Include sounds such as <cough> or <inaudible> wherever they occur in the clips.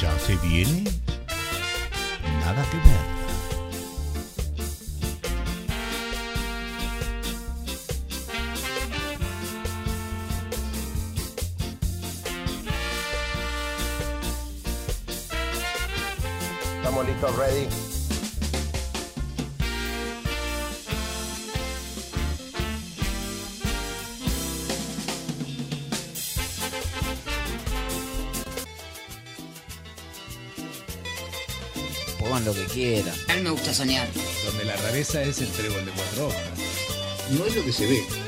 Ya se viene. Nada que ver. Estamos listos, ready. Quieran. A mí me gusta soñar. Donde la rareza es el trébol de cuatro hojas. No es lo que se ve.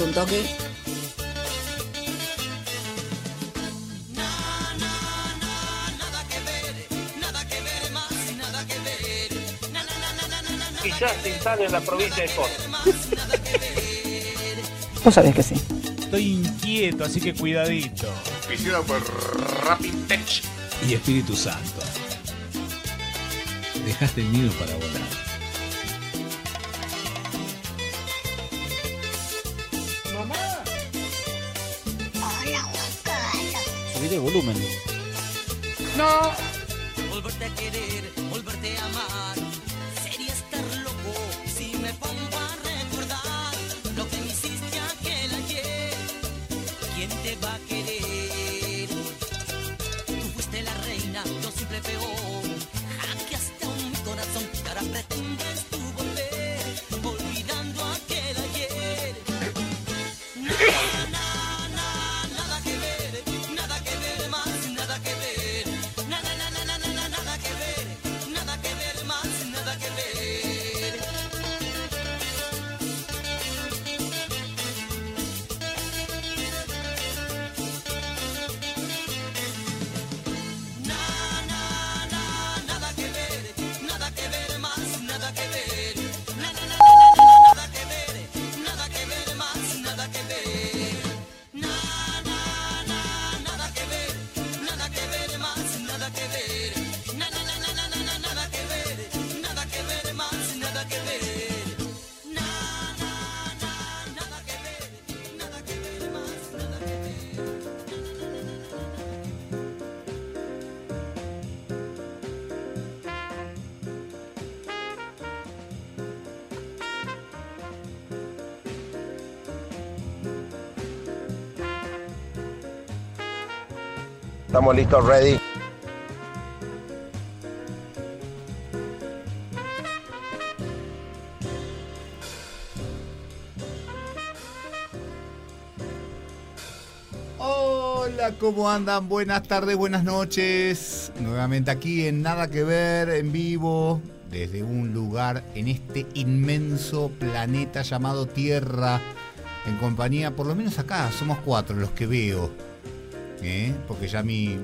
Un toque. Y ya se instala en la provincia de Córdoba. <laughs> Vos sabés que sí. Estoy inquieto, así que cuidadito. Quisiera por Rapid Tech. Y Espíritu Santo. Dejaste el nido para volar. Subir el Estamos listos, ready. Hola, ¿cómo andan? Buenas tardes, buenas noches. Nuevamente aquí en Nada que Ver, en vivo, desde un lugar en este inmenso planeta llamado Tierra, en compañía, por lo menos acá, somos cuatro los que veo. ¿Eh? Porque ya mi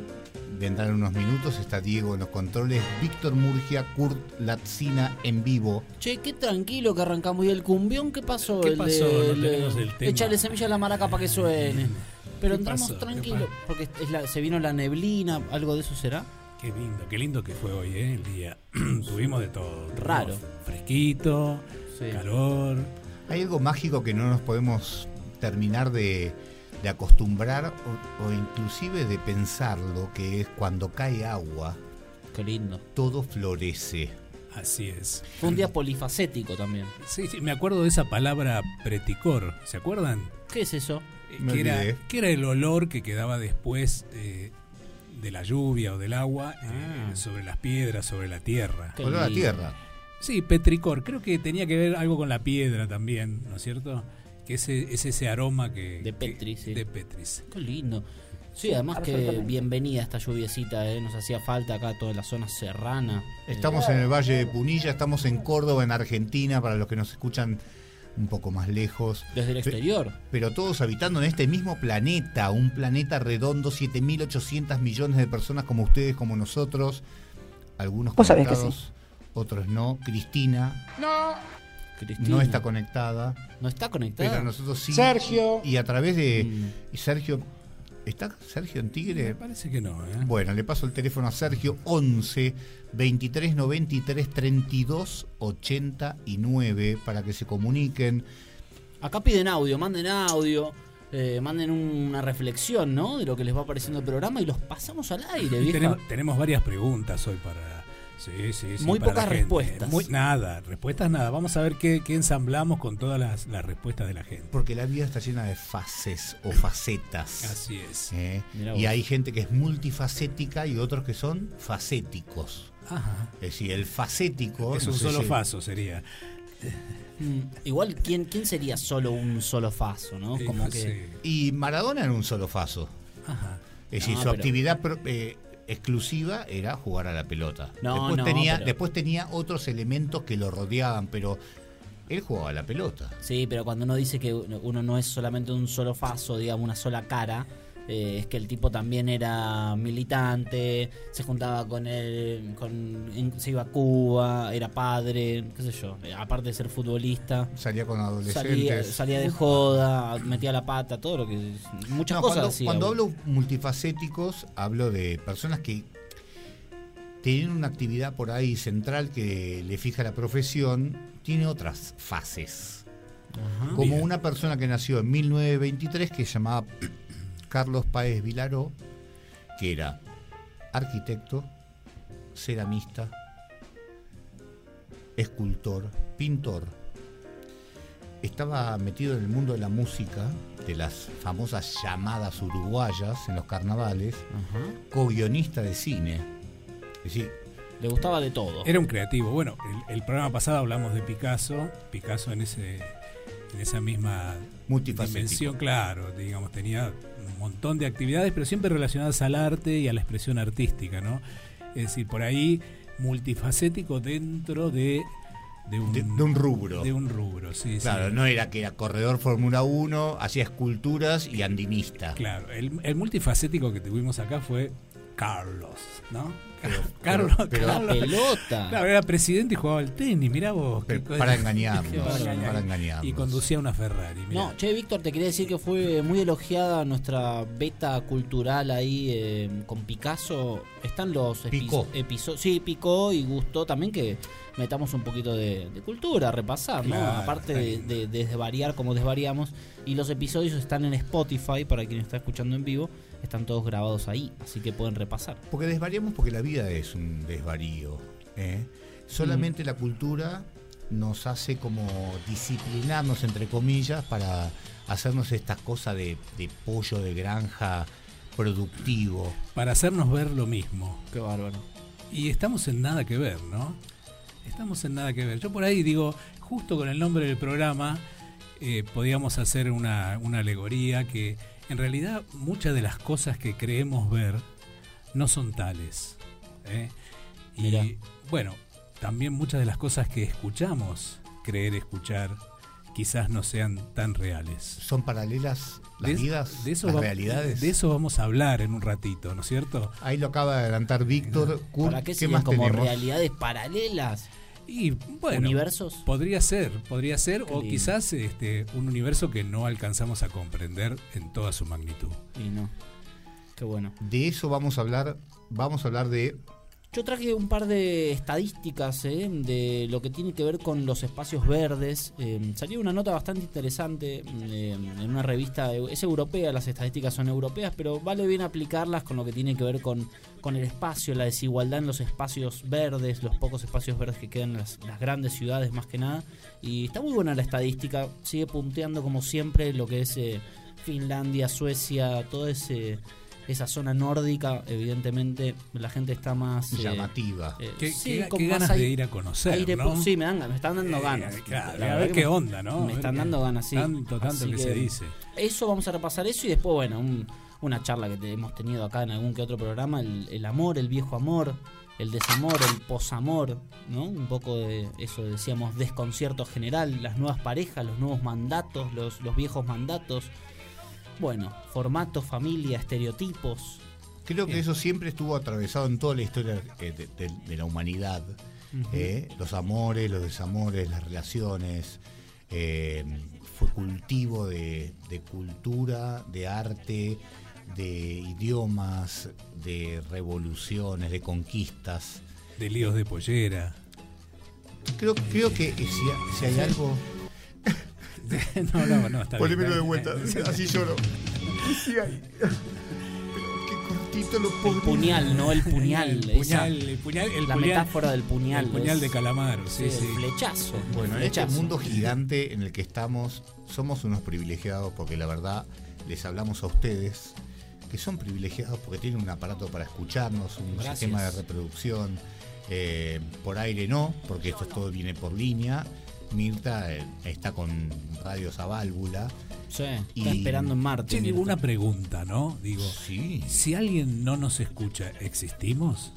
vendrán unos minutos, está Diego en los controles, Víctor Murgia, Kurt Latzina en vivo. Che, qué tranquilo que arrancamos. ¿Y el cumbión qué pasó? ¿Qué El pasó? de- No tenemos el tema. Échale semilla a la maraca para que suene. Pero ¿Qué entramos tranquilos, porque es la- se vino la neblina, algo de eso será. Qué lindo, qué lindo que fue hoy, ¿eh? El día. <clears throat> Tuvimos de todo. Raro. Fresquito, Sí. calor. Hay algo mágico que no nos podemos terminar de, de acostumbrar o, o inclusive de pensarlo, que es cuando cae agua, Qué lindo. todo florece. Así es. Fue un día polifacético también. Sí, sí, me acuerdo de esa palabra preticor. ¿Se acuerdan? ¿Qué es eso? Eh, que, era, que era el olor que quedaba después eh, de la lluvia o del agua eh, Ah. sobre las piedras, sobre la tierra. Qué Olor a tierra. Sí, petricor. Creo que tenía que ver algo con la piedra también, ¿no es cierto? Que ese, es ese aroma que... De Petri, que- sí. De Petris. Qué lindo. Sí, además que bienvenida esta lluviecita, ¿eh? nos hacía falta acá toda la zona serrana. Estamos en el Valle de Punilla, estamos en Córdoba, en Argentina, para los que nos escuchan un poco más lejos. Desde el exterior. Pero todos habitando en este mismo planeta, un planeta redondo, 7.800 millones de personas como ustedes, como nosotros. Algunos Vos sabés que conectados, otros no. Cristina Cristina. no está conectada, No está conectada. pero nosotros sí. Sergio. Y a través de... Mm. Y Sergio... ¿Está Sergio en Me Tigre? parece que no, ¿eh? Bueno, le paso el teléfono a Sergio 11 23 93 32 89 para que se comuniquen. Acá piden audio, manden audio, eh, manden una reflexión, ¿no? De lo que les va pareciendo el programa y los pasamos al aire, <laughs> Y vieja. tenemos, tenemos varias preguntas hoy para. Sí, sí, sí, Muy pocas gente. respuestas. Muy- nada, respuestas nada. Vamos a ver qué, qué ensamblamos con todas las, las respuestas de la gente. Porque la vida está llena de fases o facetas. Así es. ¿eh? Y hay gente que es multifacética y otros que son facéticos. Ajá. Es decir, el facético. Es no un solo si- faso, sería. Mm, Igual, ¿quién, ¿quién sería solo un solo faso, no? Eh, Como que... Y Maradona era un solo faso. Ajá. Es decir, No, su pero- actividad pro- eh, exclusiva era jugar a la pelota. No, después, no, tenía, pero- después tenía otros elementos que lo rodeaban, pero él jugaba a la pelota. Sí, pero cuando uno dice que uno uno no es solamente un solo faso, digamos, una sola cara, eh, es que el tipo también era militante, se juntaba con él, con, en- se iba a Cuba, era padre, qué sé yo, eh, aparte de ser futbolista. Salía con Salía, adolescentes. salía de joda, metía la pata, todo lo que. Muchas No, cosas cuando, hacía. cuando hablo multifacéticos, hablo de personas que tienen una actividad por ahí central que le fija la profesión, tiene otras fases. Ajá. Como Bien. una persona que nació en 1923 que se llamaba Carlos Páez Vilaró, que era arquitecto, ceramista, escultor, pintor. Estaba metido en el mundo de la música, de las famosas llamadas uruguayas en los carnavales, co-guionista de cine. Es decir, Le gustaba de todo. Era un creativo. Bueno, el, el programa pasado hablamos de Picasso. Picasso en ese en esa misma multifacético. dimensión, claro, digamos, tenía un montón de actividades, pero siempre relacionadas al arte y a la expresión artística, ¿no? Es decir, por ahí multifacético dentro de, de, un, De- de un rubro. De un rubro, sí, Claro, sí. no era que era corredor Fórmula 1, hacía esculturas y andinista. Claro, el, el multifacético que tuvimos acá fue Carlos, ¿no? Pero- <laughs> Carlos, pero- pero- La Carlos. pelota. Claro, era presidente y jugaba al tenis, mirá vos. Pero <laughs> para engañarnos, para engañarnos. Y conducía una Ferrari, mirá. No, che, Víctor, te quería decir que fue muy elogiada nuestra beta cultural ahí eh, con Picasso. Están los episodios. Sí, picó y gustó también que metamos un poquito de, de cultura, repasar, ¿no? Aparte de, de- de desvariar como desvariamos. Y los episodios están en Spotify para quien está escuchando en vivo. Están todos grabados ahí, así que pueden repasar. Porque desvariamos porque la vida es un desvarío. ¿eh? Solamente Mm. la cultura nos hace como disciplinarnos, entre comillas, para hacernos esta cosa de, de pollo de granja productivo. Para hacernos ver lo mismo. Qué bárbaro. Y estamos en nada que ver, ¿no? Estamos en nada que ver. Yo por ahí digo, justo con el nombre del programa, eh, podíamos hacer una, una alegoría que en realidad muchas de las cosas que creemos ver no son tales. ¿eh? Y Mirá. bueno, también muchas de las cosas que escuchamos, creer, escuchar, quizás no sean tan reales. ¿Son paralelas las De- vidas, de eso las va- realidades? De eso vamos a hablar en un ratito, ¿no es cierto? Ahí lo acaba de adelantar Víctor. ¿Para qué ¿Qué serían más como tenemos? realidades paralelas? Y bueno, ¿Universos? Podría ser, podría ser, Qué o lindo. quizás este, un universo que no alcanzamos a comprender en toda su magnitud. Y no. Qué bueno. De eso vamos a hablar. Vamos a hablar de Yo traje un par de estadísticas eh, de lo que tiene que ver con los espacios verdes. Eh, salió una nota bastante interesante eh, en una revista, es europea, las estadísticas son europeas, pero vale bien aplicarlas con lo que tiene que ver con, con el espacio, la desigualdad en los espacios verdes, los pocos espacios verdes que quedan en las, las grandes ciudades más que nada. Y está muy buena la estadística, sigue punteando como siempre lo que es eh, Finlandia, Suecia, todo ese... Esa zona nórdica, evidentemente, la gente está más eh, llamativa. eh, Qué, sí, qué- con qué más ganas de ir a conocer, aire ¿no? Sí, me, dan, ganas, me están dando Eh, ganas. claro, La a ver qué me- onda, ¿no? Me están dando ganas, sí. Tanto, tanto Así que, se dice. Eso vamos a repasar eso y después, bueno, un, una charla que te- hemos tenido acá en algún que otro programa, el, el amor, el viejo amor, el desamor, el posamor, ¿no? Un poco de eso decíamos, desconcierto general, las nuevas parejas, los nuevos mandatos, los, los viejos mandatos. Bueno, formatos, familia, estereotipos. Creo que eso siempre estuvo atravesado en toda la historia eh, de, de- de la humanidad. Eh, los amores, los desamores, las relaciones. eh, fue cultivo de, de cultura, de arte, de idiomas, de revoluciones, de conquistas. De líos de pollera. Creo, creo que si, si hay algo... <laughs> no, no, no, está bien, Ponémelo de vuelta, así lloro. Sí lo El puñal, ¿no? El puñal. El esa- puñal, el puñal, el la puñal- metáfora del puñal. El puñal es- de calamaro, sí, sí, sí. el flechazo. Bueno, el en este mundo gigante en el que estamos, somos unos privilegiados porque la verdad les hablamos a ustedes que son privilegiados porque tienen un aparato para escucharnos, un Gracias. sistema de reproducción. eh, por aire no, porque esto todo viene por línea. Mirta eh, está con radios a válvula. Sí, está Y- esperando en Marte. Che, una pregunta, ¿no? Digo, Sí, si alguien no nos escucha, ¿existimos?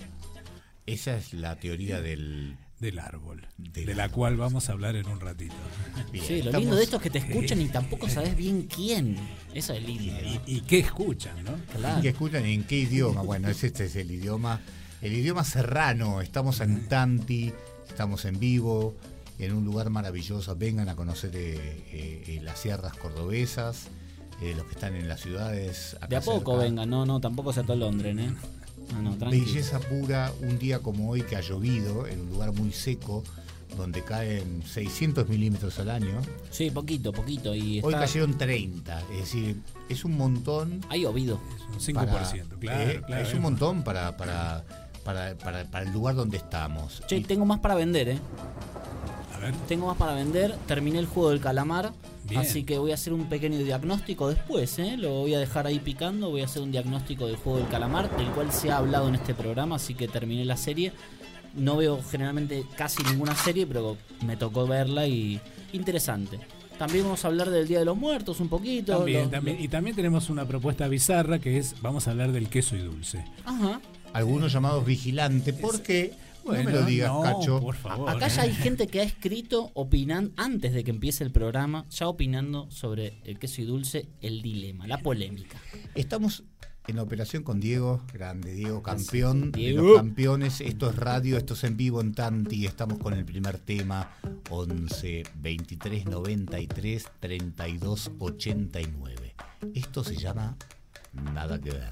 esa es la teoría del... Del árbol, Del de la cual vamos a hablar en un ratito. Bien, Sí, lo estamos- lindo de esto es que te escuchan y <laughs> tampoco sabes bien quién. Eso es lindo. ¿no? ¿Y, y qué escuchan, no? Claro. ¿Y que escuchan en qué idioma? Bueno, ese este es el idioma, el idioma serrano. Estamos en Tanti, estamos en vivo, en un lugar maravilloso. Vengan a conocer eh, eh, eh, las sierras cordobesas, eh, los que están en las ciudades. acá De a poco cerca. venga, no, no, tampoco sea todo Londres, ¿eh? No, no, tranquilo. Belleza pura, un día como hoy que ha llovido, en un lugar muy seco, donde caen 600 milímetros al año. Sí, poquito, poquito. Y Hoy cayeron 30, es decir, es un montón. Ha llovido. Un 5%, para- claro, eh, claro. Es un montón para, para, para, para, para el lugar donde estamos. Che, Y- tengo más para vender, ¿eh? A ver, Tengo más para vender. Terminé el juego del calamar. Bien. Así que voy a hacer un pequeño diagnóstico después, ¿eh? Lo voy a dejar ahí picando. Voy a hacer un diagnóstico del juego del calamar, del cual se ha hablado en este programa. Así que terminé la serie. No veo generalmente casi ninguna serie, pero me tocó verla y interesante. También vamos a hablar del Día de los Muertos un poquito. también, también. Y también tenemos una propuesta bizarra que es, vamos a hablar del queso y dulce. Ajá. algunos llamados vigilantes, porque no me lo digas, no, Cacho. por favor. Acá ya hay gente que ha escrito opinando antes de que empiece el programa, ya opinando sobre el queso y dulce, el dilema, la polémica. Estamos en operación con Diego, grande Diego, campeón de Diego. los campeones. Esto es radio, esto es en vivo en Tanti. Estamos con el primer tema 11 23 93 32 89. Esto se llama Nada que ver.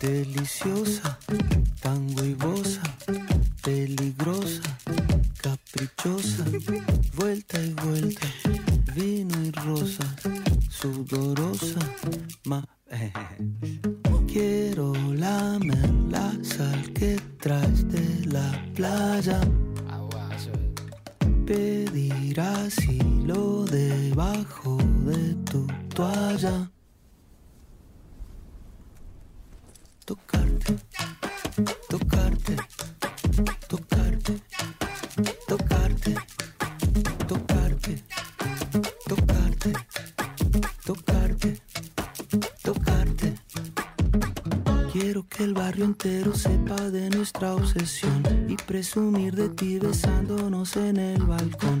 Deliciosa, tango y bosa, peligrosa, caprichosa, vuelta y vuelta, vino y rosa, sudorosa, ma. Quiero lamer la sal que traes de la playa. Pedir asilo debajo de tu toalla. Tocarte, tocarte, tocarte, tocarte, tocarte, tocarte, tocarte, tocarte. Quiero que el barrio entero sepa de nuestra obsesión y presumir de ti besándonos en el balcón.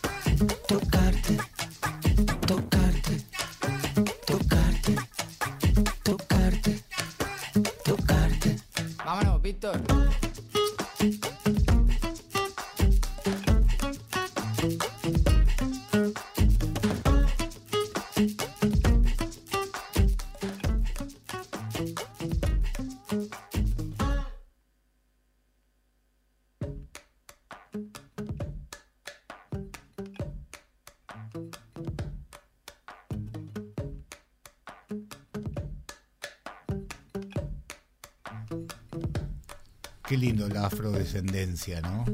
Víctor. ¿No?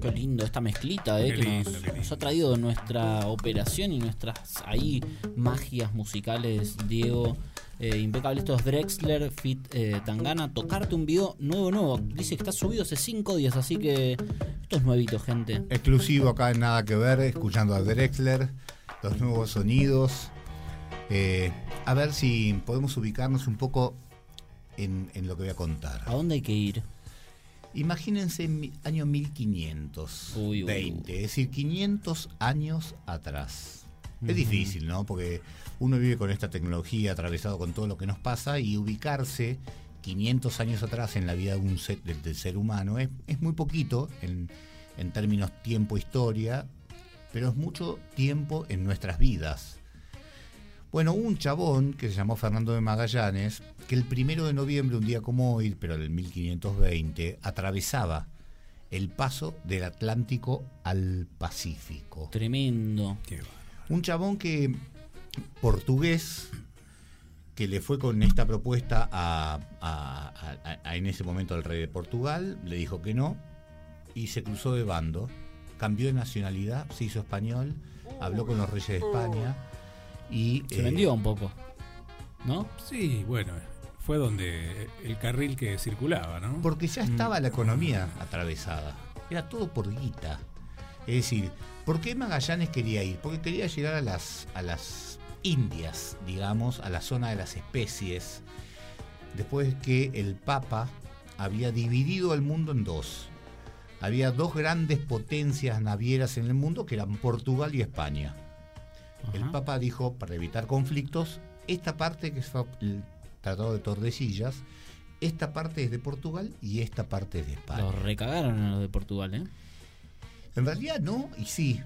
Qué lindo esta mezclita, ¿eh? Qué que lindo, nos, ha traído nuestra operación y nuestras ahí magias musicales, Diego. Eh, impecable, esto es Drexler, Fit eh, Tangana. Tocarte un video nuevo, nuevo. Dice que está subido hace 5 días, así que esto es nuevito, gente. Exclusivo acá en Nada que Ver, escuchando a Drexler, los nuevos sonidos. Eh, a ver si podemos ubicarnos un poco en, en lo que voy a contar. ¿A dónde hay que ir? Imagínense en mi- año 1520, es decir, 500 años atrás. Es difícil, ¿no? Porque uno vive con esta tecnología atravesado con todo lo que nos pasa y ubicarse 500 años atrás en la vida de un ser, del, del ser humano es, es muy poquito en, en términos tiempo-historia, pero es mucho tiempo en nuestras vidas. Bueno, hubo un chabón que se llamó Fernando de Magallanes, que el primero de noviembre, un día como hoy, pero del 1520, atravesaba el paso del Atlántico al Pacífico. Tremendo. Un chabón que portugués que le fue con esta propuesta a, a- a- a- en ese momento al rey de Portugal, le dijo que no y se cruzó de bando, cambió de nacionalidad, se hizo español, habló con los reyes de España y Se eh, vendió un poco. ¿No? Sí, bueno, fue donde el carril que circulaba, ¿no? Porque ya estaba la economía atravesada. Era todo por guita. Es decir, ¿por qué Magallanes quería ir? Porque quería llegar a las, a las Indias, digamos, a la zona de las especies, después que el Papa había dividido el mundo en dos. Había dos grandes potencias navieras en el mundo que eran Portugal y España. El. Papa dijo, para evitar conflictos, esta parte que fue el Tratado de Tordesillas, esta parte es de Portugal y esta parte es de España. Los recagaron a los de Portugal, ¿eh? En realidad no, y sí.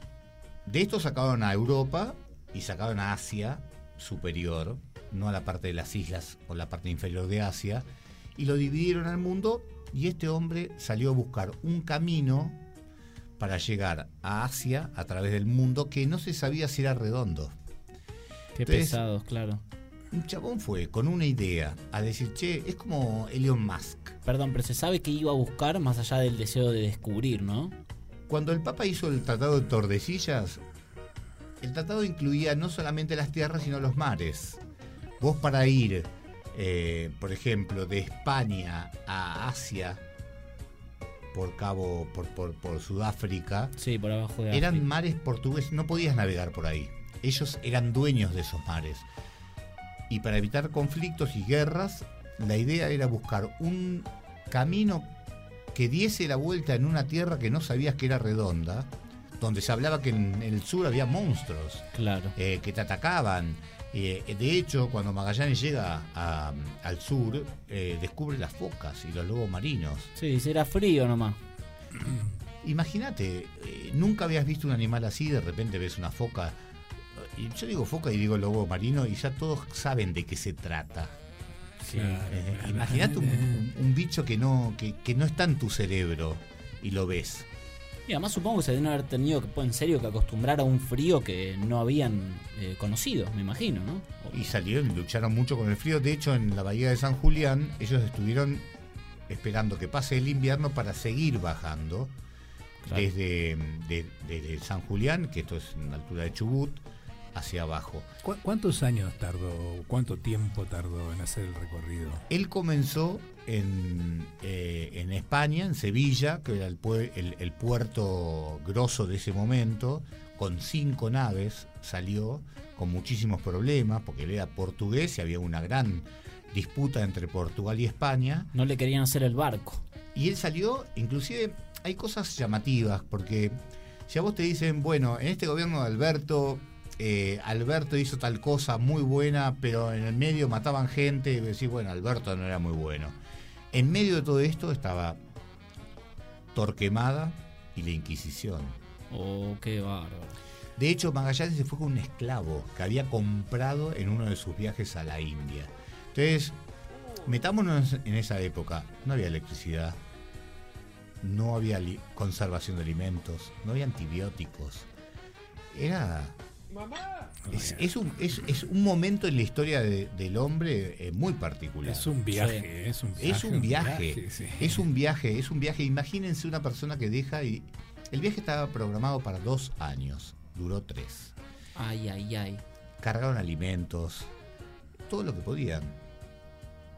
De esto sacaron a Europa y sacaron a Asia superior, no a la parte de las islas o la parte inferior de Asia, y lo dividieron al mundo y este hombre salió a buscar un camino para llegar a Asia a través del mundo que no se sabía si era redondo. Qué Entonces- pesados, claro. Un chabón fue con una idea a decir, che, es como Elon Musk. Perdón, pero se sabe que iba a buscar más allá del deseo de descubrir, ¿no? Cuando el Papa hizo el Tratado de Tordesillas, el tratado incluía no solamente las tierras, sino los mares. Vos para ir, eh, por ejemplo, de España a Asia, por Cabo, por, por, por Sudáfrica, Sí, por abajo de eran África. mares portugueses, no podías navegar por ahí. Ellos eran dueños de esos mares. Y para evitar conflictos y guerras, la idea era buscar un camino que diese la vuelta en una tierra que no sabías que era redonda, donde se hablaba que en el sur había monstruos Claro. eh, que te atacaban. Eh, de hecho, cuando Magallanes llega a- al sur, eh, descubre las focas y los lobos marinos. Sí, era frío nomás. <clears throat> Imagínate, eh, nunca habías visto un animal así, de repente ves una foca. Y yo digo foca y digo lobo marino y ya todos saben de qué se trata. Claro, Eh. Imagínate un, un- un bicho que no, que, que no está en tu cerebro y lo ves. Y además supongo que se deben haber tenido que, en serio, que acostumbrar a un frío que no habían eh, conocido, me imagino, ¿no? Y salieron y lucharon mucho con el frío. De hecho, en la bahía de San Julián, ellos estuvieron esperando que pase el invierno para seguir bajando Claro. desde, de- desde San Julián, que esto es en la altura de Chubut, hacia abajo. ¿Cu- ¿Cuántos años tardó, cuánto tiempo tardó en hacer el recorrido? Él comenzó en, eh, en España, en Sevilla, que era el, pue- el- el puerto grosso de ese momento, con cinco naves salió con muchísimos problemas, porque él era portugués y había una gran disputa entre Portugal y España. No le querían hacer el barco. Y él salió, inclusive hay cosas llamativas, porque si a vos te dicen, bueno, en este gobierno de Alberto, eh, Alberto hizo tal cosa muy buena, pero en el medio mataban gente, y decís, bueno, Alberto no era muy bueno. En medio de todo esto estaba Torquemada y la Inquisición. Oh, qué bárbaro. De hecho, Magallanes se fue con un esclavo que había comprado en uno de sus viajes a la India. Entonces, metámonos en esa época. No había electricidad, no había conservación de alimentos, no había antibióticos. Era. Es, es un, es, es un momento en la historia de- del hombre eh, muy particular. Es un viaje, es un viaje. Es un viaje, viaje, sí. es un viaje, es un viaje. Imagínense una persona que deja y el viaje estaba programado para dos años, duró tres. Ay, ay, ay. Cargaron alimentos, todo lo que podían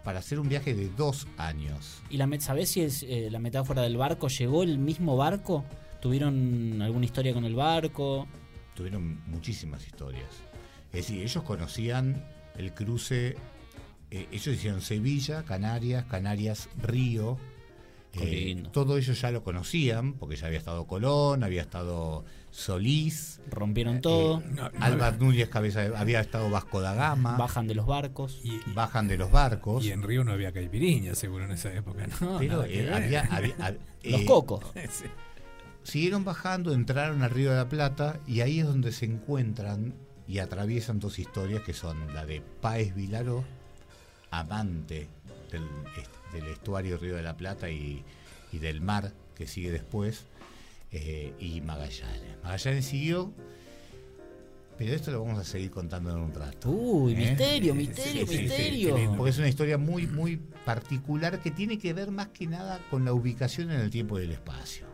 para hacer un viaje de dos años. ¿Y la met- sabés si es eh, la metáfora del barco? ¿Llegó el mismo barco? ¿Tuvieron alguna historia con el barco? Tuvieron muchísimas historias. Es decir, ellos conocían el cruce, eh, ellos hicieron Sevilla, Canarias, Canarias, Río. Eh, todo ellos ya lo conocían, porque ya había estado Colón, había estado Solís. Rompieron todo. Eh, No, no, Álvar Núñez cabeza de- había estado Vasco da Gama. Bajan de los barcos. y, bajan de los barcos. y en Río no había caipiriña, seguro, en esa época. No, pero eh, había, había- hab- Los eh, cocos. <laughs> Siguieron bajando, entraron al Río de la Plata y ahí es donde se encuentran y atraviesan dos historias que son la de Páez Vilaro, amante del, est- del estuario Río de la Plata y, y del mar que sigue después, eh, y Magallanes. Magallanes siguió, pero esto lo vamos a seguir contando en un rato. Uy, ¿eh? misterio, Sí, misterio, sí, sí, misterio. Porque es una historia muy, muy particular que tiene que ver más que nada con la ubicación en el tiempo y el espacio.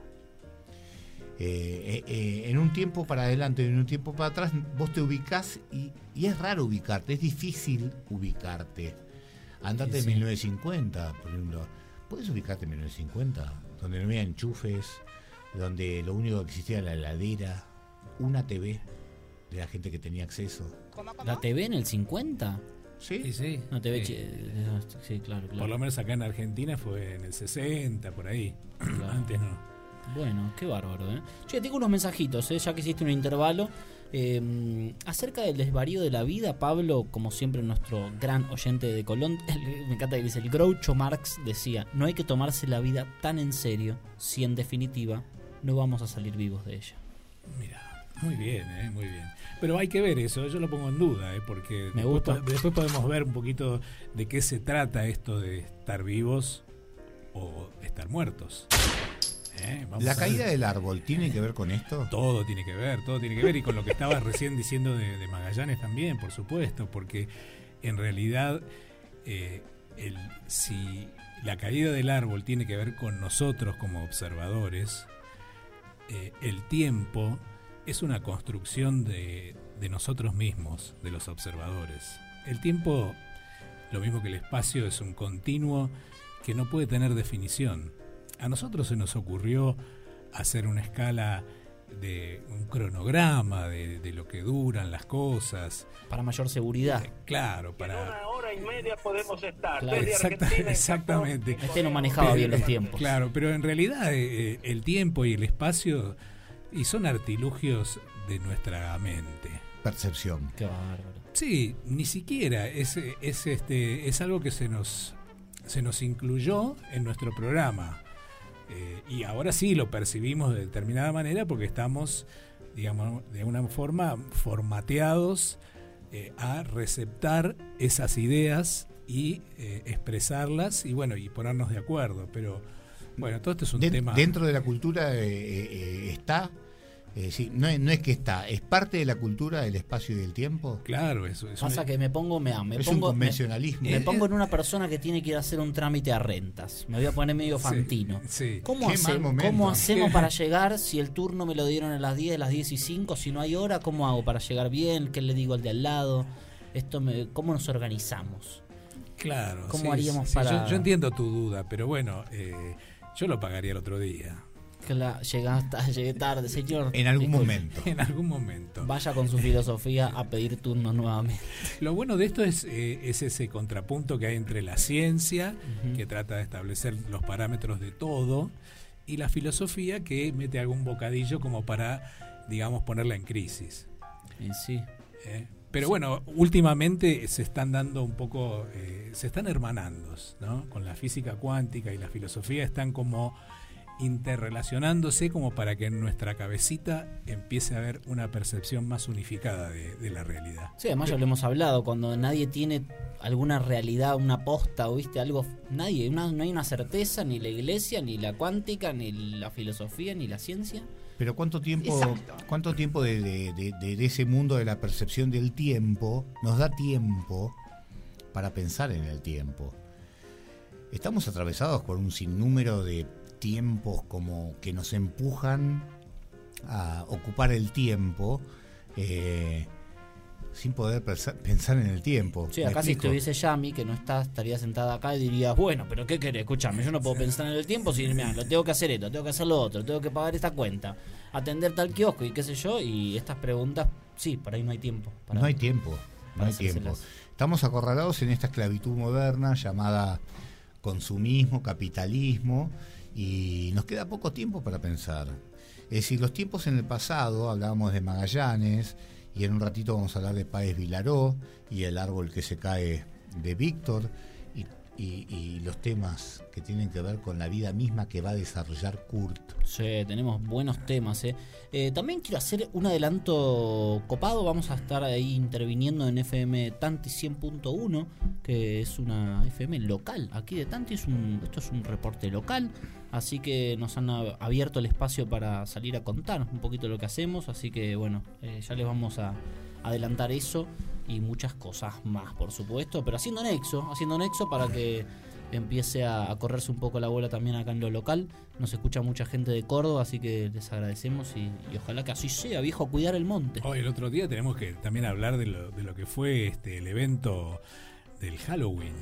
Eh, eh, eh, en un tiempo para adelante y en un tiempo para atrás, vos te ubicás y, y es raro ubicarte, es difícil ubicarte. Andate Sí, en sí. 1950, por ejemplo. ¿Puedes ubicarte en 1950? Donde no había enchufes, donde lo único que existía era la heladera, una TV de la gente que tenía acceso. ¿La TV en el 50? ¿Sí? Sí, sí. Una TV. Sí. chi- eh, Sí, claro, claro. Por lo menos acá en Argentina fue en el 60, por ahí. <clears throat> Antes no. Bueno, qué bárbaro, ¿eh? Che, tengo unos mensajitos, ¿eh? ya que hiciste un intervalo. Eh, acerca del desvarío de la vida, Pablo, como siempre nuestro gran oyente de Colón, <laughs> me encanta que dice, el Groucho Marx decía, no hay que tomarse la vida tan en serio si en definitiva no vamos a salir vivos de ella. Mira, muy bien, eh, muy bien. Pero hay que ver eso, yo lo pongo en duda, eh, porque Me después, gusta. po- después podemos ver un poquito de qué se trata esto de estar vivos o estar muertos. Eh, ¿La caída del árbol tiene que ver con esto? Todo tiene que ver, todo tiene que ver. Y con lo que estabas recién diciendo de, de Magallanes también, por supuesto, porque en realidad, eh, el, si la caída del árbol tiene que ver con nosotros como observadores, eh, el tiempo es una construcción de, de nosotros mismos, de los observadores. El tiempo, lo mismo que el espacio, es un continuo que no puede tener definición. A nosotros se nos ocurrió hacer una escala de un cronograma de, de lo que duran las cosas. Para mayor seguridad. Claro, En para... una hora y media podemos estar. Claro. desde Exacta- Argentina, en exactamente. Este no manejaba bien los tiempos. Claro, pero en realidad eh, eh, el tiempo y el espacio y son artilugios de nuestra mente. Percepción. Qué bárbaro. Sí, ni siquiera es, es este es algo que se nos se nos incluyó en nuestro programa Eh, y ahora sí lo percibimos de determinada manera porque estamos digamos de una forma formateados eh, a receptar esas ideas y eh, expresarlas y bueno y ponernos de acuerdo. Pero bueno todo esto es un tema Dentro de la cultura está, eh, sí, no, es, no es que está, es parte de la cultura del espacio y del tiempo. claro eso es Pasa que me pongo, me, me es un pongo, me, convencionalismo. me pongo en una persona que tiene que ir a hacer un trámite a rentas. Me voy a poner medio fantino. sí. ¿Cómo, hace-. ¿Cómo hacemos para <laughs> llegar si el turno me lo dieron a las 10, a las 10 y 5? Si no hay hora, ¿cómo hago para llegar bien? ¿Qué le digo al de al lado? Esto me, ¿Cómo nos organizamos? Claro. ¿Cómo sí, haríamos sí, para- Yo, yo entiendo tu duda, pero bueno, eh, yo lo pagaría el otro día. Ta- llegué <laughs> tarde, señor. En algún Disculpe. momento. En algún momento. Vaya con su filosofía a pedir turno nuevamente. <laughs> Lo bueno de esto es, eh, es ese contrapunto que hay entre la ciencia, que trata de establecer los parámetros de todo, y la filosofía que mete algún bocadillo como para, digamos, ponerla en crisis. Y sí. ¿eh? Pero bueno, últimamente se están dando un poco, eh, se están hermanando, ¿no? Con la física cuántica y la filosofía están como interrelacionándose como para que en nuestra cabecita empiece a haber una percepción más unificada de, de la realidad. Sí, además ya lo hemos hablado, cuando nadie tiene alguna realidad, una posta o viste algo, nadie, una- no hay una certeza, ni la iglesia, ni la cuántica, ni la filosofía, ni la ciencia. Pero cuánto tiempo, Exacto. cuánto tiempo de, de- de- de- de ese mundo de la percepción del tiempo nos da tiempo para pensar en el tiempo. Estamos atravesados por un sinnúmero de tiempos como que nos empujan a ocupar el tiempo eh, sin poder pensar en el tiempo. Sí, ¿Me acá si estuviese Yami, que no está, estaría sentada acá y diría, bueno, pero ¿qué querés? Escuchame, yo no puedo pensar en el tiempo si mirá, lo tengo que hacer esto, tengo que hacer lo otro, tengo que pagar esta cuenta, atender tal kiosco y qué sé yo, y estas preguntas, sí, por ahí no hay tiempo. para- no hay tiempo, no hay tiempo. Estamos acorralados en esta esclavitud moderna llamada consumismo, capitalismo, y nos queda poco tiempo para pensar. Es decir, los tiempos en el pasado, hablábamos de Magallanes, y en un ratito vamos a hablar de Páez Vilaró, y el árbol que se cae de Víctor, y, y- los temas que tienen que ver con la vida misma que va a desarrollar Kurt. Sí, tenemos buenos temas. ¿eh? Eh, también quiero hacer un adelanto copado. Vamos a estar ahí interviniendo en FM Tanti 100.1, que es una FM local. Aquí de Tanti es un, esto es un reporte local. Así que nos han ab- abierto el espacio para salir a contar un poquito lo que hacemos. Así que bueno, eh, ya les vamos a adelantar eso y muchas cosas más, por supuesto. Pero haciendo nexo, haciendo nexo para que empiece a, correrse un poco la bola también acá en lo local. Nos escucha mucha gente de Córdoba, así que les agradecemos y, ojalá que así sea, viejo, cuidar el monte. Hoy, el otro día tenemos que también hablar de lo, de lo que fue este el evento del Halloween.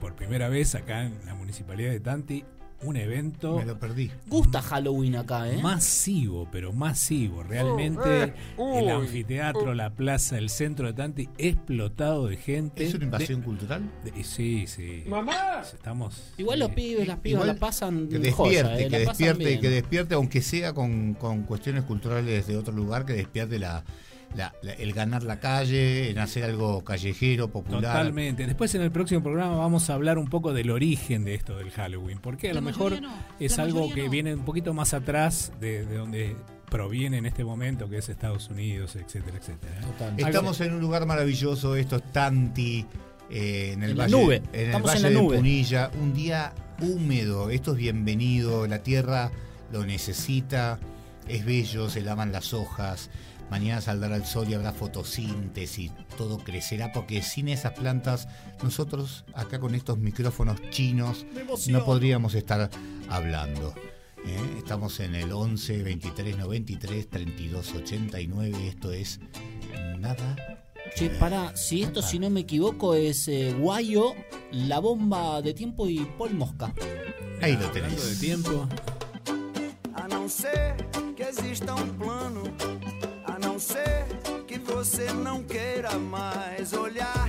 Por primera vez acá en la municipalidad de Tanti, un evento Me lo perdí. Gusta Halloween acá, ¿eh? masivo, pero masivo. Realmente Oh, el anfiteatro, la plaza, el centro de Tanti explotado de gente. ¿Es una invasión De- cultural? de- sí, sí. ¡Mamá! Estamos. Igual los pibes, las pibas la pasan que joya, despierte, ¿eh? que La pasan despierte, bien. que despierte, aunque sea con, con cuestiones culturales de otro lugar, que despierte la, la- la- el ganar la calle, en hacer algo callejero, popular. Totalmente. Después en el próximo programa vamos a hablar un poco del origen de esto del Halloween, porque a La lo mejor no, es la algo que no. viene un poquito más atrás de, de donde proviene en este momento, que es Estados Unidos, etcétera, etcétera. ¿eh? Total. Estamos en un lugar maravilloso, esto es Tanti, eh, en el En la valle, nube. en el Estamos valle en la de nube. Punilla, un día húmedo, esto es bienvenido, la tierra lo necesita, es bello, se lavan las hojas, mañana saldrá el sol y habrá fotosíntesis, todo crecerá, porque sin esas plantas nosotros acá con estos micrófonos chinos no podríamos estar hablando. ¿eh? Estamos en el 11 23 93 32 89. Esto es nada. Che, para, si esto, si no me equivoco, es eh, Guayo, La Bomba de Tiempo y Paul Mosca. Ahí lo Hablando de tenés. tiempo, exista um plano, a não ser que você não queira mais olhar,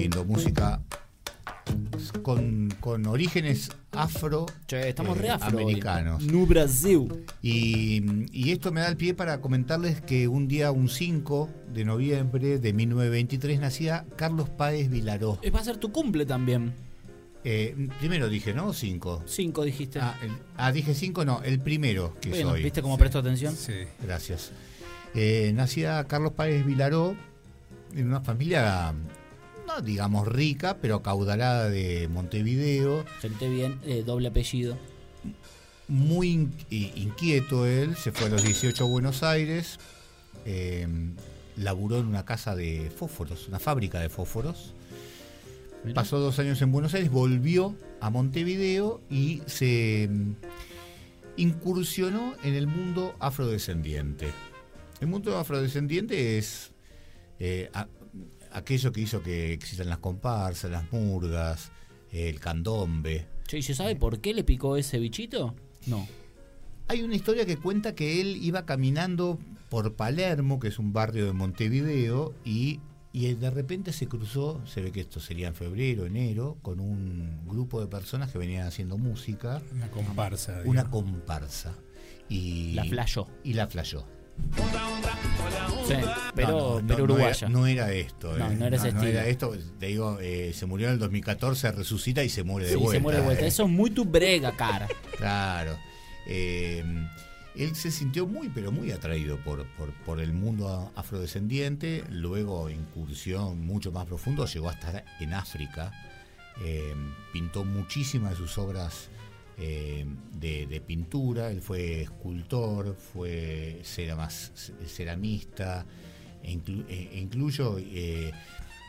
lindo, música con, con orígenes afro Che, estamos eh, re afro hoy. americanos. No Brasil. Y, y esto me da el pie para comentarles que un día, un 5 de noviembre de 1923, nacía Carlos Páez Vilaró. Eh, Va a ser tu cumple también. Eh, primero dije, ¿no? 5. Cinco dijiste. Ah, el- ah, dije 5, no, el primero que Bueno, soy. ¿viste cómo presto atención? Sí. Gracias. Eh, nacía Carlos Páez Vilaró en una familia, no digamos rica, pero caudalada de Montevideo. Gente bien, eh, doble apellido. Muy in- i- inquieto él, se fue a los 18 a Buenos Aires, eh, laburó en una casa de fósforos, una fábrica de fósforos. Pasó dos años en Buenos Aires, volvió a Montevideo y se mm, incursionó en el mundo afrodescendiente. El mundo afrodescendiente es eh, a- aquello que hizo que existan las comparsas, las murgas, el candombe. ¿y se sabe por qué le picó ese bichito? No. Hay una historia que cuenta que él iba caminando por Palermo, que es un barrio de Montevideo, y, y de repente se cruzó, se ve que esto sería en febrero, enero, con un grupo de personas que venían haciendo música, Una comparsa. una digamos. comparsa. Y, La flayó. Y la flayó. Sí, pero, No, no, pero no, uruguaya. No era, esto. No, eh. no era ese estilo. era esto. Te digo, eh, se murió en el 2014, resucita y se muere de Sí, vuelta. se muere de vuelta. eh. Eso es muy tu brega, cara. Claro. Él se sintió muy, pero muy atraído por, por, por el mundo afrodescendiente. Luego, incursión mucho más profundo, llegó a estar en África. Pintó muchísimas de sus obras eh, de, de pintura. Él fue escultor, fue ceramas- ceramista, e inclu- e- e incluyo, eh,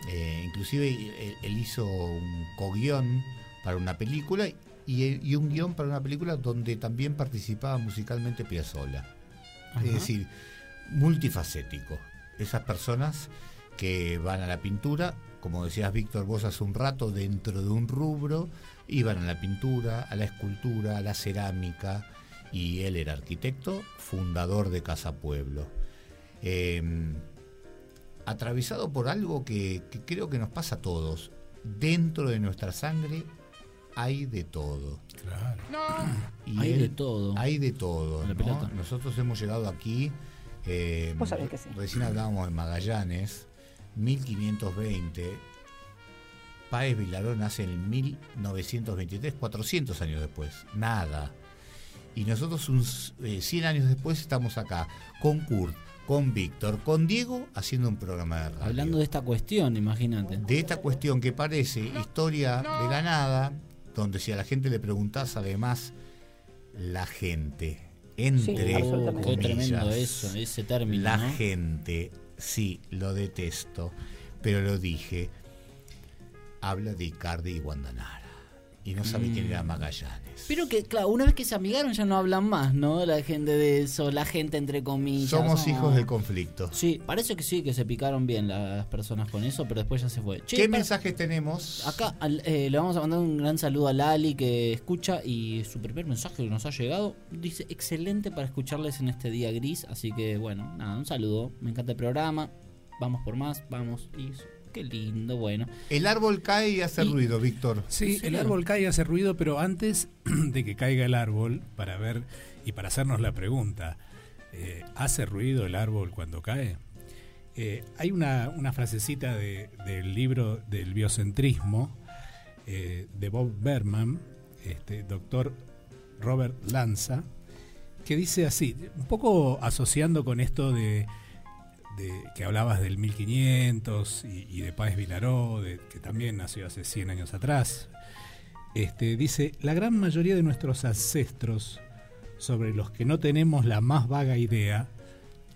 eh, inclusive él, hizo un coguión para una película y, y un guion para una película donde también participaba musicalmente Piazzolla. Es decir, multifacético. Esas personas que van a la pintura, como decías Víctor vos hace un rato, dentro de un rubro, iban a la pintura, a la escultura, a la cerámica, y él era arquitecto, fundador de Casa Pueblo. Eh, atravesado por algo que, que creo que nos pasa a todos. Dentro de nuestra sangre hay de todo. Claro. Y Hay él- de todo. Hay de todo. Nosotros hemos llegado aquí. eh, Vos sabés que sí. Recién hablábamos de Magallanes, 1520. Páez Vilaró nace en 1923, 400 años después. Nada. Y nosotros un, eh, 100 años después estamos acá con Kurt, con Víctor, con Diego haciendo un programa de radio. Hablando de esta cuestión, imagínate. de esta cuestión que parece historia de la nada, donde si a la gente le preguntás además la gente, entre Oh, qué comillas, tremendo eso, ese término. la ¿no? gente, sí, lo detesto, pero lo dije, habla de Icardi y Guandanara. Y no sabe quién Mm. era Magallanes. Pero que, claro, una vez que se amigaron ya no hablan más, ¿no? La gente de eso, la gente entre comillas. Somos no. hijos del conflicto. Sí, parece que sí, que se picaron bien las personas con eso, pero después ya se fue. Che, ¿Qué mensajes tenemos? Acá al- eh, le vamos a mandar un gran saludo a Lali que escucha y su primer mensaje que nos ha llegado dice excelente para escucharles en este día gris, así que bueno, nada, un saludo, me encanta el programa, vamos por más, vamos y qué lindo, bueno. El árbol cae y hace Y- ruido, Víctor. Sí, ¿En el árbol cae y hace ruido, pero antes <clears throat> de que caiga el árbol, para ver y para hacernos la pregunta, eh, ¿hace ruido el árbol cuando cae? Eh, hay una, una frasecita de- del libro del biocentrismo eh, de Bob Berman, este, doctor Robert Lanza, que dice así, un poco asociando con esto de, que hablabas del 1500 y, y de Páez Vilaró, que también nació hace 100 años atrás. Este, dice, la gran mayoría de nuestros ancestros, sobre los que no tenemos la más vaga idea,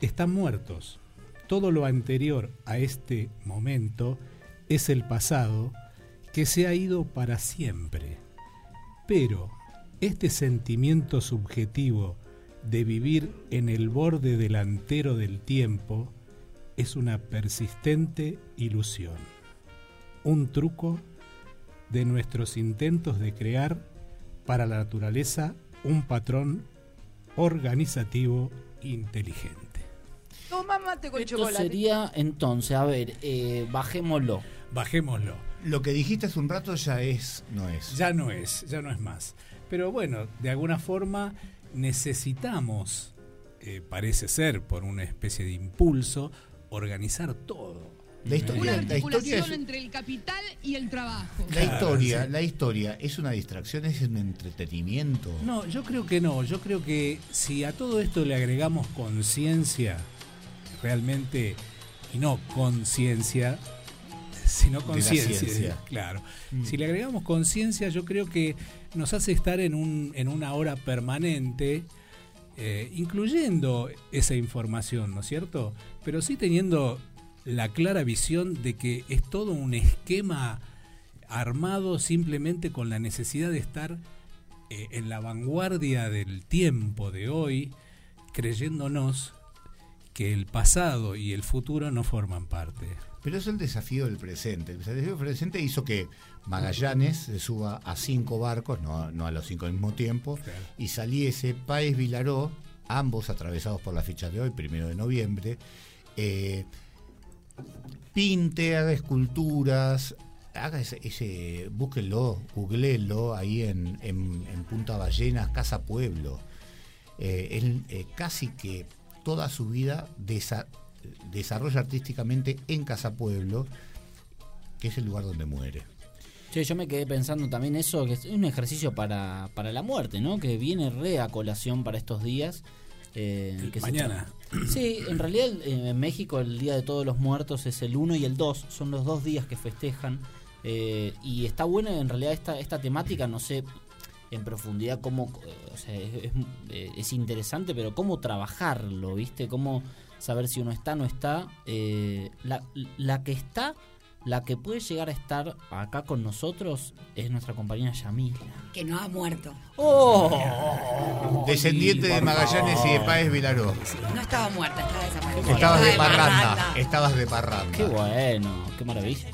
están muertos. Todo lo anterior a este momento es el pasado que se ha ido para siempre. Pero este sentimiento subjetivo de vivir en el borde delantero del tiempo es una persistente ilusión, un truco de nuestros intentos de crear para la naturaleza un patrón organizativo inteligente. Toma mate con Esto chocolate. sería entonces, a ver, eh, bajémoslo. Bajémoslo. Lo que dijiste hace un rato ya es, no es. Ya no es, ya no es más. Pero bueno, de alguna forma necesitamos, eh, parece ser por una especie de impulso, organizar todo. La historia, Una la historia articulación es, entre el capital y el trabajo. la historia, sí. la historia es una distracción, es un entretenimiento. No, yo creo que no. Yo creo que si a todo esto le agregamos conciencia, realmente, y no conciencia, sino conciencia. ciencia. Claro. Mm. Si le agregamos conciencia, yo creo que nos hace estar en, un, en una hora permanente, eh, incluyendo esa información, ¿no es cierto? Pero sí teniendo la clara visión de que es todo un esquema armado simplemente con la necesidad de estar eh, en la vanguardia del tiempo de hoy, creyéndonos que el pasado y el futuro no forman parte. Pero es el desafío del presente. El desafío del presente hizo que Magallanes se suba a cinco barcos, no, no a los cinco al mismo tiempo, y saliese Páez Vilaró, ambos atravesados por la fecha de hoy, primero de noviembre, eh, pinte, haga esculturas, haga ese, ese búsquenlo, googleenlo ahí en, en- en Punta Ballena, Casa Pueblo. Eh, él eh, casi que toda su vida desa- desarrolla artísticamente en Casa Pueblo, que es el lugar donde muere. Sí, yo me quedé pensando también eso, que es un ejercicio para, para la muerte, ¿no? Que viene re a colación para estos días. eh, que se Mañana. Sí, en realidad eh, en México el Día de Todos los Muertos es el 1 y el 2, son los dos días que festejan. eh, y está bueno en realidad esta, esta temática, no sé en profundidad cómo, eh, o sea, es, es- eh, es interesante, pero cómo trabajarlo, ¿viste? Cómo saber si uno está o no está. eh, la, la que está, la que puede llegar a estar acá con nosotros es nuestra compañera Yamila. Que no ha muerto. ¡Oh! Descendiente de Magallanes y de. Páez Vilaró. No estaba muerta, estaba desaparecida. Estabas de parranda, estabas de parranda. Qué bueno, qué maravilla.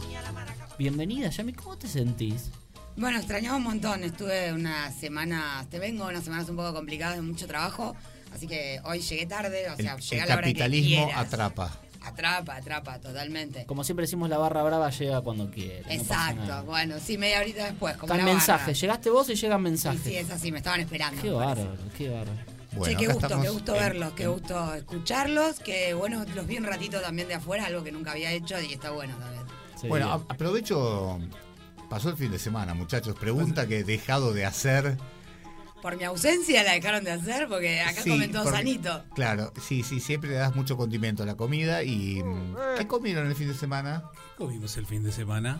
Bienvenida, Yami, ¿cómo te sentís? Bueno, extrañaba un montón. Estuve unas semanas, te vengo unas semanas un poco complicadas de mucho trabajo. Así que hoy llegué tarde, o El, sea, llegué el a la hora que capitalismo atrapa. Atrapa, atrapa, totalmente. Como siempre decimos, la barra brava llega cuando quiere. Exacto, bueno, sí, media horita después, como Están mensajes, barra. llegaste vos y llegan Sí, mensajes. sí, es así, me estaban esperando. Qué bárbaro, qué bárbaro. Bueno, che, qué gusto, qué gusto en- verlos, qué en- gusto escucharlos, que bueno, los vi un ratito también de afuera, algo que nunca había hecho y está bueno también. Sí. Bueno, aprovecho pasó el fin de semana, muchachos? Pregunta que he dejado de hacer. Por mi ausencia la dejaron de hacer porque acá Sí, comen todo porque- sanito. Claro, sí, sí, siempre le das mucho condimento a la comida y... mm, ¿Qué comieron el fin de semana? ¿Qué comimos el fin de semana?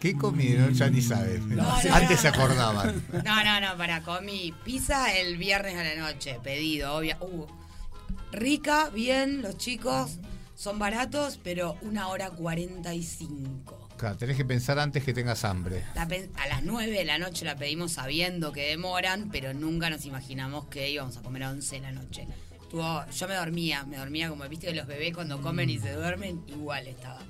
¿Qué comieron? Ya ni saben. No, no, Antes no. se acordaban. <laughs> No, no, no, para, comí pizza el viernes a la noche, pedido, obvio. Uh, rica, bien, los chicos son baratos, pero una hora 45. Claro, tenés que pensar antes que tengas hambre. La a las 9 de la noche la pedimos sabiendo que demoran, pero nunca nos imaginamos que íbamos a comer a 11 de la noche. Estuvo- yo me dormía, me dormía como viste que los bebés cuando comen y se duermen, igual estaba.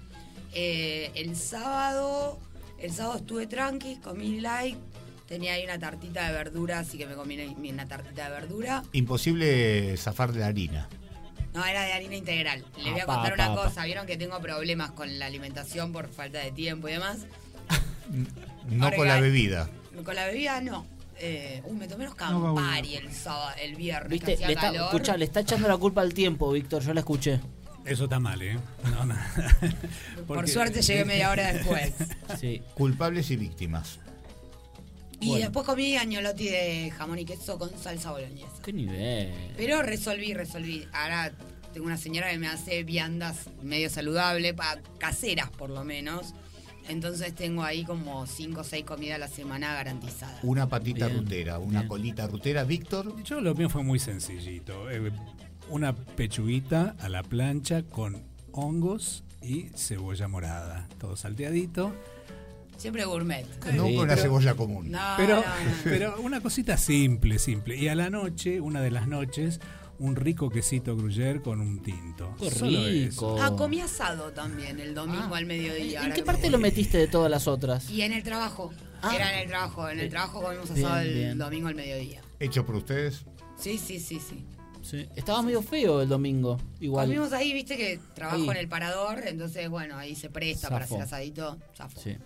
Eh, el sábado, el sábado estuve tranqui, comí light, tenía ahí una tartita de verdura, así que me comí una tartita de verdura. Imposible zafar de la harina. No, era de harina integral. Les voy a Apa, contar una cosa, vieron que tengo problemas con la alimentación por falta de tiempo y demás. No Ahora con la bebida. Con la bebida no. Eh, uy, me tomé unos No. Campari el sábado, el viernes. ¿Viste? Le está, escuchá, le está echando la culpa al tiempo, Víctor. Yo la escuché. Eso está mal, ¿eh? No, no. Por suerte llegué media hora después. Sí. Culpables y víctimas. Y Bueno. después comí añolotti de jamón y queso con salsa boloñesa. ¿Qué nivel? Pero resolví, resolví. Ahora tengo una señora que me hace viandas medio saludable, pa- caseras por lo menos. Entonces tengo ahí como 5 o 6 comidas a la semana garantizadas. Una patita Bien, rutera, una colita rutera. Víctor, Yo lo mío fue muy sencillito. Eh, una pechuguita a la plancha con hongos y cebolla morada. Todo salteadito. Siempre gourmet. no con una cebolla común. No, Pero, no, no. pero una cosita simple, simple. Y a la noche, una de las noches, un rico quesito gruyere con un tinto. Qué Solo rico. eso. Ah, comí asado también el domingo al mediodía. ¿En qué parte me lo metiste de todas las otras? Y en el trabajo. Ah. Era en el trabajo. En el trabajo comimos Bien, asado el bien. domingo al mediodía. Hecho por ustedes. Sí, sí, sí, sí. Sí. Estaba medio feo el domingo. Igual. Comimos ahí, viste que trabajo Ahí. en el parador, entonces bueno, ahí se presta para hacer asadito. Zafo. Sí.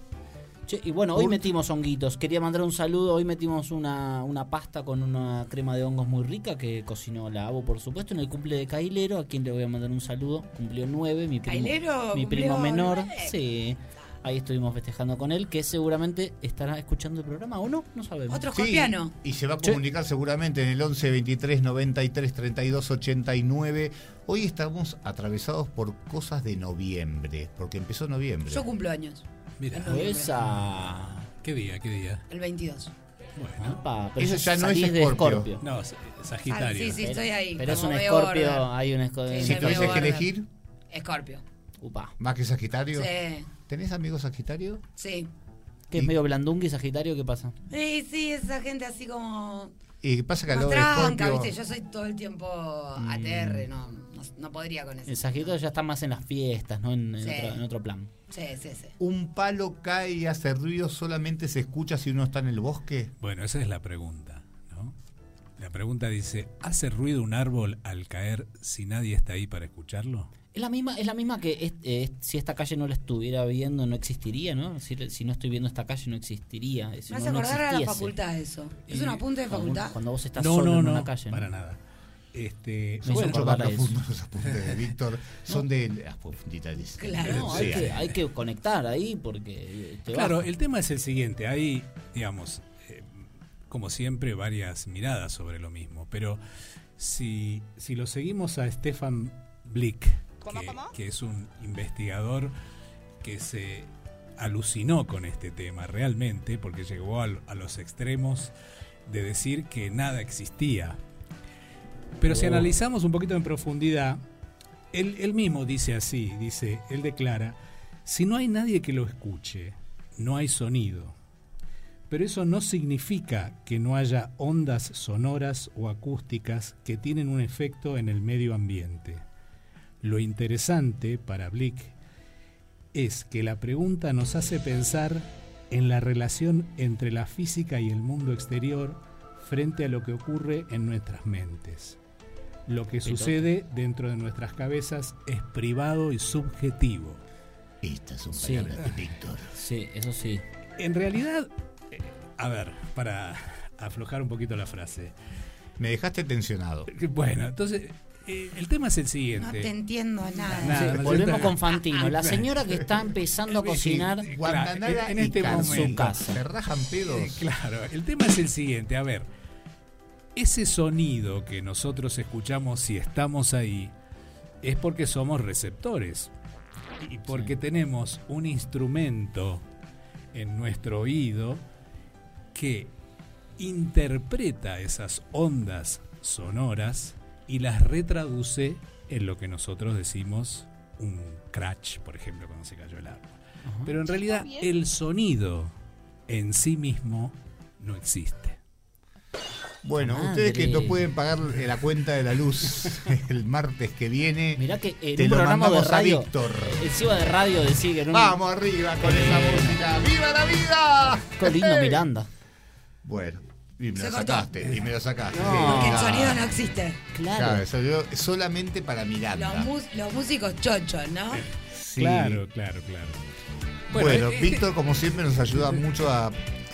Che, y bueno, hoy metimos honguitos. Quería mandar un saludo. Hoy metimos una, una pasta con una crema de hongos muy rica que cocinó la Abo, por supuesto, en el cumple de Cailero, a quien le voy a mandar un saludo. Cumplió nueve, mi primo, ¿Cailero mi primo menor. nueve? Sí. Ahí estuvimos festejando con él, que seguramente estará escuchando el programa o no, no sabemos. Otro Sí, y se va a Sí. comunicar seguramente en el 11 23 93 32 89. Hoy estamos atravesados por cosas de noviembre, porque empezó noviembre. Yo cumplo años. Mira. Esa. ¿qué día? ¿Qué día? El 22. Bueno. Apa, pero Eso ya no es Escorpio. No, Sagitario. Ah, sí, sí, estoy ahí. Pero es un Escorpio, border. hay un Escorpio. Sí, si tuvieses que elegir, Escorpio. Upa. más que Sagitario. Sí, ¿Tenés amigos Sagitario? sí. ¿Qué es medio blandungui Sagitario? ¿Qué pasa? Sí, sí, esa gente así como. Y qué pasa que tranca, Scorpio- ¿viste? Yo soy todo el tiempo ATR, no, no, no podría con eso. El Sagitario ya está más en las fiestas, ¿no? En, en Sí. otro, en otro plan. Sí, sí, sí. ¿Un palo cae y hace ruido solamente se escucha si uno está en el bosque? Bueno, esa es la pregunta, ¿no? La pregunta dice, ¿hace ruido un árbol al caer si nadie está ahí para escucharlo? Es la misma, es la misma que es- eh, si esta calle no la estuviera viendo, no existiría, ¿no? Si, si no estoy viendo esta calle, no existiría. Si Me no, hace no acordar a la facultad eso. ¿Es un apunte de facultad? cuando vos estás No, solo no, en no, una calle. ¿no? para nada. Este, Me hizo acordar los apuntes de <laughs> Víctor. Son de las profundidades. Claro. No, Sí, hay, que, hay que conectar ahí porque eh, te Claro, el tema es el siguiente. Hay, digamos, eh, como siempre, varias miradas sobre lo mismo. Pero si, si lo seguimos a Stefan Blick, que, que es un investigador que se alucinó con este tema realmente, porque llegó a, los extremos de decir que nada existía. Pero si Oh. analizamos un poquito en profundidad, él, él mismo dice así, dice, él declara, si no hay nadie que lo escuche, no hay sonido. Pero eso no significa que no haya ondas sonoras o acústicas que tienen un efecto en el medio ambiente. Lo interesante para Blick es que la pregunta nos hace pensar en la relación entre la física y el mundo exterior frente a lo que ocurre en nuestras mentes. Lo que sucede dentro de nuestras cabezas es privado y subjetivo. Estas son Sí. palabras de Víctor. Sí, eso sí. En realidad, eh, a ver, para aflojar un poquito la frase. Me dejaste tensionado. Bueno, entonces, eh, el tema es el No siguiente. te entiendo nada. Nada, Sí, no volvemos con Fantino. La señora que está empezando a <laughs> cocinar claro, en y este Carmen. momento. su casa. Se rajan pedos. Eh, claro, el tema es el siguiente, a ver, ese sonido que nosotros escuchamos si estamos ahí es porque somos receptores y porque tenemos un instrumento en nuestro oído que interpreta esas ondas sonoras y las retraduce en lo que nosotros decimos un crash, por ejemplo, cuando se cayó el árbol. Pero en realidad el sonido en sí mismo no existe. Bueno, Madre. ustedes que no pueden pagar la cuenta de la luz <laughs> el martes que viene, Mirá que en te un lo programa de mandamos a radio. Víctor. Encima de radio decir que un. Vamos arriba con esa música. ¡Viva la vida! Qué lindo <laughs> Miranda. Bueno, y me Se lo cortó. sacaste, y me lo sacaste. No. Porque el sonido no existe. Claro. Claro, salió solamente para Los, Miranda. mus- los músicos chochos, ¿no? Sí. Claro, claro, claro. Bueno, eh, Víctor, como siempre, nos ayuda mucho a.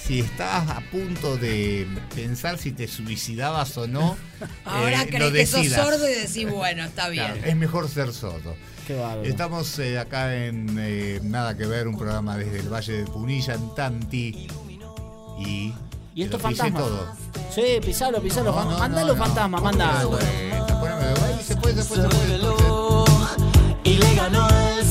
Si estás a punto de pensar si te suicidabas o no, <laughs> Ahora eh, crees lo que sos sordo y decís, bueno, está bien. Claro, es mejor ser sordo. Qué bárbaro. Estamos eh, acá en eh, Nada que ver, un programa desde el Valle de Punilla, en Tanti. Y. ¿Y pisé fantasmas? todo. Sí, pisalo, pisalo. No, no, manda no, los no. fantasmas, manda. Se puede, se puede, se puede. se puede. y le ganó el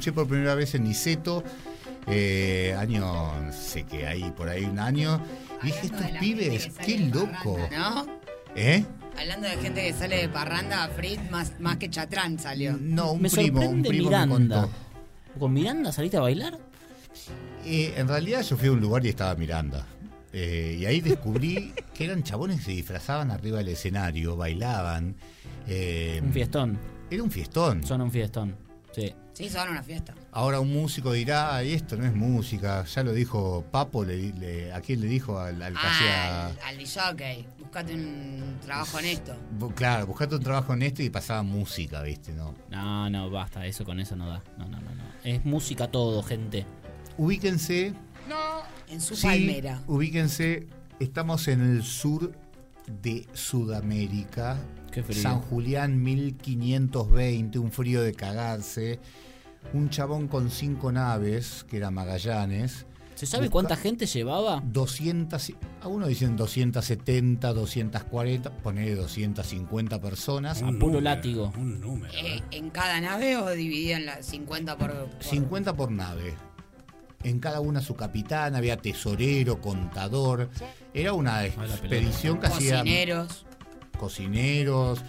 escuché por primera vez en Niceto, eh, año, no sé qué, ahí, por ahí un año. Y dije, estos pibes, que qué loco. parranda, ¿No? ¿Eh? Hablando de gente que sale de parranda, Frit más, más que Chatrán salió. No, un Me primo, un primo me Miranda. contó. ¿Con Miranda saliste a bailar? Eh, en realidad yo fui a un lugar y estaba Miranda. Eh, y ahí descubrí <laughs> que eran chabones que se disfrazaban arriba del escenario, bailaban. eh, Un fiestón. Era un fiestón. Son un fiestón. Sí. Sí, son una fiesta. Ahora un músico dirá, "Ay, esto no es música. Ya lo dijo Papo, le, le- ¿a quién le dijo? Al, al Ah, al DJ, buscate un trabajo honesto. Bu- Claro, buscate un trabajo en este y pasaba música, ¿viste? No. No, no, basta, eso con eso no da. No, no, no, no. Es música todo, gente. Ubíquense, En su sí, palmera. ubíquense, estamos en el sur de Sudamérica. Qué frío. San Julián 1520, un frío de cagarse. Un chabón con cinco naves, que era Magallanes. ¿Se sabe Busca- cuánta gente llevaba? 200, y- algunos dicen 270, 240, poner 250 personas. A puro látigo. Un número. Eh, ¿En cada nave o dividida en las 50 por, por- 50 por nave. En cada una su capitán, había tesorero, contador. Era una expedición que hacía cocineros? Cocineros.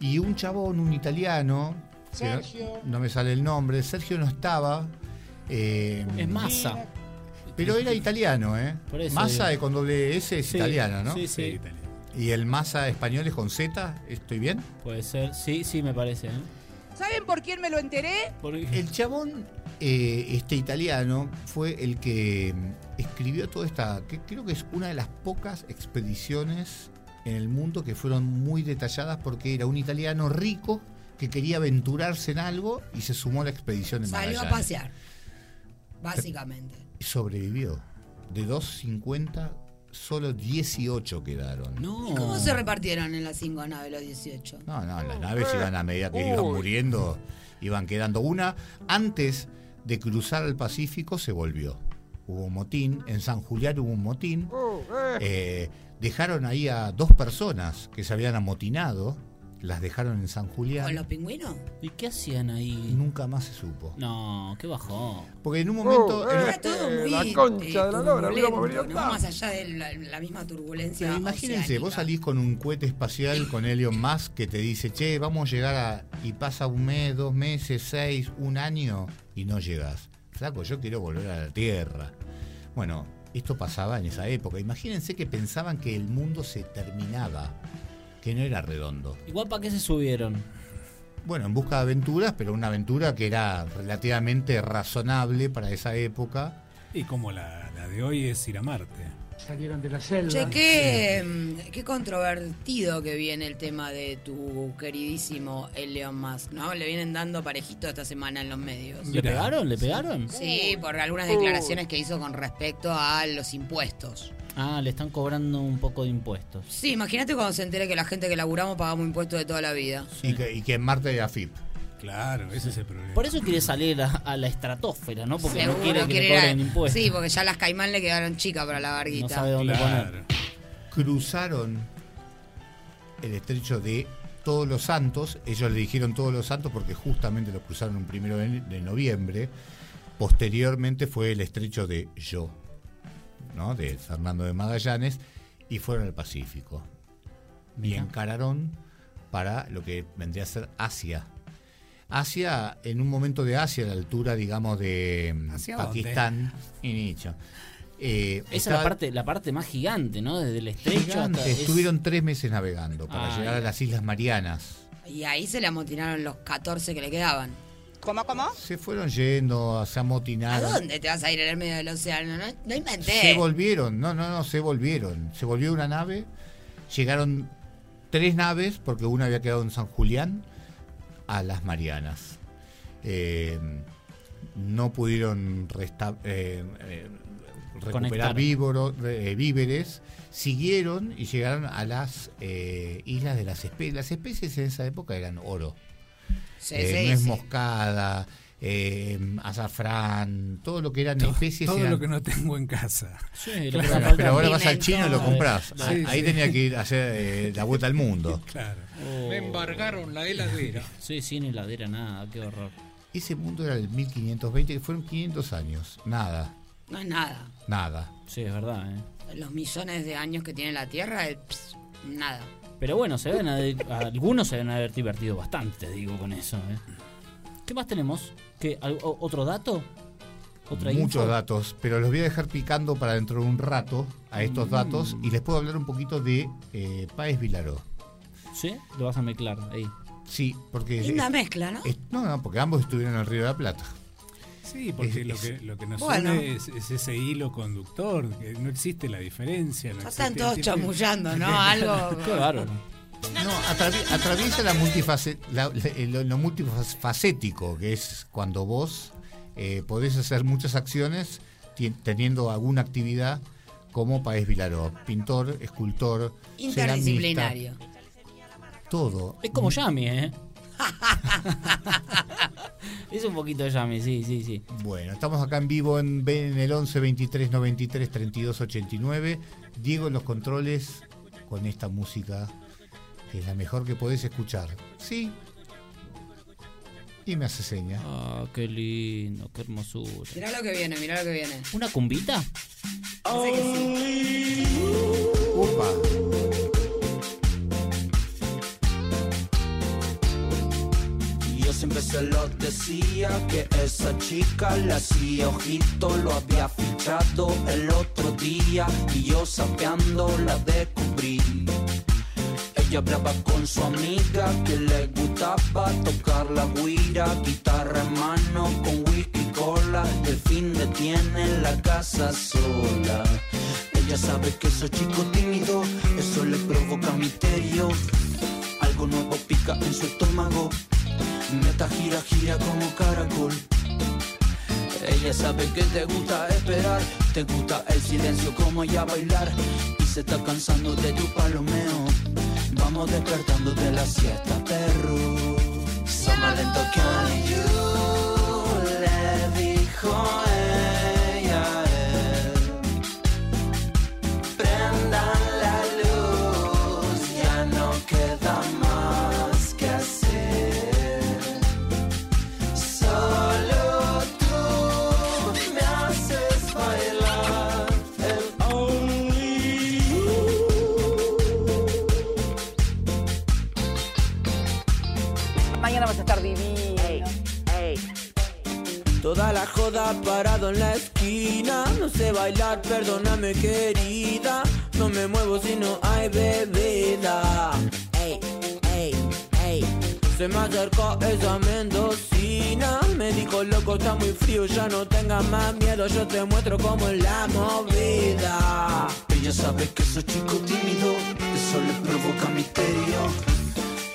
Y un chabón, un italiano, que no- Sergio. no me sale el nombre, Sergio no estaba. eh, Es Massa. Pero era italiano, ¿eh? Massa con doble S es Sí, italiano, ¿no? sí, sí. Sí, Y el Massa español es con Z, ¿estoy bien? Puede ser. Sí, sí, me parece. ¿eh? ¿Saben por quién me lo enteré? El chabón, eh, este italiano, fue el que mm, escribió toda esta, que creo que es una de las pocas expediciones en el mundo que fueron muy detalladas porque era un italiano rico que quería aventurarse en algo y se sumó a la expedición de Salió a Magallanes. pasear. Básicamente. Y sobrevivió. De 250, solo 18 quedaron. ¿Y cómo se repartieron en las cinco naves los 18? No, no, las naves iban a medida que iban muriendo, iban quedando. Una, antes de cruzar el Pacífico, se volvió. Hubo un motín, en San Julián hubo un motín. Eh, dejaron ahí a dos personas que se habían amotinado, las dejaron en San ¿Con Julián. los pingüinos? ¿Y qué hacían ahí? Nunca más se supo. No, qué bajón. Porque en un momento... en un- Era todo muy la concha de la lora, hubiéramos venido ¿no? acá. Más allá de la, la misma turbulencia. Pero imagínense, oceánica. vos salís con un cohete espacial con Elon Musk que te dice, che, vamos a llegar a... Y pasa un mes, dos meses, seis, un año y no llegas. Flaco, yo quiero volver a la Tierra. Bueno, esto pasaba en esa época. Imagínense que pensaban que el mundo se terminaba, que no era redondo. Igual para qué se subieron. Bueno, en busca de aventuras, pero una aventura que era relativamente razonable para esa época. Y como la, la de hoy es ir a Marte. Salieron de la selva. Che, qué, mm, qué controvertido que viene el tema de tu queridísimo Elon Musk, ¿no? Le vienen dando parejito esta semana en los medios. ¿Le pegaron? ¿Le pegaron? Sí, por algunas declaraciones que hizo con respecto a los impuestos. Ah, le están cobrando un poco de impuestos. Sí, imagínate cuando se entere que la gente que laburamos pagamos impuestos de toda la vida. Y, que, y que en Marte era FIP. Claro, ese es el problema. Por eso quiere salir a, a la estratosfera, ¿no? Porque no quiere que le cobren impuestos. Sí, porque ya las caimán le quedaron chicas para la barguita. No sabe dónde poner. Cruzaron el estrecho de Todos los Santos. Ellos le dijeron Todos los Santos porque justamente lo cruzaron un primero de, de noviembre. Posteriormente fue el estrecho de Yo, ¿no? de Fernando de Magallanes, y fueron al Pacífico. Y encararon para lo que vendría a ser Asia. Asia, en un momento de Asia, a la altura, digamos, de mm, ¿Hacia Pakistán y Nicho. Eh, Esa es la parte, la parte más gigante, ¿no? Desde el estrecho Gigante. hasta... es- Estuvieron tres meses navegando para Ay. llegar a las Islas Marianas. Y ahí se le amotinaron los 14 que le quedaban. ¿Cómo, cómo? Se fueron yendo, se ¿A amotinaron. dónde te vas a ir en el medio del océano? No, no inventé. Se volvieron, no, no, no, se volvieron. Se volvió una nave, llegaron tres naves, porque una había quedado en San Julián, a las Marianas. Eh, no pudieron resta- eh, eh, recuperar eh, víveres, siguieron y llegaron a las eh, islas de las especies. Las especies en esa época eran oro. Sí, Eh, sí, nuez sí. moscada, eh, azafrán, todo lo que eran especies. todo eran- lo que no tengo en casa. Sí, Claro, pero ahora vas al chino y lo compras. Sí, ahí sí. tenía que ir a hacer eh, la vuelta al mundo. <laughs> Claro. Oh. Me embargaron la heladera. <laughs> Sí, sin heladera, nada, qué horror. Ese mundo era el 1520, que fueron 500 años. Nada, No es nada. nada. Sí, es verdad, ¿eh? Los millones de años que tiene la Tierra es pss, nada. Pero bueno, se deben haber- algunos se deben haber divertido bastante, te digo, con eso. ¿eh? ¿Qué más tenemos? ¿Qué, ¿Otro dato? ¿Otra Muchos info? datos, pero los voy a dejar picando para dentro de un rato a estos Mm. datos y les puedo hablar un poquito de eh, Páez Vilaró. ¿Sí? Lo vas a mezclar ahí. Sí, porque... Linda es- mezcla, ¿no? es- no, no, porque ambos estuvieron en el Río de la Plata. Sí, porque Es- lo, que, lo que nos Bueno. une es, es ese hilo conductor, que no existe la diferencia. No Ya existe- están todos chamullando, ¿no? <laughs> Algo. Qué bárbaro. No, atravi- atraviesa la la- lo, lo multifacético, que es cuando vos eh, podés hacer muchas acciones teniendo alguna actividad como Paez Vilaró, pintor, escultor, Interdisciplinario. ceramista, todo. Es como Yami, ¿eh? <laughs> es un poquito Yami, sí, sí, sí. Bueno, estamos acá en vivo en, en el 11 23 93 32 89. Diego en los controles con esta música que es la mejor que podés escuchar. Sí. Y me hace seña. Ah, qué lindo, qué hermosura. Mirá lo que viene, mirá lo que viene. ¿Una cumbita? Parece que sí. Opa. Y Yo siempre se lo decía que esa chica la hacía ojito, lo había fichado el otro día y yo sapeando la descubrí. Ella hablaba con su amiga que le gustaba tocar la guira, guitarra en mano con whisky y cola. El fin de tiene la casa sola. Ella sabe que soy chico tímido, eso le provoca misterio. Algo nuevo pica en su estómago. Meta gira, gira como caracol. Ella sabe que te gusta esperar, te gusta el silencio como ella bailar y se está cansando de tu palomeo. Vamos despertando de la siesta, perro. Son más lento Parado en la esquina. No sé bailar, perdóname querida. No me muevo si no hay bebida. Ey, ey, ey. Se me acercó esa mendocina. Me dijo, loco, está muy frío, ya no tengas más miedo. Yo te muestro cómo es la movida. Ella sabe que soy chico tímido. Eso le provoca misterio.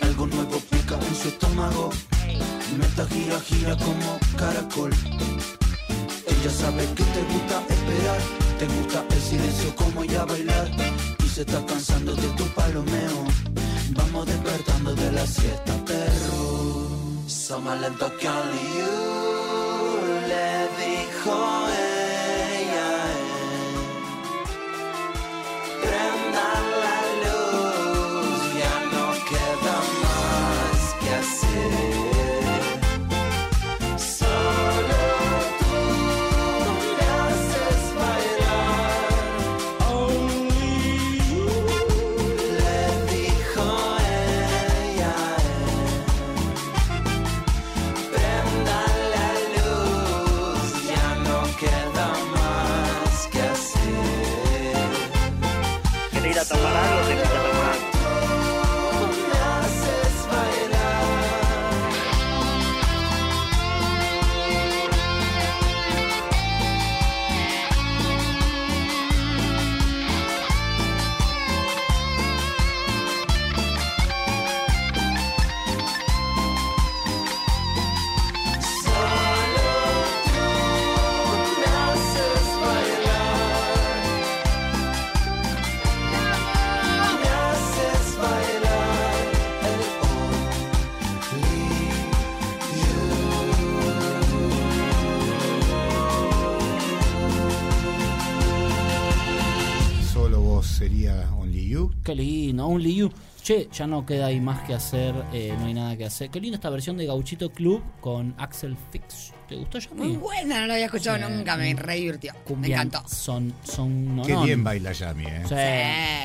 Algo nuevo pica en su estómago. Meta gira, gira como caracol. Ella sabe que te gusta esperar, te gusta el silencio como ella bailar. Y se está cansando de tu palomeo. Vamos despertando de la siesta, perro. Son más lentos que only you, le dijo ella. You. Qué lindo, Only You. Che, ya no queda ahí más que hacer, eh, no hay nada que hacer. Qué linda esta versión de Gauchito Club con Axel Fix. ¿Te gustó ya? Muy buena, no lo había escuchado Sí. nunca, me re divirtió. Me encantó. Son, son Qué bien baila Yami, ¿eh? Sí.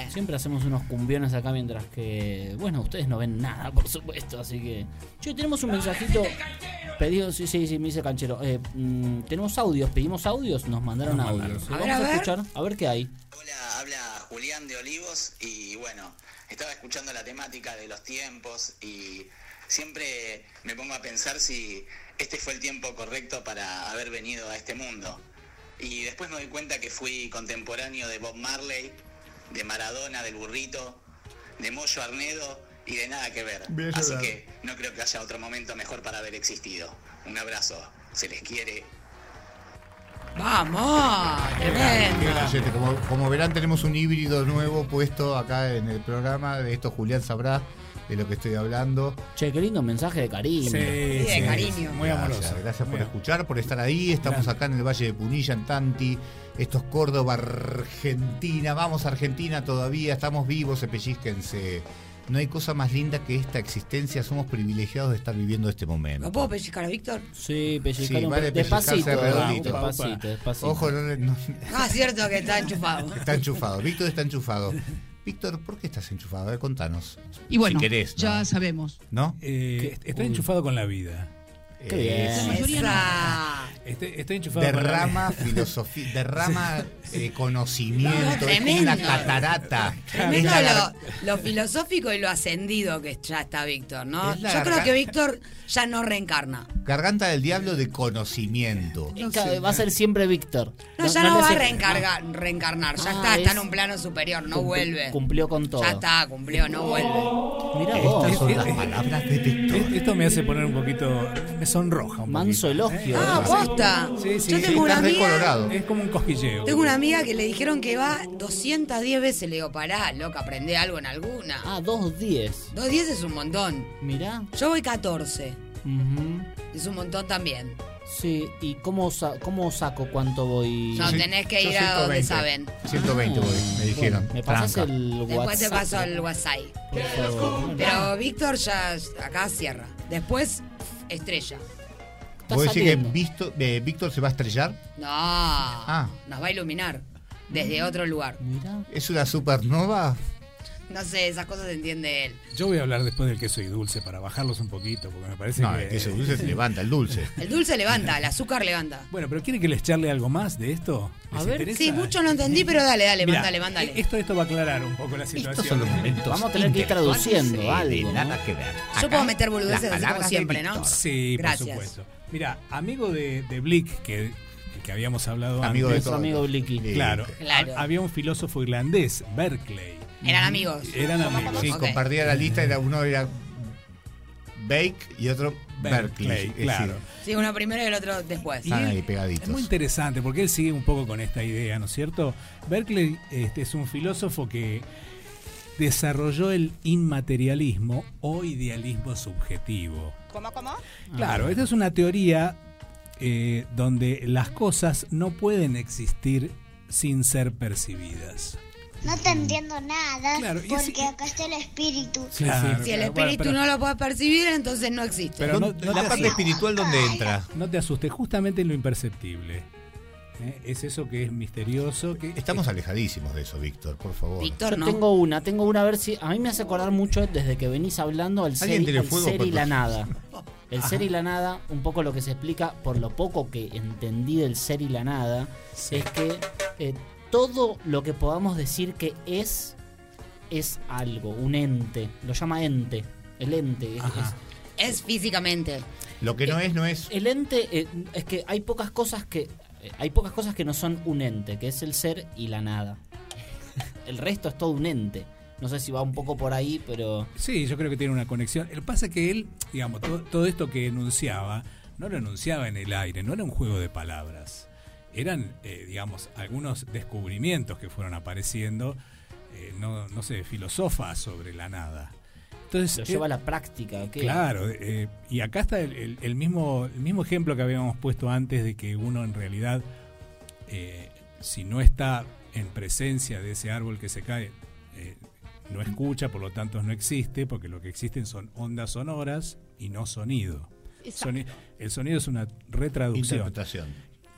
Sí. Siempre hacemos unos cumbiones acá mientras que, bueno, ustedes no ven nada, por supuesto, así que... Che, tenemos un mensajito pedido, sí, sí, sí, me dice canchero. Eh, mm, tenemos audios, pedimos audios, nos mandaron Nos audios. mandaron. A ver, Vamos a a, ver. escuchar, a ver qué hay. Hola, habla Julián de Olivos y bueno, estaba escuchando la temática de los tiempos y siempre me pongo a pensar si este fue el tiempo correcto para haber venido a este mundo. Y después me doy cuenta que fui contemporáneo de Bob Marley, de Maradona, del burrito, de Moyo Arnedo y de nada que ver. Así que no creo que haya otro momento mejor para haber existido. Un abrazo, se les quiere. ¡Vamos! ¡Tremendo! Como, como verán, tenemos un híbrido nuevo puesto acá en el programa. De esto Julián sabrá de lo que estoy hablando. Che, qué lindo mensaje de cariño. Sí, de sí, cariño. Muy gracias, amoroso. gracias por Muy- escuchar, por estar ahí. Estamos acá en el Valle de Punilla, en Tanti. Esto es Córdoba, Argentina. Vamos, Argentina, todavía estamos vivos, pellizquense. No hay cosa más linda que esta existencia. Somos privilegiados de estar viviendo este momento. ¿Lo puedo pellizcar a Víctor? Sí, pellizcar Sí, un vale despacito, despacito, despacito. Ojo, no, le- no- Ah, cierto que está enchufado. <laughs> está enchufado. Víctor está enchufado. Víctor, ¿por qué estás enchufado? A ver, contanos. Y bueno, si querés, ¿no? ya sabemos. ¿No? Eh, estoy enchufado con la vida. Qué bien. Es- La mayoría no. Estoy enchufado derrama <laughs> filosofía, derrama eh, conocimiento, No, es una catarata. Es Tremendo la lo, filosófico y lo ascendido que ya está Víctor, ¿no? Es Yo creo que Víctor ya no reencarna. garganta del diablo de conocimiento. Cada- Va a ser siempre Víctor. No, ya no, va a reencargar, reencarnar. Ya Ah, está, está es- en un plano superior, no vuelve. Cumplió con todo. Ya está, cumplió, no vuelve. Vos. Estas son las palabras de Víctor. Esto me hace poner un poquito. Me sonroja un Manso elogio. Ah, posta. Sí, sí, Yo sí, tengo una amiga. colorado. Es como un cosquilleo. Tengo una amiga que le dijeron que va 210 veces. Le digo, pará, loca, aprende algo en alguna. Ah, 2.10. 210 es un montón. Mirá. Yo voy 14. Ujú. Es un montón también. Sí, ¿y cómo, sa- cómo saco cuánto voy? No, tenés que ir a donde 120. saben. 120 voy, me dijeron. Bueno, me pasas Tranca. el Después WhatsApp. te paso el WhatsApp. Pero Víctor ya acá cierra. Después, estrella. Está ¿Vos decís que eh, Víctor se va a estrellar? No, Ah. nos va a iluminar desde otro lugar. Mirá. ¿Es una supernova? No sé, esas cosas se entiende él. Yo voy a hablar después del queso y dulce para bajarlos un poquito, porque me parece No, que. el queso dulce se levanta, el dulce. El dulce levanta, el azúcar levanta. Bueno, pero ¿quiere que les charle algo más de esto? ¿Les A ver, interesa? Sí, mucho no entendí, pero dale, dale, Mirá, mándale, mándale. Esto, esto va a aclarar un poco la situación. Estos son los momentos. Vamos a tener que ir traduciendo eh, algo, nada que ver. Yo Acá, puedo meter boludeces las así como siempre, ¿no? Sí, Gracias. por supuesto. Mira, amigo de, de Blick, que, que habíamos hablado Amigo de antes. Todos. amigo Blicky. Claro, Claro. ha- había un filósofo irlandés, Berkeley. Eran amigos. Eran amigos. Sí, compartía la lista, era uno era Bake y otro Berkeley. Berkeley, claro. Sí, uno primero y el otro después. Están ahí pegaditos. Es muy interesante porque él sigue un poco con esta idea, ¿no es cierto? Berkeley este, es un filósofo que desarrolló el inmaterialismo o idealismo subjetivo. ¿Cómo, cómo? Claro, esta es una teoría eh, donde las cosas no pueden existir sin ser percibidas. No te entiendo nada, Claro, porque acá está el espíritu. Claro, Si el espíritu bueno, no lo puede percibir, entonces no existe. Pero no- ¿Dónde- no la te parte espiritual, ¿dónde entra? No te asustes, justamente en lo imperceptible. ¿Eh? Es eso que es misterioso. Que Estamos alejadísimos de eso, Víctor, por favor. Víctor, no. tengo una, tengo una a ver si. A mí me hace acordar mucho desde que venís hablando al ser, ¿Alguien tiene al fuego, ser y la nada. <laughs> El ser y la nada, un poco lo que se explica, por lo poco que entendí del ser y la nada, es que eh, todo lo que podamos decir que es, es algo, un ente. Lo llama ente. El ente. es- Ajá. es- Es físicamente. Lo que no es, no es. el ente eh, es que hay pocas cosas que eh, hay pocas cosas que no son un ente, que es el ser y la nada. <laughs> el resto es todo un ente. No sé si va un poco por ahí, pero Sí, yo creo que tiene una conexión. Que pasa que él, digamos, todo, todo esto que enunciaba, no lo enunciaba en el aire, no era un juego de palabras. Eran, eh, digamos, algunos descubrimientos que fueron apareciendo, eh, no, sé, filosofas sobre la nada. Entonces, lo lleva a la práctica. ¿o qué? Claro, eh, y acá está el, el- el mismo, el mismo ejemplo que habíamos puesto antes de que uno en realidad, eh, si no está en presencia de ese árbol que se cae, eh, no escucha, por lo tanto no existe, porque lo que existen son ondas sonoras y no sonido. Soni- el sonido es una retraducción. Interpretación.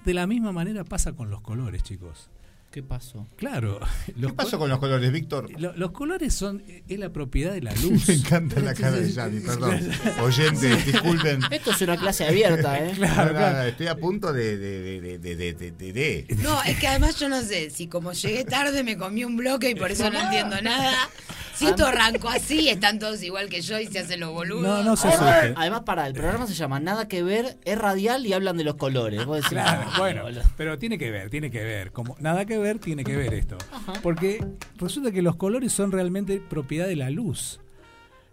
De la misma manera pasa con los colores, chicos. ¿Qué pasó? Claro. ¿Qué <laughs> pasó con los colores, Víctor? Lo- los colores son es la propiedad de la <laughs> luz. Me encanta la cara de Yami, perdón. <laughs> Oyentes, disculpen. Esto es una clase abierta, ¿eh? No, no, no, estoy a punto de. de, de, de, de, de- de- de- No, es que además yo no sé si como llegué tarde me comí un bloque y por eso no entiendo nada. Si esto arrancó así, están todos igual que yo y se hacen los boludos. No, no se Además, asuste. además, para, el programa se llama Nada que ver, es radial y hablan de los colores. Vos decís, Claro, "Ah, bueno, boludo". pero tiene que ver, tiene que ver. Como nada que ver, tiene que ver esto. Porque resulta que los colores son realmente propiedad de la luz.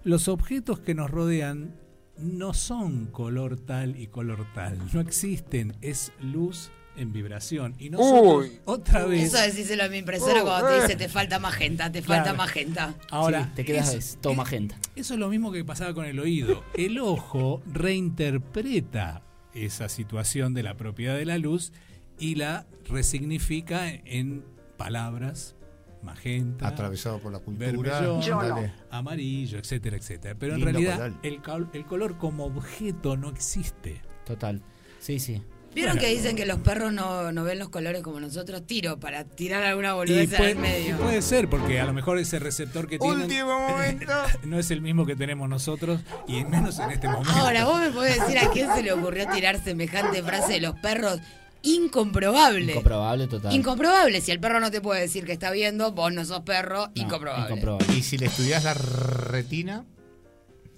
Los objetos que nos rodean no son color tal y color tal. No existen. Es luz en vibración. Y nosotros, Uy. otra vez. Eso decíselo a mi impresora Oh, cuando te eh. dice te falta magenta, te falta magenta. Ahora, Sí, te quedas eso- es, todo magenta. Eso es lo mismo que pasaba con el oído. El ojo reinterpreta esa situación de la propiedad de la luz y la resignifica en palabras, magenta, Atravesado por la cultura. vermellón, amarillo, etcétera, etcétera. Pero en realidad color. el, cal- el color como objeto no existe. Total. Sí, sí. ¿Vieron Bueno. que dicen que los perros no, no ven los colores como nosotros? Tiro para tirar alguna boludez puede, al medio. puede ser, porque a lo mejor ese receptor que tienen Último momento. <laughs> no es el mismo que tenemos nosotros y menos en este momento. Ahora, vos me podés decir a quién se le ocurrió tirar semejante frase de los perros incomprobable. Incomprobable total. Incomprobable. Si el perro no te puede decir que está viendo, vos no sos perro, No, incomprobable. incomprobable. Y si le estudias la retina,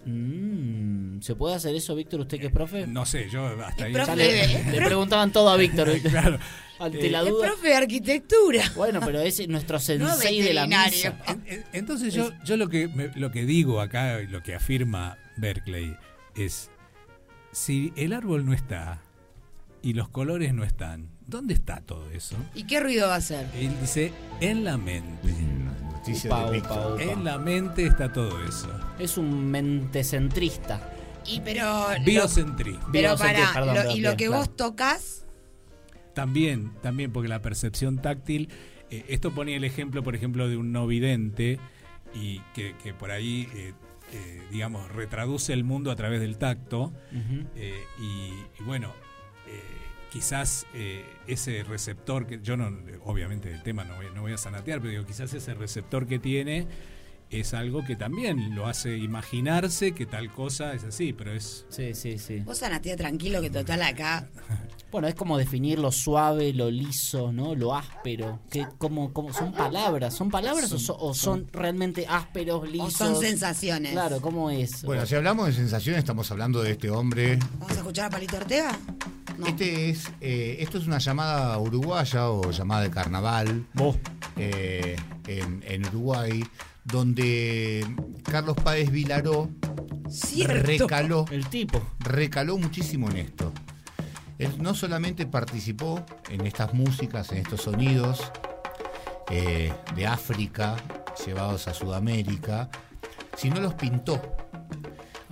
Mm, ¿Se puede hacer eso, Víctor, usted que es profe? No sé, yo hasta ahí. profe, le, le preguntaban todo a Víctor. <laughs> Claro. Ante Eh, la Es duda. profe de arquitectura. Bueno, pero es nuestro <laughs> sensei de la en- Entonces yo, yo lo que me- lo que digo acá, lo que afirma Berkeley, es si el árbol no está y los colores no están, ¿dónde está todo eso? ¿Y qué ruido va a hacer? Él dice, en la mente. Upa, de upa, Víctor. upa. En la mente está todo eso. Es un mentecentrista. Y pero. lo- Biocentrismo. pero para. perdón, y lo bien, que claro. vos tocas. También, también porque la percepción táctil, eh, esto ponía el ejemplo, por ejemplo, de un no vidente y que, que por ahí, eh, eh, digamos, retraduce el mundo a través del tacto. Eh, y, y bueno, eh, quizás eh, ese receptor que yo no, obviamente el tema no voy, no voy a sanatear, pero digo, quizás ese receptor que tiene es algo que también lo hace imaginarse que tal cosa es así, pero es Sí, sí, sí. Vos sanatea tranquilo que total acá. Bueno, es como definir lo suave, lo liso, ¿no? Lo áspero. ¿Qué, cómo, cómo, ¿Son palabras? ¿Son palabras o, so- o son realmente ásperos, O lisos? son sensaciones. Claro, ¿cómo es? Bueno, si hablamos de sensaciones, estamos hablando de este hombre. ¿Vamos a escuchar a Palito Ortega? No. Este es, eh, esto es una llamada uruguaya o llamada de carnaval eh, en, en Uruguay, donde Carlos Páez Vilaró Cierto. recaló, El tipo. recaló muchísimo en esto. Él no solamente participó en estas músicas, en estos sonidos eh, de África llevados a Sudamérica, sino los pintó.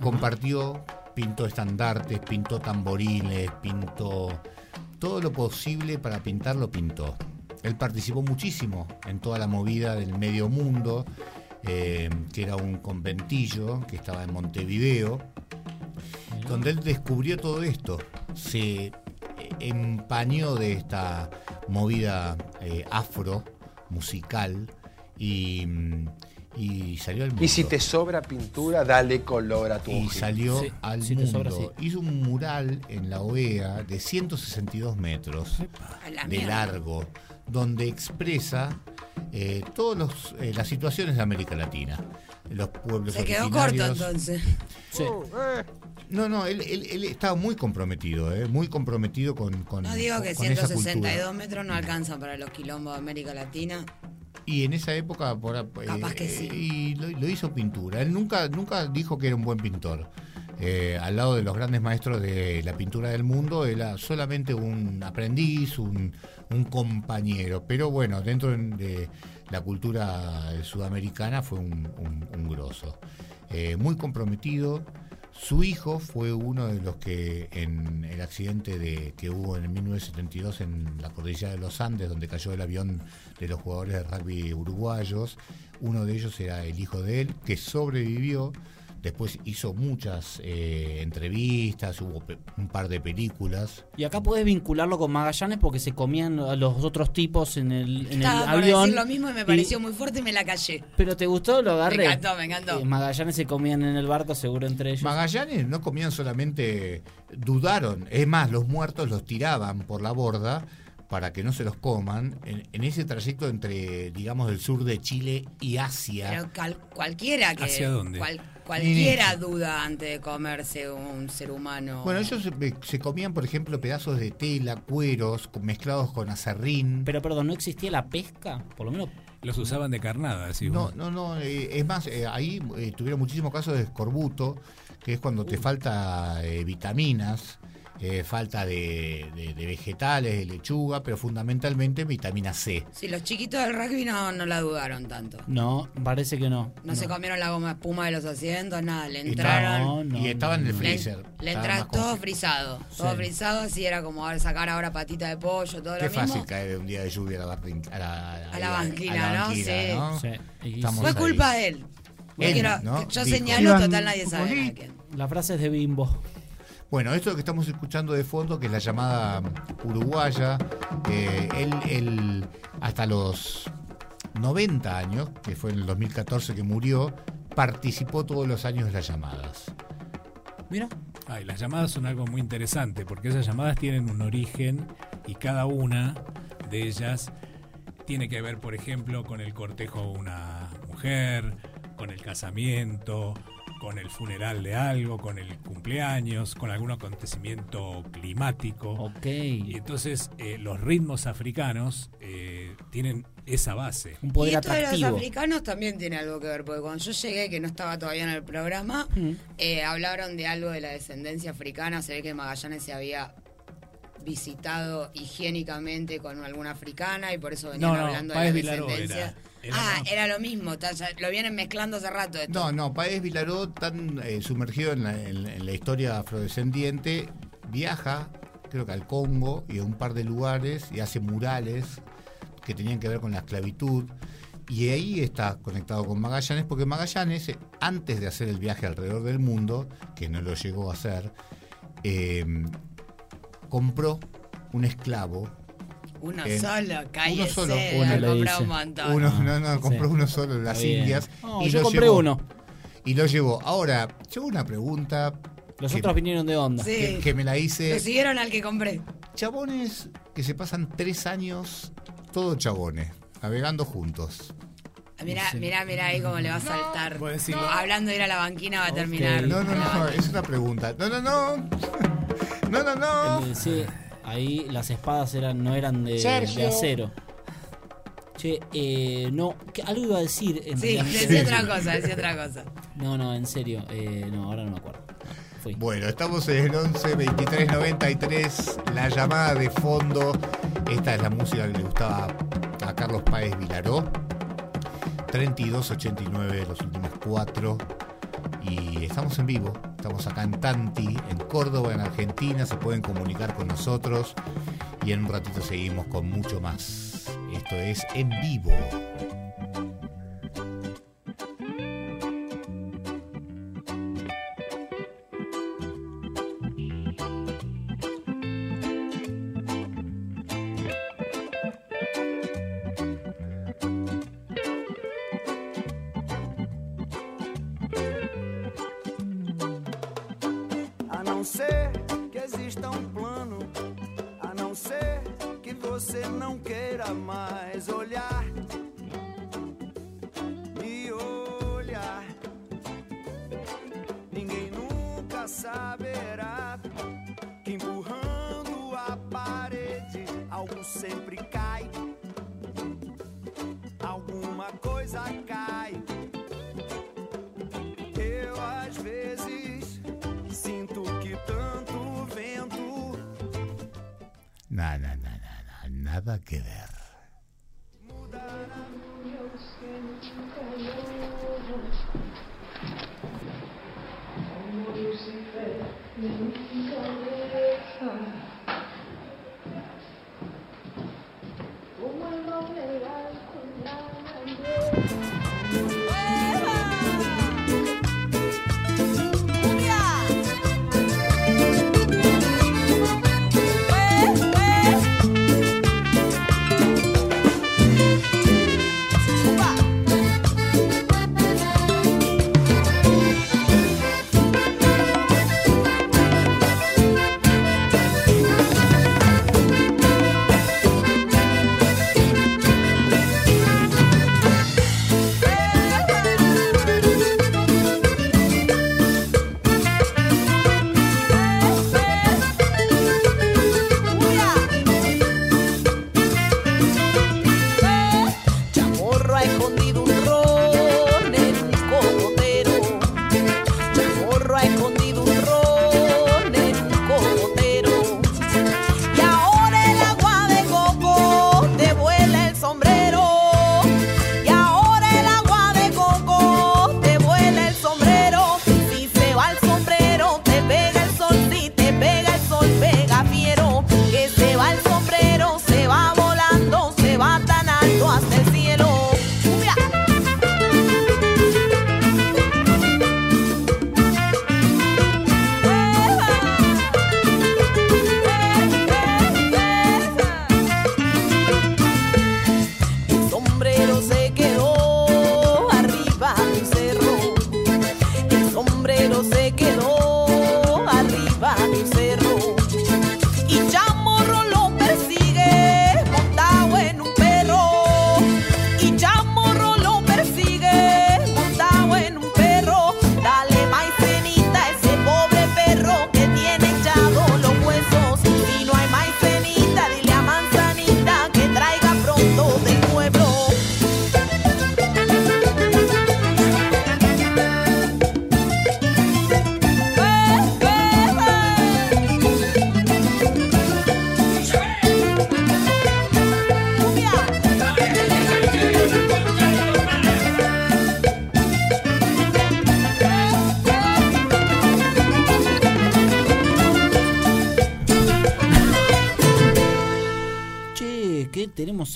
Compartió, pintó estandartes, pintó tamborines, pintó todo lo posible para pintar, lo pintó. Él participó muchísimo en toda la movida del medio mundo, eh, que era un conventillo que estaba en Montevideo, donde él descubrió todo esto, se empañó de esta movida eh, afro musical y, y salió al mundo. Y si te sobra pintura, dale color a tu Y ojito. salió Sí, al si mundo. sobra, sí. Hizo un mural en la OEA de 162 metros de mierda. Donde expresa eh, todas las situaciones de América Latina. Los pueblos Se quedó corto entonces. Sí. No, no, él, él- él estaba muy comprometido, eh, muy comprometido con, con No digo que con esa 162 cultura. metros no alcanzan para los quilombos de América Latina. Y en esa época, por, eh, Capaz que sí. y lo, lo hizo pintura. Él nunca, nunca dijo que era un buen pintor. Eh, al lado de los grandes maestros de la pintura del mundo, era solamente un aprendiz, un, compañero. Pero bueno, dentro de la cultura sudamericana fue un, un- un grosso. Eh, muy comprometido. Su hijo fue uno de los que en el accidente de, que hubo en 1972 en la cordillera de los Andes, donde cayó el avión de los jugadores de rugby uruguayos, uno de ellos era el hijo de él, que sobrevivió. Después hizo muchas eh, entrevistas, hubo un par de películas. Y acá puedes vincularlo con Magallanes porque se comían a los otros tipos en el, en el Estaba por avión. decir lo mismo y me pareció muy fuerte y me la callé. Pero te gustó, lo agarré. Me encantó, me encantó. Eh, Magallanes se comían en el barco, seguro entre ellos. Magallanes no comían solamente, dudaron, es más, los muertos los tiraban por la borda para que no se los coman, en, en ese trayecto entre, digamos, el sur de Chile y Asia. Pero cal- cualquiera que. ¿Hacia dónde? cual- cualquiera duda antes de comerse un ser humano. Bueno, ellos se, se comían, por ejemplo, pedazos de tela, cueros, mezclados con acerrín. Pero perdón, ¿no existía la pesca? Por lo menos. Los usaban de carnada, decís No, vos. no, no. eh, es más, eh, ahí eh, tuvieron muchísimos casos de escorbuto, que es cuando te falta eh, vitaminas, eh, falta de, de- de vegetales, de lechuga, pero fundamentalmente vitamina C. Sí, los chiquitos del rugby no, no la dudaron tanto. No, parece que no. No, se comieron la goma espuma de los asientos, nada. Le entraron. y estaba en el Le, freezer. le Estaba entra más todo frisado. Todo Sí. frisado, así era como sacar ahora patita de pollo, todo Qué lo fácil mismo. caer un día de lluvia a la, a la, A la banquina, ¿no? banquina, Sí. ¿no? Sí. Fue ahí. culpa de él. No Él, quiero- ¿no? Yo Dijo. señalo, total nadie sabe. La frase es de Bimbo. Bueno, esto que estamos escuchando de fondo, que es la llamada uruguaya, eh, él, él hasta los 90 años, que fue en el 2014 que murió, participó todos los años de las llamadas. Mira. Ay, las llamadas son algo muy interesante porque esas llamadas tienen un origen y cada una de ellas tiene que ver, por ejemplo, con el cortejo de una mujer, con el casamiento, con el funeral de algo, con el cumpleaños, con algún acontecimiento climático. Ok. Y entonces eh, los ritmos africanos eh, tienen esa base. Un poder y esto de atractivo. los africanos también tiene algo que ver, porque cuando yo llegué, que no estaba todavía en el programa, Mm. eh, hablaron de algo de la descendencia africana. Se ve que Magallanes se había visitado higiénicamente con alguna africana y por eso venían No, no, hablando de la descendencia. era- era ah, era lo mismo, lo vienen mezclando hace rato. Esto. No, no, Paez Vilaró, tan eh, sumergido en la, en- en la historia afrodescendiente, viaja, creo que al Congo y a un par de lugares y hace murales que tenían que ver con la esclavitud. Y ahí está conectado con Magallanes, porque Magallanes, antes de hacer el viaje alrededor del mundo, que no lo llegó a hacer, eh, compró un esclavo. Uno en- solo, cállese, uno solo, uno le comprado dice. un montón. Uno, no, no, compró Sí. uno solo en las Está. Indias. No, y yo compré llevó. uno. Y lo llevó. Ahora, yo una pregunta. Los que- otros vinieron de onda. Sí. que, que me la hice. Lo siguieron al que compré. Chabones que se pasan tres años, todos chabones, navegando juntos. Mirá, mirá, mirá ahí cómo le va a saltar. No, no. Hablando de ir a la banquina va a terminar. No, no, no, es una pregunta. No, no, no. <laughs> No, no, no. Sí, ahí las espadas eran, no eran de, acero. Che, eh, no, que algo iba a decir. En Sí, realidad. decía otra cosa, decía otra cosa. No, no, en serio. eh, no, ahora no me acuerdo. Fui. Bueno, estamos en el 11 23 93. La llamada de fondo. Esta es la música que le gustaba a Carlos Páez Vilaró. 32 89, los últimos cuatro. Y estamos en vivo. Estamos acá en Tanti, en Córdoba, en Argentina. Se pueden comunicar con nosotros. Y en un ratito seguimos con mucho más. Esto es en vivo.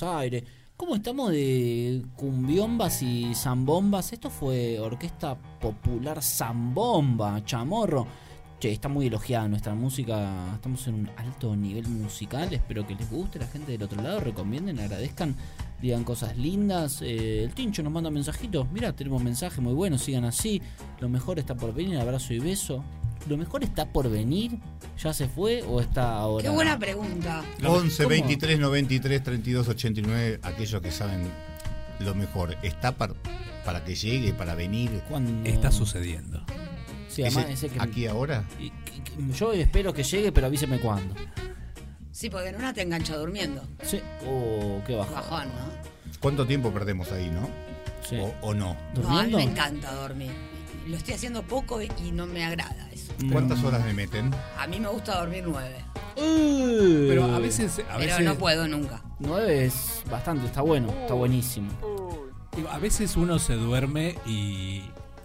Buenos Aires. ¿Cómo estamos de cumbiombas y zambombas? Esto fue Orquesta Popular Zambomba, chamorro. Che, está muy elogiada nuestra música. Estamos en un alto nivel musical. Espero que les guste. La gente del otro lado recomienden, agradezcan, digan cosas lindas. Eh, el Tincho nos manda mensajitos. Mira, tenemos mensaje muy bueno. Sigan así. Lo mejor está por venir. Abrazo y beso. ¿Lo mejor está por venir? ¿Ya se fue o está ahora? Qué buena pregunta. 11 ¿Cómo? 23 93 32 89, aquellos que saben lo mejor. ¿Está par- para que llegue, para venir? Cuando- Está sucediendo. Sí, además, ¿Ese- ese que- ¿Aquí ahora? y- que- que- yo espero que llegue, pero avíseme cuándo. Sí, porque en una te engancha durmiendo. Sí. Oh, qué bajón. Bajón, ¿no? ¿Cuánto tiempo perdemos ahí, no? Sí. O, o no? No, a mí me encanta dormir. Lo estoy haciendo poco y no me agrada. ¿Cuántas horas me meten? A mí me gusta dormir nueve. Pero a veces, a Pero veces, no puedo nunca. 9 es bastante, está bueno, está buenísimo. digo, a veces uno se duerme y,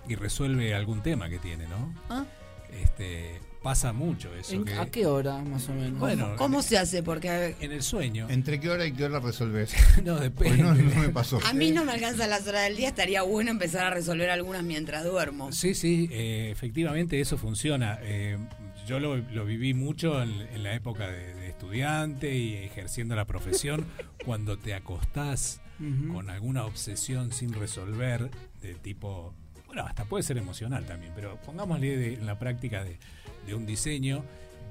y resuelve algún tema que tiene, ¿no? Ah. Este, pasa mucho eso. ¿En- que- ¿A qué hora, más o menos? Bueno, ¿Cómo se hace? Porque en el sueño. ¿Entre qué hora y qué hora resolves? <laughs> No, Pues depende. no, no me pasó. a mí no me alcanzan las horas del día. Estaría bueno empezar a resolver algunas mientras duermo. Sí, sí, eh, efectivamente eso funciona. Eh, yo lo, lo viví mucho en, en la época de, de estudiante y ejerciendo la profesión, <laughs> cuando te acostás con alguna obsesión sin resolver, de tipo, bueno, hasta puede ser emocional también, pero pongámosle de- en la práctica de, de un diseño,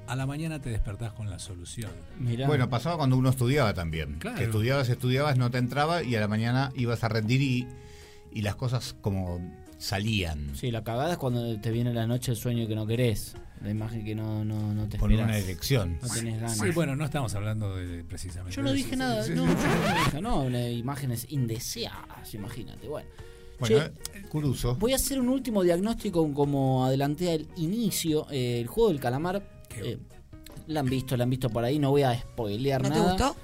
a la mañana te despertás con la solución. Mirá. Bueno, pasaba cuando uno estudiaba también. Claro. Que estudiabas, estudiabas, no te entraba y a la mañana ibas a rendir y, y las cosas como salían. Sí, la cagada es cuando te viene la noche el sueño que no querés. La imagen que no, no, no te Con esperás. una elección. No tenés ganas. Sí, bueno, no estamos hablando de, precisamente Yo no de dije eso. nada, Sí, no, yo no dije, no, imágenes indeseadas, imagínate. Bueno, Bueno, Che, eh, Curuso. voy a hacer un último diagnóstico como adelanté al inicio. eh, el juego del calamar, eh, la han visto, la han visto por ahí, no voy a spoilear ¿No te nada. gustó?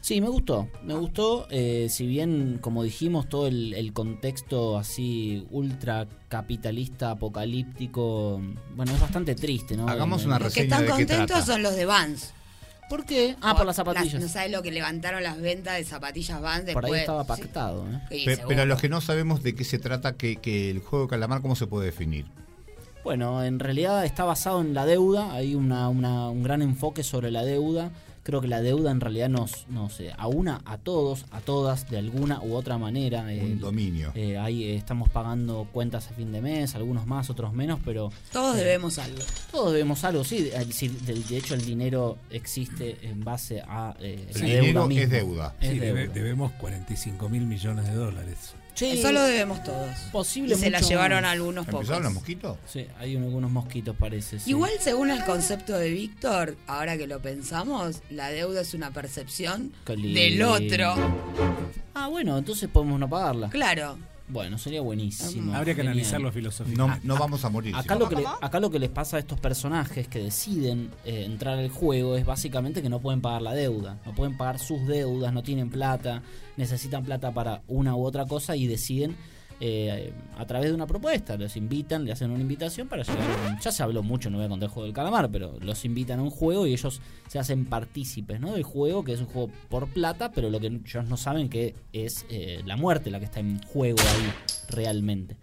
Sí, me gustó, me gustó, eh, si bien, como dijimos, todo el, el contexto así ultra capitalista, apocalíptico, bueno, es bastante triste, ¿no? Hagamos una el- Los que reseña están de qué contentos trata. son los de Vans. ¿Por qué? Ah, por las zapatillas. no sabes lo que levantaron las ventas de zapatillas Vans después. Por ahí estaba pactado, ¿eh? Sí, pero a los que no sabemos de qué se trata, que, que el juego de calamar, ¿cómo se puede definir? Bueno, en realidad está basado en la deuda, hay una, una- un gran enfoque sobre la deuda. Creo que la deuda en realidad nos, nos eh, aúna a todos, a todas, de alguna u otra manera. Eh, Un dominio. eh, ahí eh, estamos pagando cuentas a fin de mes, algunos más, otros menos, pero Todos debemos algo. todos debemos algo, sí. eh, sí, De, de hecho, el dinero existe en base a eh, El la dinero deuda es deuda. Es Sí, debe- deuda. debemos 45 mil millones de dólares. Sí, Eso lo debemos todos. posible Y se la llevaron más. algunos pocos. ¿Empezaron los mosquitos? Sí, hay algunos mosquitos, parece. sí. Igual, según el concepto de Víctor, ahora que lo pensamos, la deuda es una percepción del otro. Ah, bueno, entonces podemos no pagarla. Claro. Bueno, sería buenísimo. Habría que Genial. analizarlo No, filosóficamente. no vamos a morir. Acá lo, que le- acá lo que les pasa a estos personajes que deciden eh, entrar al juego es básicamente que no pueden pagar la deuda, no pueden pagar sus deudas, no tienen plata, necesitan plata para una u otra cosa y deciden eh, a través de una propuesta, los invitan, le hacen una invitación para llegar a un- Ya se habló mucho, no voy a contar el juego del calamar, pero los invitan a un juego y ellos se hacen partícipes ¿no? del juego, que es un juego por plata, pero lo que ellos no saben que es eh, la muerte la que está en juego ahí realmente.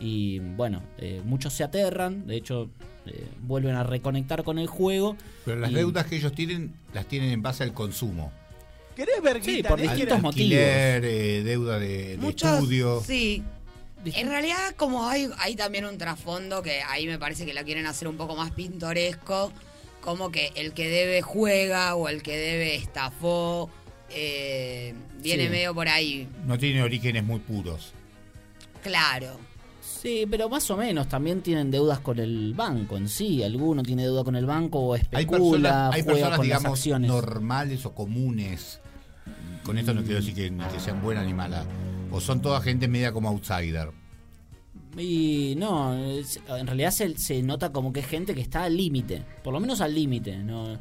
Y bueno, eh, muchos se aterran, de hecho eh, vuelven a reconectar con el juego. Pero las y- deudas que ellos tienen, las tienen en base al consumo. ¿Querés ver Sí, por distintos motivos. Alquiler, eh, deuda de, de Muchos, estudio. sí. En realidad, como hay, hay también un trasfondo que ahí me parece que la quieren hacer un poco más pintoresco, como que el que debe juega o el que debe estafó, eh, viene Sí. medio por ahí, No tiene orígenes muy puros. claro. Sí, pero más o menos también tienen deudas con el banco en sí. Alguno tiene deuda con el banco o Hay especula, personas, hay juega personas con las digamos, acciones. normales o comunes. Con esto no quiero decir que, que sean buenas ni malas. O son toda gente media como outsider. Y no, en realidad se, se nota como que es gente que está al límite, por lo menos al límite. ¿no?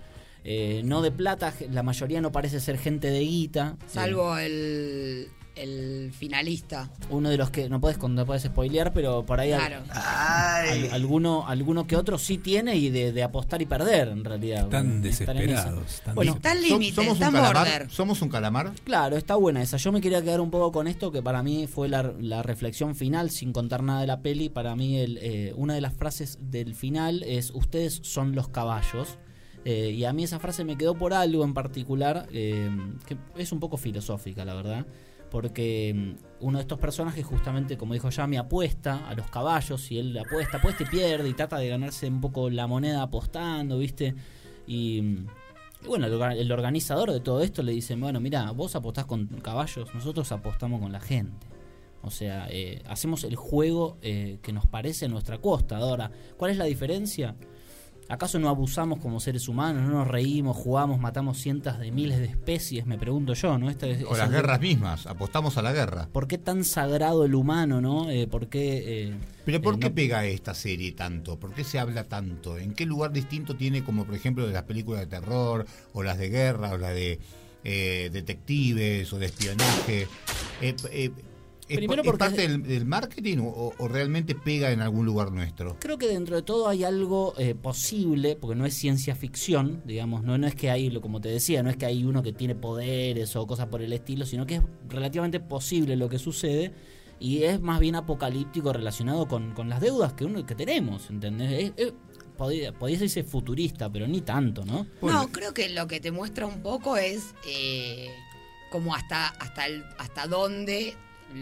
Eh, no de plata, la mayoría no parece ser gente de guita. Salvo el, el finalista. Uno de los que no puedes no puedes spoilear, pero por ahí Claro. al- alguno alguno que otro sí tiene y de, de apostar y perder en realidad. Están desesperados. están Bueno, Está al Som- límite, somos está un en calamar. border. Somos un calamar. Claro, está buena esa. Yo me quería quedar un poco con esto, que para mí fue la, la reflexión final, sin contar nada de la peli. Para mí, el, eh, una de las frases del final es: Ustedes son los caballos. Eh, y a mí esa frase me quedó por algo en particular, eh, que es un poco filosófica, la verdad. Porque mm, uno de estos personajes, justamente, como dijo Yami, apuesta a los caballos y él apuesta, apuesta y pierde y trata de ganarse un poco la moneda apostando, ¿viste? Y. mm, y bueno, el, orga- el organizador de todo esto le dice, bueno, mira, vos apostás con caballos, nosotros apostamos con la gente. O sea, eh, hacemos el juego eh, que nos parece nuestra costa. Ahora, ¿cuál es la diferencia? ¿Acaso no abusamos como seres humanos? ¿No nos reímos, jugamos, matamos cientos de miles de especies? Me pregunto yo, ¿no? O las guerras mismas. Apostamos a la guerra. ¿Por qué tan sagrado el humano, no? Eh, ¿Por qué...? eh, Pero ¿por eh, qué no- pega esta serie tanto? ¿Por qué se habla tanto? ¿En qué lugar distinto tiene como por ejemplo de las películas de terror o las de guerra o las de eh, detectives o de espionaje? ¿Es, Primero es porque- parte del, del marketing o, o realmente pega en algún lugar nuestro? Creo que dentro de todo hay algo eh, posible, porque no es ciencia ficción, digamos, no, no es que hay, lo- como te decía, no es que hay uno que tiene poderes o cosas por el estilo, sino que es relativamente posible lo que sucede y es más bien apocalíptico relacionado con, con las deudas que uno que tenemos, ¿entendés? Es- es- podría, podría decirse futurista, pero ni tanto, ¿no? No, creo que lo que te muestra un poco es eh, como hasta, hasta, el, hasta dónde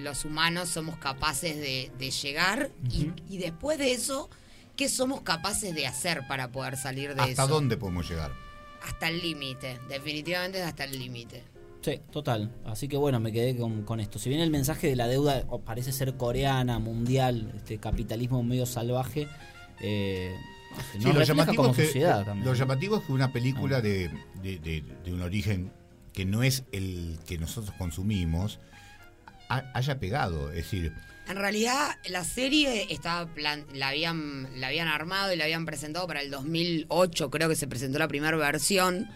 los humanos somos capaces de, de llegar y, y después de eso, ¿qué somos capaces de hacer para poder salir de ¿Hasta eso? dónde podemos llegar? Hasta el límite, definitivamente hasta el límite. Sí, total. Así que bueno, me quedé con, con esto. Si bien el mensaje de la deuda oh, parece ser coreana, mundial, este capitalismo medio salvaje, eh, no Sí, lo, llamativo como es que, sociedad lo- también. lo llamativo es que una película de, de- de- de un origen que no es el que nosotros consumimos haya pegado. Es decir, En realidad, la serie estaba plan- la habían la habían armado y la habían presentado para el 2008, creo que se presentó la primera versión.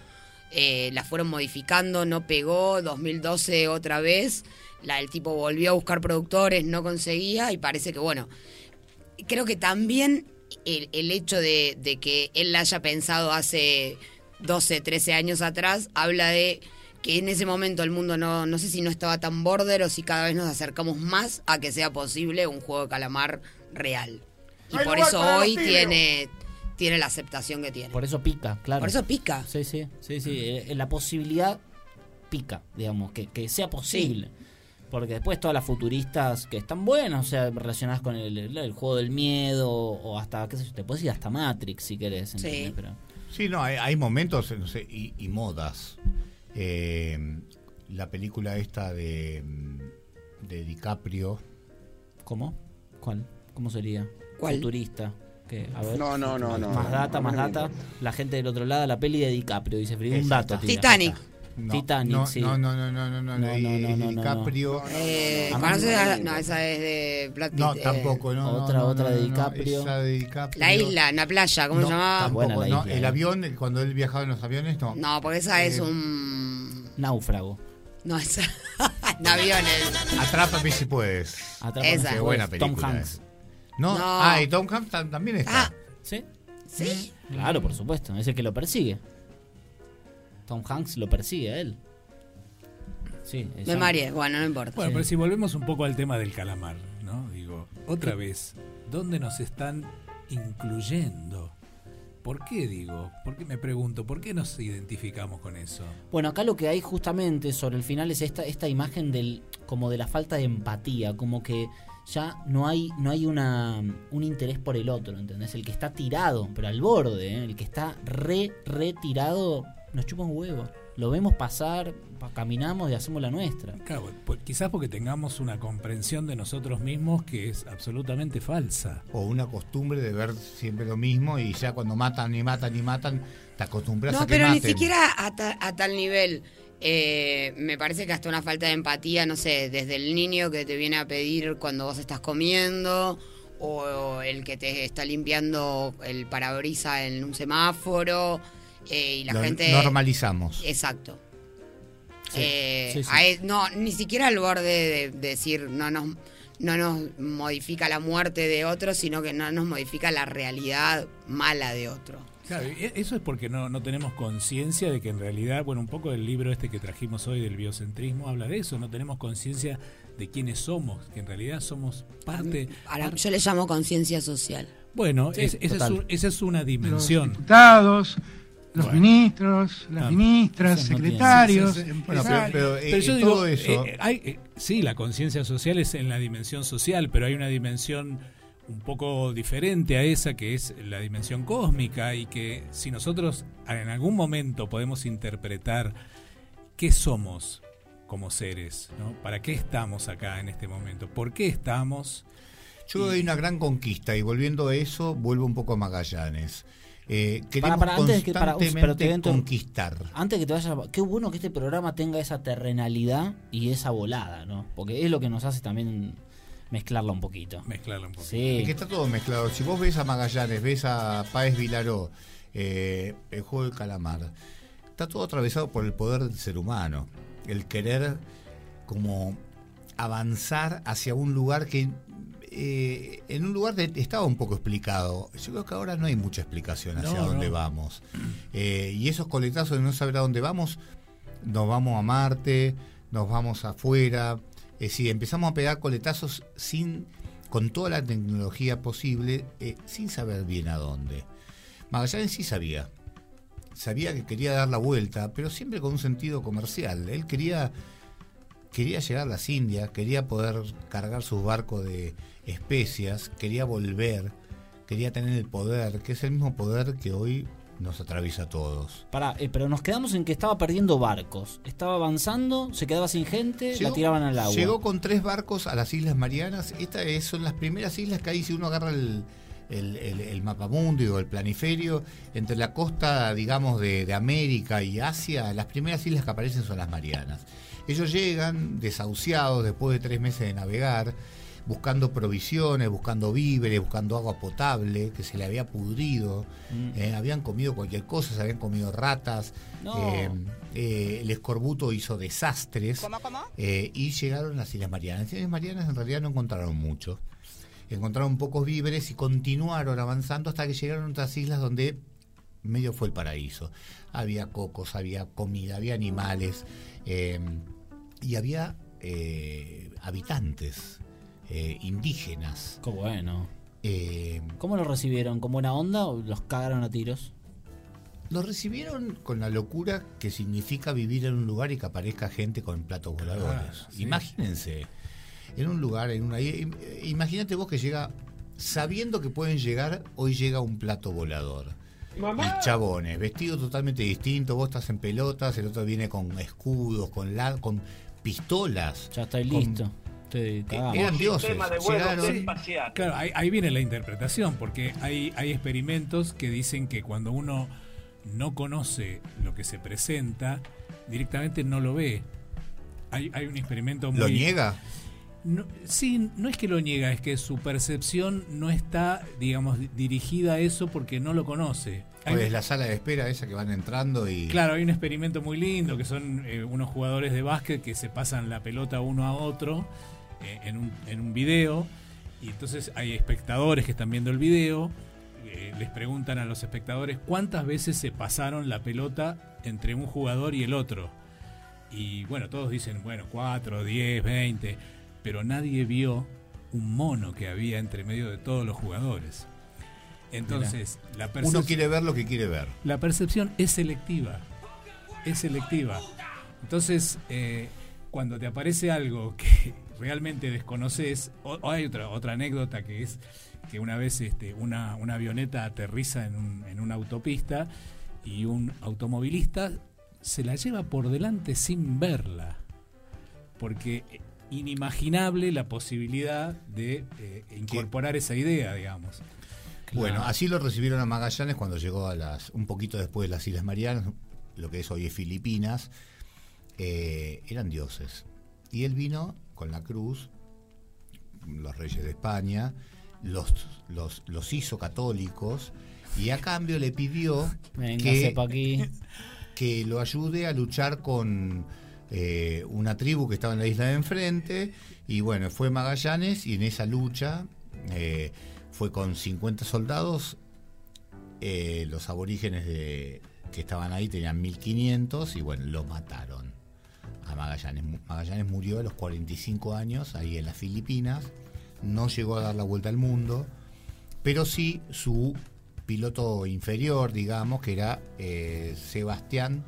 Eh, la fueron modificando, no pegó. 2012 otra vez. El tipo volvió a buscar productores, no conseguía y parece que, bueno, creo que también el, hecho de que él la haya pensado hace 12, 13 años atrás, habla de que en ese momento el mundo no, no sé si no estaba tan border o si cada vez nos acercamos más a que sea posible un juego de calamar real. Y No por eso hoy tiene, tiene la aceptación que tiene. Por eso pica, claro. Por eso pica. Sí, sí, sí, sí. eh, la posibilidad pica, digamos, que, que sea posible. Porque después todas las futuristas que están buenas, o sea, relacionadas con el, el- el juego del miedo o hasta, qué sé yo, te puedes ir hasta Matrix si querés, ¿entendés? Sí. Pero, sí, no, hay, hay momentos no sé, y, y modas. Eh, la película esta de, mm, de DiCaprio. ¿Cómo? ¿Cuál? ¿Cómo sería? ¿Cuál? Futurista. Que, a ver. No, no, no, no, Más no, data, no más data. La gente del otro lado, la peli de DiCaprio, dice Freddy. Un dato. tira. Titanic. No, Titanic, no, sí. no, no, no, no, no, no, No, y- no, no, y no, no, DiCaprio. Eh, ¿conoces no, esa es de Brad Pitt. No, eh, tampoco, no. no, Otra, no, otra no, de no, DiCaprio. esa de DiCaprio. La isla, en la playa, ¿cómo No, se llamaba? Está buena Tampoco, la no, isla, el eh. avión, cuando él viajaba en los aviones, no. No, porque esa es Eh, un... Náufrago. No, esa... <laughs> en aviones. Atrápame si puedes. Atrápame Esa. Qué buena Tom película. Hanks. esa. No, No. ah, y Tom Hanks tam- también está. Ah, ¿Sí? ¿sí? Claro, por supuesto. Es el que lo persigue. Tom Hanks lo persigue a él. Sí, Me mareé, bueno, no importa. Bueno, Sí. pero si volvemos un poco al tema del calamar, ¿no? Digo, otra vez, ¿dónde nos están incluyendo? ¿Por qué digo? ¿Por qué me pregunto? ¿Por qué nos identificamos con eso? Bueno, acá lo que hay justamente sobre el final es esta, esta imagen del, como de la falta de empatía, como que ya no hay, no hay una, un interés por el otro, ¿entendés? El que está tirado, pero al borde, ¿eh? el que está re, retirado, nos chupa un huevo. Lo vemos pasar, pa- caminamos y hacemos la nuestra. Claro, pues, quizás porque tengamos una comprensión de nosotros mismos que es absolutamente falsa. O una costumbre de ver siempre lo mismo y ya cuando matan y matan y matan, te acostumbras a No, que pero ni siquiera a, ta- a tal nivel. Eh, me parece que hasta una falta de empatía, no sé, desde el niño que te viene a pedir cuando vos estás comiendo, o el que te está limpiando el parabrisa en un semáforo. Eh, y la Lo gente... normalizamos. Exacto. Sí, Eh, sí, sí. a no, ni siquiera al borde de, de decir no nos, no nos modifica la muerte de otro, sino que no nos modifica la realidad mala de otro. Claro, e- eso es porque no, no tenemos conciencia de que en realidad, bueno, un poco el libro este que trajimos hoy del biocentrismo habla de eso, no tenemos conciencia de quiénes somos, que en realidad somos parte... Yo le llamo conciencia social. Bueno, Sí, es- esa, es esa es una dimensión. diputados, los Bueno. ministros, las Ah, ministras, no secretarios, sí, sí. Pero yo digo, eh, hay, eh, sí, la conciencia social es en la dimensión social, pero hay una dimensión un poco diferente a esa que es la dimensión cósmica y que si nosotros en algún momento podemos interpretar qué somos como seres, ¿no? ¿Para qué estamos acá en este momento? ¿Por qué estamos? Yo hay una gran conquista y volviendo a eso, vuelvo un poco a Magallanes. Eh, queremos Para, para, antes que, para, pero conquistar. Antes que te vayas, qué bueno que este programa tenga esa terrenalidad y esa volada, ¿no? Porque es lo que nos hace también mezclarla un poquito. Mezclarla un poquito. Sí. Es que está todo mezclado. Si vos ves a Magallanes, ves a Páez Vilaró, eh, el juego del calamar, está todo atravesado por el poder del ser humano. El querer como avanzar hacia un lugar que eh, en un lugar de- estaba un poco explicado. Yo creo que ahora no hay mucha explicación hacia No, dónde no. vamos. Eh, y esos coletazos de no saber a dónde vamos, nos vamos a Marte, nos vamos afuera. Es decir, empezamos a pegar coletazos sin, con toda la tecnología posible, eh, sin saber bien a dónde. Magallanes sí sabía. Sabía que quería dar la vuelta, pero siempre con un sentido comercial. Él quería, quería llegar a las Indias, quería poder cargar sus barcos de especias, quería volver, quería tener el poder, que es el mismo poder que hoy nos atraviesa a todos. Pará, eh, pero nos quedamos en que estaba perdiendo barcos. Estaba avanzando, se quedaba sin gente, la tiraban al agua. Llegó con tres barcos a las Islas Marianas. Estas es- son las primeras islas que hay si uno agarra el, el, el, el mapamundi o el planiferio. Entre la costa, digamos, de, de América y Asia, las primeras islas que aparecen son las Marianas. Ellos llegan desahuciados después de tres meses de navegar, buscando provisiones, buscando víveres, buscando agua potable que se le había pudrido. Mm. Eh, habían comido cualquier cosa, se habían comido ratas. No. Eh, eh, el escorbuto hizo desastres. ¿Cómo, cómo? Eh, y llegaron a las Islas Marianas. Las Islas Marianas en realidad no encontraron mucho. Encontraron pocos víveres y continuaron avanzando hasta que llegaron a otras islas donde medio fue el paraíso. Había cocos, había comida, había animales eh, y había eh, habitantes eh, indígenas. Qué bueno. Eh, ¿Cómo lo recibieron? ¿Con buena onda o los cagaron a tiros? Los recibieron con la locura que significa vivir en un lugar y que aparezca gente con platos voladores. sí. Imagínense, en un lugar, en una im- imagínate vos que llega, sabiendo que pueden llegar, hoy llega un plato volador. Y chabones, vestidos totalmente distintos, vos estás en pelotas, el otro viene con escudos, con la, con pistolas. Ya estoy con- listo. Estoy cagado. eran dioses. Llegaron, Claro, ahí, ahí viene la interpretación, porque hay, hay experimentos que dicen que cuando uno no conoce lo que se presenta, directamente no lo ve. Hay, hay un experimento muy... ¿Lo niega? No, sí, no es que lo niega, es que su percepción no está, digamos, di- dirigida a eso porque no lo conoce. Hay Pues un- la sala de espera esa que van entrando y... Claro, hay un experimento muy lindo que son eh, unos jugadores de básquet que se pasan la pelota uno a otro en, un, en un video y entonces hay espectadores que están viendo el video, eh, les preguntan a los espectadores cuántas veces se pasaron la pelota entre un jugador y el otro. Y bueno, todos dicen, bueno, 4, 10, 20, pero nadie vio un mono que había entre medio de todos los jugadores. Entonces, la Uno percepción... quiere ver lo que quiere ver. La percepción es selectiva. Es selectiva. Entonces, eh, cuando te aparece algo que realmente desconoces, o, o hay otra, otra anécdota que es que una vez este, una, una avioneta aterriza en, un- en una autopista y un automovilista se la lleva por delante sin verla. Porque inimaginable la posibilidad de eh, incorporar esa idea, digamos. Bueno, así lo recibieron a Magallanes cuando llegó a las un poquito después de las Islas Marianas, lo que es hoy es Filipinas. eh, eran dioses. Y él vino con la cruz, los reyes de España, los, los, los hizo católicos Y a cambio le pidió aquí. que lo ayude a luchar con eh, una tribu que estaba en la isla de enfrente. Y bueno, fue Magallanes y en esa lucha eh, fue con 50 soldados. eh, los aborígenes de, que estaban ahí tenían 1500 y bueno, lo mataron a Magallanes. Magallanes murió a los 45 años ahí en las Filipinas. No llegó a dar la vuelta al mundo, pero sí su piloto inferior, digamos, que era eh, Sebastián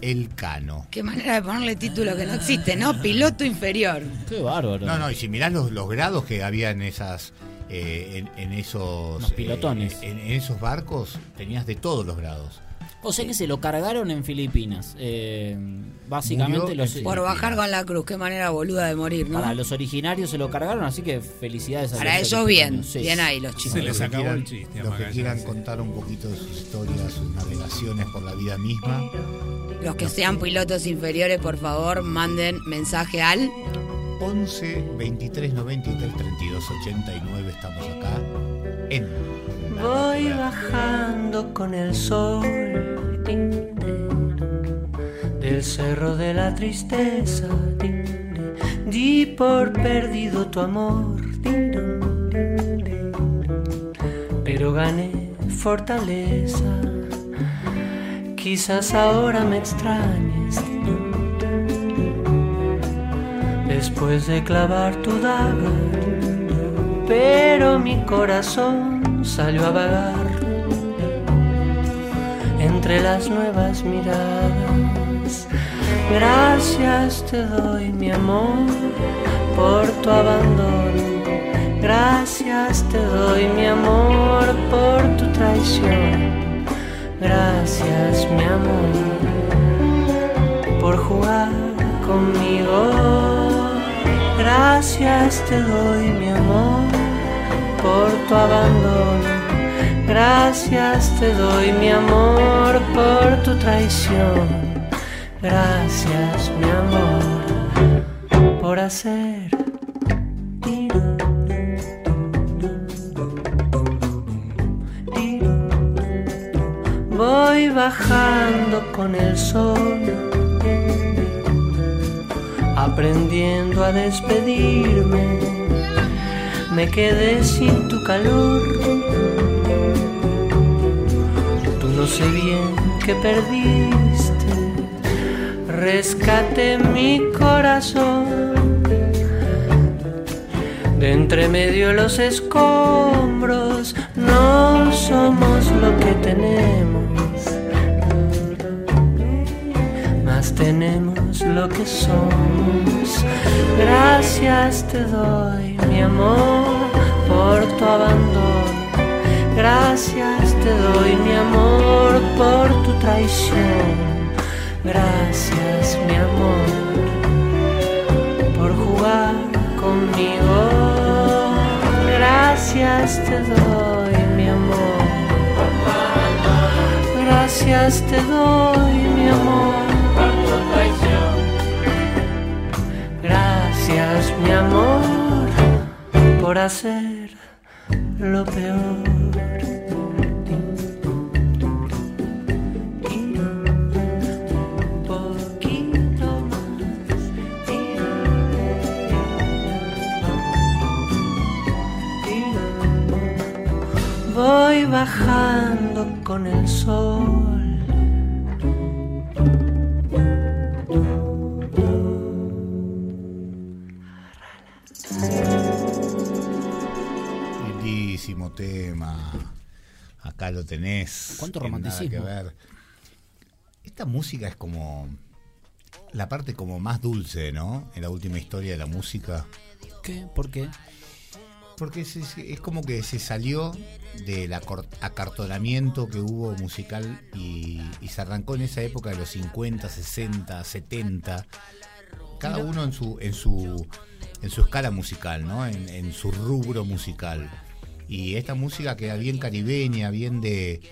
Elcano. Qué manera de ponerle título que no existe, ¿no? Piloto inferior. Qué bárbaro. No, no, y si mirás los, los grados que había en esas. eh, en, en esos Los pilotones. eh, en, en esos barcos tenías de todos los grados. O sea que se lo cargaron en Filipinas. Eh, básicamente los, Por bajar con la cruz, qué manera boluda de morir, ¿no? para los originarios se lo cargaron, así que felicidades a Para los ellos bien. Sí. bien ahí los chicos. Se les Los que acabó quieran- el chiste Los que quieran contar un poquito de sus historias, sus navegaciones por la vida misma. Los que sean pilotos inferiores, por favor, manden mensaje al 11 23 93 32 89 estamos acá en Voy bajando con el sol del cerro de la tristeza. Di por perdido tu amor, pero gané fortaleza. Quizás ahora me extrañes. Después de clavar tu daga, pero mi corazón salió a vagar entre las nuevas miradas. Gracias te doy, mi amor, por tu abandono. Gracias te doy, mi amor, por tu traición. Gracias, mi amor, por jugar conmigo. Gracias te doy, mi amor, por tu abandono. Gracias te doy, mi amor, por tu traición. Gracias, mi amor, por hacer. Voy bajando con el sol, aprendiendo a despedirme. Me quedé sin tu calor. Tú no sé bien qué perdiste. Rescate mi corazón. De entre medio los escombros, no somos lo que tenemos, más tenemos lo que somos. Gracias te doy, mi amor, por tu abandono. Gracias te doy, mi amor, por tu traición. Gracias, mi amor, por jugar conmigo. Gracias te doy, mi amor. Gracias te doy, mi amor. Gracias, mi amor, por hacer lo peor. Voy bajando con el sol. Tema. Acá lo tenés. Cuánto nada romanticismo. que ver. Esta música es como la parte como más dulce, ¿no? En la última historia de la música. ¿Qué? ¿Por qué? Porque es, es- es como que se salió del acartonamiento que hubo musical y, y se arrancó en esa época de los 50, 60, 70. Cada uno en su, en su, en su escala musical, ¿no? En, en su rubro musical. Y esta música queda bien caribeña, bien de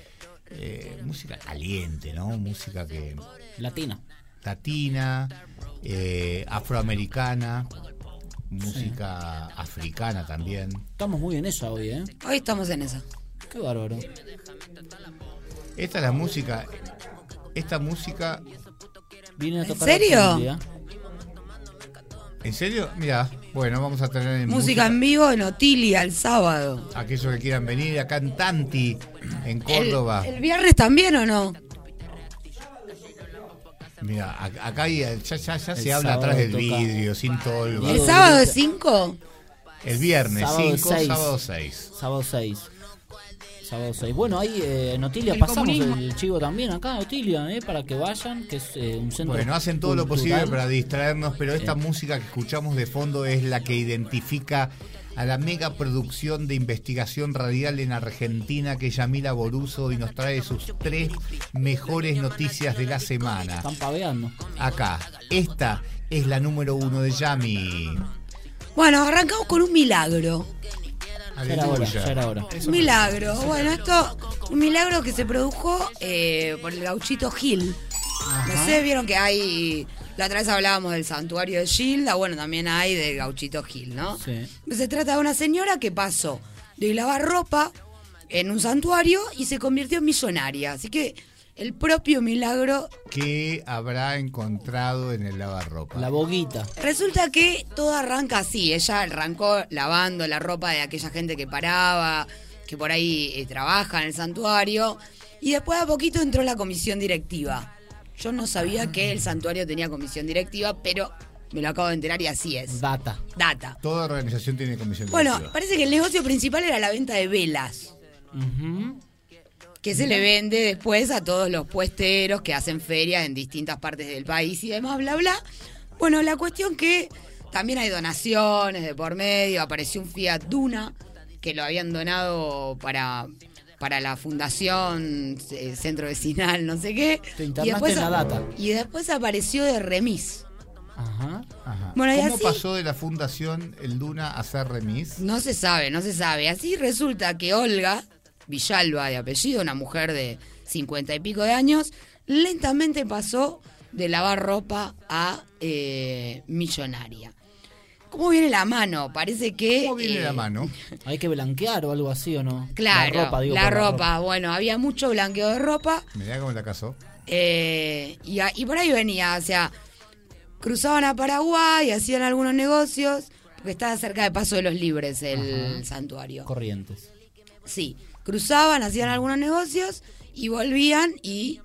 eh, música caliente, ¿no? Música que Latina. latina, eh, afroamericana, música africana también. Estamos muy en eso hoy, ¿eh? Hoy estamos en eso. Qué bárbaro. Esta es la música. Esta música. Viene a ¿En tocar serio? Otilia. ¿En serio? Mira, bueno, vamos a tener en Música en vivo en Otilia el sábado. Aquellos que quieran venir acá en Tanti, en Córdoba. el viernes también o no? Mira, acá hay- ya, ya, ya se habla atrás del toca. vidrio, sin tolva. ¿El sábado es 5? El viernes, Sábado 5, seis. sábado 6. Sábado 6. Sábado 6. Bueno, ahí eh, en Otilia El pasamos comunismo. el chivo también acá, Otilia, eh, para que vayan, que es eh, un centro Bueno, hacen todo lo posible para distraernos, pero esta Eh. música que escuchamos de fondo es la que identifica a la mega producción de investigación radial en Argentina que es Yamila Boruso y nos trae sus tres mejores noticias de la semana. Están paveando. Acá, esta es la número uno de Yami. Bueno, arrancamos con un milagro. Ya era hora, Aleluya. ya era hora. Un milagro. Bueno, esto, un milagro que se produjo eh, por el gauchito Gil. No sé, vieron que hay. La otra vez hablábamos del santuario de Gilda, bueno, también hay de gauchito Gil, ¿no? Sí. Se trata de una señora que pasó de lavar ropa en un santuario y se convirtió en millonaria. Así que el propio milagro. ¿Qué habrá encontrado en el lavarropa? La boguita. Resulta que todo arranca así. Ella arrancó lavando la ropa de aquella gente que paraba, que por ahí eh, trabaja en el santuario. Y después a poquito entró la comisión directiva. Yo no sabía que el santuario tenía comisión directiva, pero me lo acabo de enterar y así es. Data. Data. Toda organización tiene comisión Bueno, directiva. parece que el negocio principal era la venta de velas. Que se le vende después a todos los puesteros que hacen ferias en distintas partes del país y demás, bla, bla. Bueno, la cuestión que también hay donaciones de por medio, apareció un Fiat Duna que lo habían donado para para la fundación eh, centro vecinal, no sé qué. Te internaste en la data. y después apareció de remis. Ajá. Ajá. Bueno, y ¿Cómo así- pasó de la fundación El Duna a ser remis? No se sabe, no se sabe. Así resulta que Olga Villalba, de apellido, una mujer de cincuenta y pico de años, lentamente pasó de lavar ropa a eh, millonaria. ¿Cómo viene la mano? Parece que... ¿Cómo viene eh, la mano? Hay que blanquear o algo así, ¿o no? Claro, La ropa, digo. la por ropa. Bueno, había mucho blanqueo de ropa Mirá cómo la casó. eh, y, a- y por ahí venía, o sea, cruzaban a Paraguay, hacían algunos negocios, porque estaba cerca de Paso de los Libres el Ajá. santuario. Corrientes. Sí, cruzaban, hacían algunos negocios y volvían y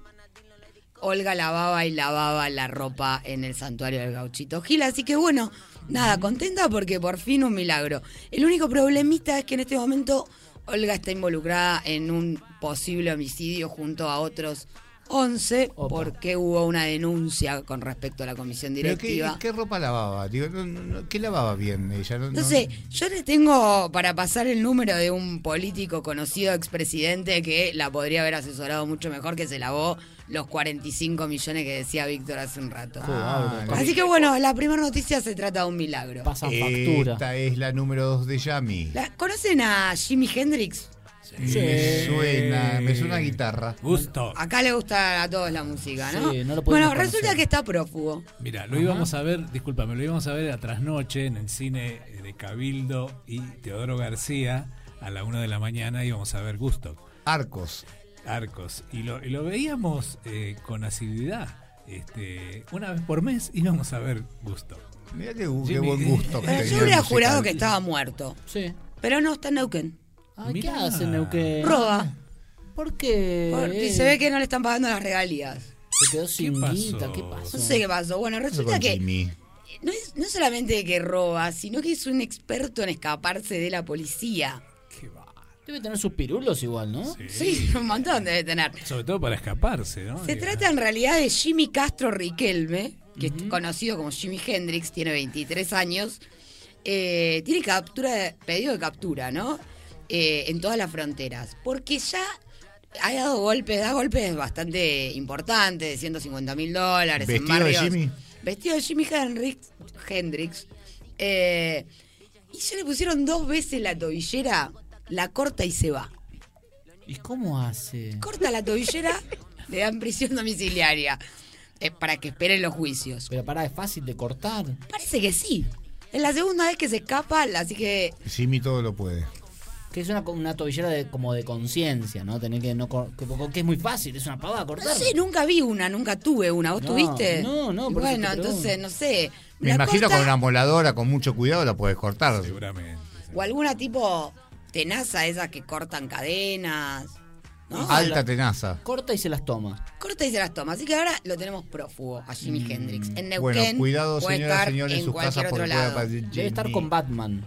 Olga lavaba y lavaba la ropa en el santuario del gauchito Gil. Así que bueno, nada, contenta porque por fin un milagro. El único problemita es que en este momento Olga está involucrada en un posible homicidio junto a otros 11 porque hubo una denuncia con respecto a la comisión ¿Pero qué, directiva. qué ropa lavaba? Digo, no, no, no, ¿Qué lavaba bien ella? No, No sé, yo le tengo para pasar el número de un político conocido expresidente que la podría haber asesorado mucho mejor, que se lavó los 45 millones que decía Víctor hace un rato. Ah, Así que bueno, la primera noticia se trata de un milagro. Esta es la número 2 de Yami. La- ¿Conocen a Jimi Hendrix? Me suena, me suena a guitarra. Gusto. Acá le gusta a todos la música, ¿no? Sí, no lo podemos bueno, conocer. resulta que está prófugo. Mira, lo íbamos a ver, discúlpame, lo íbamos a ver a trasnoche en el cine de Cabildo y Teodoro García a la una de la mañana íbamos a ver Gusto. Arcos. Arcos. Y lo, y lo veíamos eh, con asiduidad. Este, una vez por mes íbamos a ver Gusto. Mira qué, qué buen gusto que Pero tenía yo hubiera jurado que estaba muerto. Sí. Pero no está en Neuquén. Ay, ¿Qué hace Neuquén? Roba. ¿Por qué? Porque se ve que no le están pagando las regalías. Se quedó sin guita, ¿qué pasó? No sé qué pasó. Bueno, resulta que no es no solamente que roba, sino que es un experto en escaparse de la policía. Debe tener sus pirulos igual, ¿no? Sí, un montón debe tener. Sobre todo para escaparse, ¿no? Se trata en realidad de Jimmy Castro Riquelme, que es conocido como Jimi Hendrix, tiene 23 años. Eh, tiene captura de- pedido de captura, ¿no? Eh, en todas las fronteras. Porque ya ha dado golpes, da golpes bastante importantes, de 150 mil dólares. en ¿Vestido de Jimi? Vestido de Jimi Hendrix. Hendrix. Eh, y ya le pusieron dos veces la tobillera, la corta y se va. ¿Y cómo hace? Corta la tobillera, <laughs> le dan prisión domiciliaria. eh, para que esperen los juicios. Pero pará, es fácil de cortar. Parece que sí. Es la segunda vez que se escapa, así que Jimmy todo lo puede. Que es una, una tobillera de, como de conciencia, ¿no? Tener que no que, que es muy fácil, es una pavada No cortar. sé, nunca vi una, nunca tuve una. ¿Vos No, tuviste? no, no, por eso Bueno, te entonces, no sé. Me imagino corta- con una moladora, con mucho cuidado, la puedes cortar. Seguramente. O alguna tipo tenaza, esas que cortan cadenas. ¿no? Alta tenaza. Corta y se las toma. Corta y se las toma. Así que ahora lo tenemos prófugo a Jimi Hendrix. En Neuquén. Mm. Bueno, cuidado, puede señoras y estar señores, en en casas otro porque Debe estar con Batman.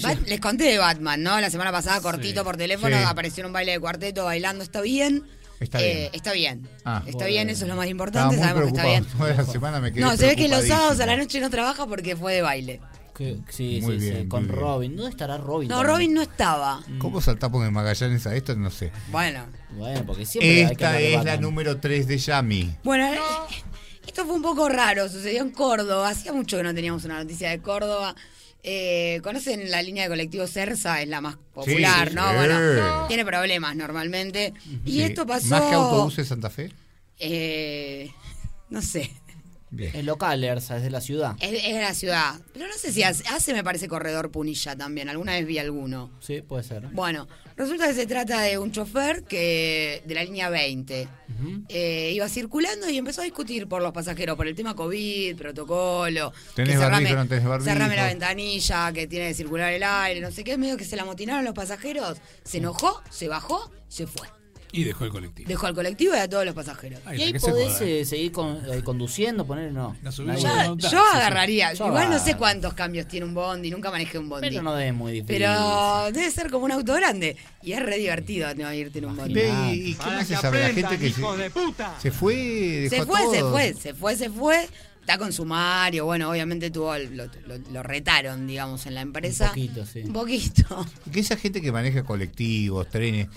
Ser- les conté de Batman, ¿no? La semana pasada, cortito por teléfono, Sí. apareció en un baile de cuarteto bailando. ¿Está bien? Está Eh, bien. está bien. Ah. está Bueno. bien, eso es lo más importante. muy Sabemos que está bien. preocupado. <laughs> Toda la semana me quedé No, se ve que los sábados a la noche no trabaja porque fue de baile. que- sí, Muy sí, sí, bien, con muy bien. Robin. ¿Dónde estará Robin? No, también? Robin no estaba. ¿Cómo saltamos de Magallanes a esto? No sé. Bueno. Bueno, porque siempre hay que Esta hablar de es la número 3 de Yami. Bueno, eh, esto fue un poco raro, sucedió en Córdoba. Hacía mucho que no teníamos una noticia de Córdoba. Eh, ¿Conocen la línea de colectivo Cersa? Es la más popular, Sí, ¿no? sí. Bueno, tiene problemas normalmente. Y Sí. esto pasó. ¿Más que autobuses Santa Fe? eh, no sé. Es local, Ersa, es de la ciudad. Es, es de la ciudad. Pero no sé si hace, hace, me parece, corredor Punilla también. Alguna vez vi alguno. Sí, puede ser. Bueno, resulta que se trata de un chofer que de la línea 20 eh, iba circulando y empezó a discutir por los pasajeros, por el tema COVID, protocolo. ¿Tenés barbijo, no tenés barbijo? cerrame la ventanilla, que tiene que circular el aire, no sé qué. Medio que se la motinaron los pasajeros. Se enojó, se bajó, se fue. Y dejó el colectivo. Dejó al colectivo y a todos los pasajeros. Ay, y ahí se podés joda. eh, seguir con- eh, conduciendo, poner no. La subimos Yo, agarraría, Yo igual no sé cuántos cambios tiene un bondi, nunca manejé un bondi. Pero no es muy difícil. Pero debe ser como un auto grande. Y es re divertido no, irte en un bondi. ¿Y, y qué más se sabe? La gente que se, se fue, dejó Se a fue, se fue, se fue, se fue. Está con sumario. Bueno, obviamente tuvo lo, lo- lo retaron, digamos, en la empresa. Un poquito, sí. Un poquito. Que esa gente que maneja colectivos, trenes,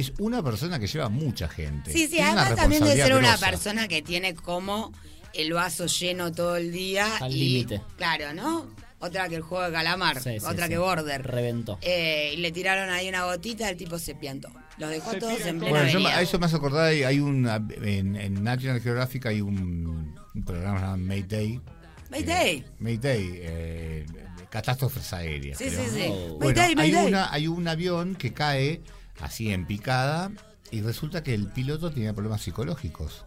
es una persona que lleva mucha gente. Sí, sí, Es una además también debe ser una grosa. persona que tiene como el vaso lleno todo el día. Al y, límite. Claro, ¿no? Otra que el juego de calamar, Sí, sí, otra sí. que border. Reventó. Eh, y le tiraron ahí una gotita, el tipo se piantó. Los dejó a todos en plena Bueno, yo, a eso me hace acordar, hay, hay un, en, en National Geographic hay un, un programa llamado Mayday. Mayday. Eh, Mayday, eh, catástrofes aéreas. Sí, creo. sí, sí. Bueno, Mayday, hay, Mayday. una, hay un avión que cae así en picada y resulta que el piloto tenía problemas psicológicos.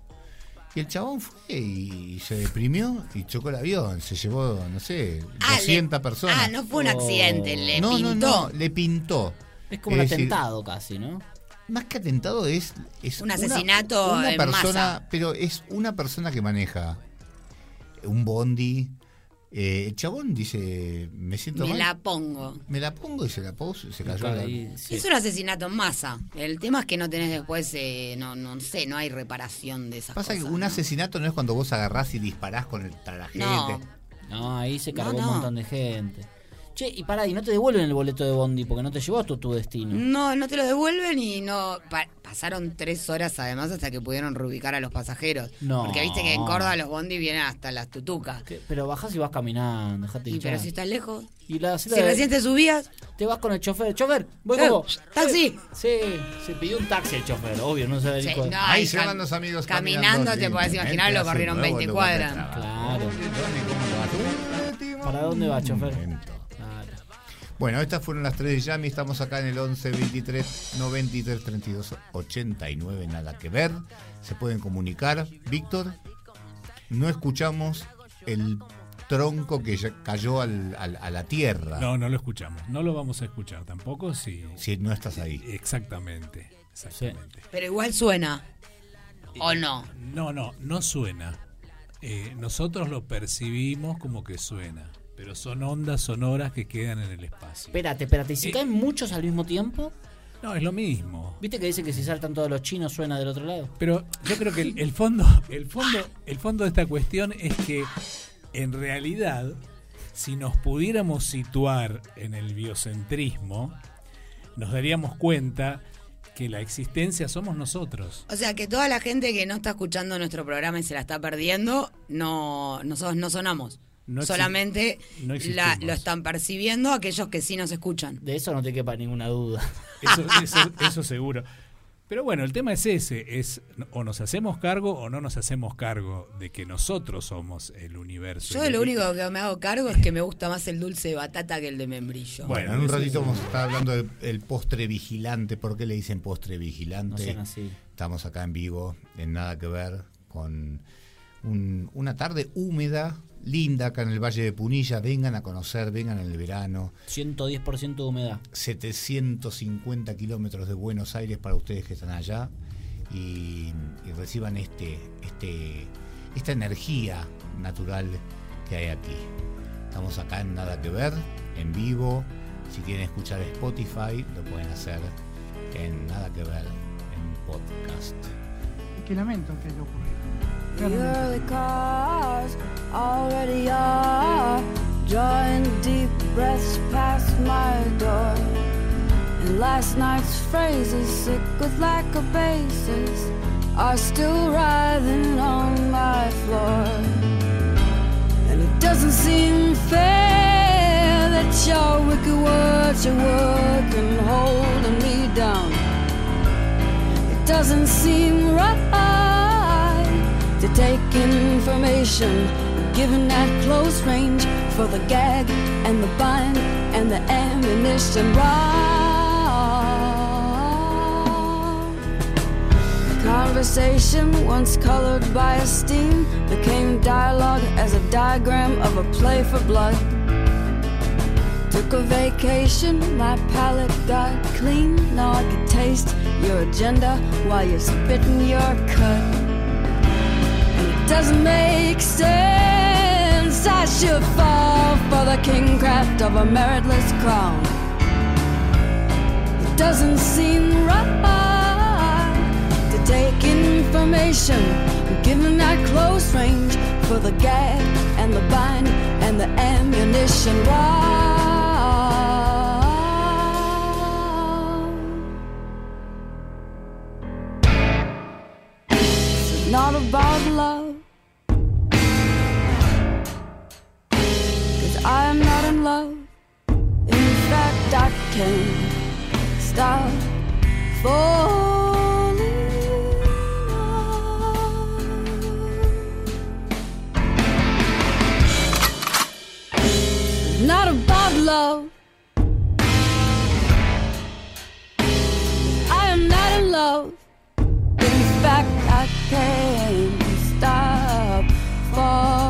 Y el chabón fue y se deprimió y chocó el avión. Se llevó, no sé, Ah, 200 le- personas. Ah, no fue un accidente, le no, pintó. no, no, le pintó. Es como un decir, atentado casi, ¿no? más que atentado es, es Un una- asesinato una, en persona, masa. pero es una persona que maneja un bondi. Eh, el chabón dice, me siento Me mal. la pongo. Me la pongo y se la puso y se cayó. la- Ahí, sí. Es un asesinato en masa. El tema es que no tenés después, eh, no, no sé, no hay reparación de esas Pasa que cosas. un ¿no? asesinato no es cuando vos agarrás y disparás con el, a la gente. No. No, ahí se cargó No, no. un montón de gente. Che, y pará, y no te devuelven el boleto de Bondi porque no te llevó a tu, tu destino. No, no te lo devuelven y no. pa- pasaron tres horas además hasta que pudieron reubicar a los pasajeros. No. Porque viste que en Córdoba los bondi vienen hasta las tutucas. ¿Qué? Pero bajás y vas caminando, dejate Y hinchar. pero si estás lejos. Y la Si recién te subías. Te vas con el chofer. Chofer, voy Eh, con vos. taxi. Sí, se pidió un taxi el chofer, obvio, no se Sí, no, Ahí y se cam- van los amigos Caminando, caminando te podés imaginar, lo corrieron el nuevo 20 lugar de cuadras. Claro. ¿Para dónde va, chofer? Bueno, estas fueron las tres de Yami. Estamos acá en el 11 23 93 32 89. Nada que ver. Se pueden comunicar. Víctor, no escuchamos el tronco que ya cayó al- al- a la tierra. No, no lo escuchamos. No lo vamos a escuchar tampoco si. Si no estás ahí. Exactamente. Exactamente. Pero igual suena. ¿O no? No, no, no suena. Eh, nosotros lo percibimos como que suena. Pero son ondas sonoras que quedan en el espacio. Espérate, espérate. ¿Y si Eh. caen muchos al mismo tiempo? No, es lo mismo. ¿Viste que dice que si saltan todos los chinos suena del otro lado? Pero yo creo que el, el fondo, el fondo, el fondo de esta cuestión es que en realidad, si nos pudiéramos situar en el biocentrismo, nos daríamos cuenta que la existencia somos nosotros. O sea que toda la gente que no está escuchando nuestro programa y se la está perdiendo, no nosotros no sonamos. No Solamente no la- existimos. lo están percibiendo aquellos que sí nos escuchan. De eso no te quepa ninguna duda. <laughs> Eso, eso, eso seguro. Pero bueno, el tema es ese, es o nos hacemos cargo o no nos hacemos cargo de que nosotros somos el universo. Yo lo único que me hago cargo es que me gusta más el dulce de batata que el de membrillo. Bueno, en un ratito vamos a estar hablando del el postre vigilante. ¿Por qué le dicen postre vigilante? No así. Estamos acá en vivo, en nada que ver, con un- una tarde húmeda, linda acá en el Valle de Punilla. Vengan a conocer, vengan en el verano. 110% de humedad. 750 kilómetros de Buenos Aires para ustedes que están allá y, y reciban este, este, esta energía natural que hay aquí. Estamos acá en Nada que Ver, en vivo. Si quieren escuchar Spotify, lo pueden hacer en Nada que Ver, en podcast. Qué lamento que lo ocurrió. The early cars already are drawing deep breaths past my door. And last night's phrases, sick with lack of basis, are still writhing on my floor. And it doesn't seem fair that your wicked words are working, holding me down. It doesn't seem right to take information given at close range for the gag and the bind and the ammunition. Wrong. Conversation once colored by esteem became dialogue as a diagram of a play for blood. Took a vacation, my palate got clean. Now I can taste your agenda while you're spitting your cut. Doesn't make sense. I should fall for the kingcraft of a meritless crown. It doesn't seem right to take information given at close range for the gag and the bind and the ammunition. Is not about love. Cause I am not in love. In fact, I can't stop falling. It's not about love. I am not in love. In fact, I can't stop falling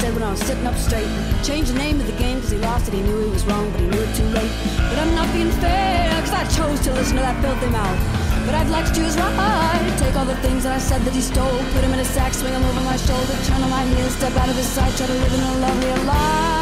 said when I was sitting up straight. Changed the name of the game because he lost it. He knew he was wrong, but he knew it too late. But I'm not being fair because I chose to listen to that filthy mouth. But I'd like to choose right. Take all the things that I said that he stole, put him in a sack, swing him over my shoulder, turn on my heels, step out of his sight, try to live in a lovelier life.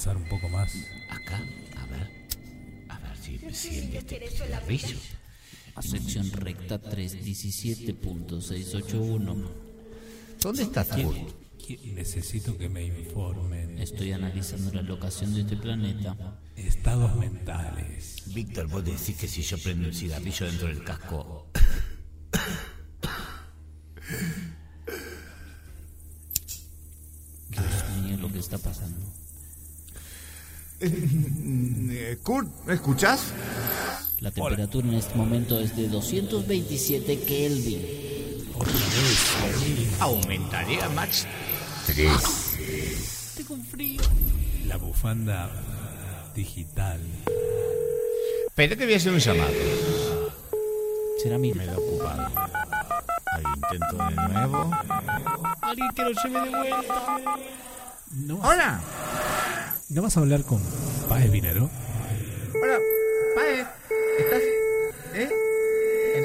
Avanzar un poco más. Acá, a ver. A ver si enciende este cigarrillo. A sección recta 317.681. ¿Dónde estás, ¿Quién- Kurt? quién- Necesito que me informen. Estoy analizando la locación de este planeta. Estados mentales. Víctor, vos decís que si yo prendo un cigarrillo dentro del casco. Dios mío, lo que está pasando. Eh, Kurt, ¿me escuchás? La temperatura en este momento es de 227 Kelvin. Aumentaría Max 3. Tengo frío. La bufanda digital. Espera que voy a hacer un llamado. Será mi. Me da ocupado. Ahí intento de nuevo. Alguien que lo lleve de vuelta. ¿No vas, Hola. ¿No vas a hablar con Páez Vinero? Hola. Pae. ¿Estás? ¿Eh?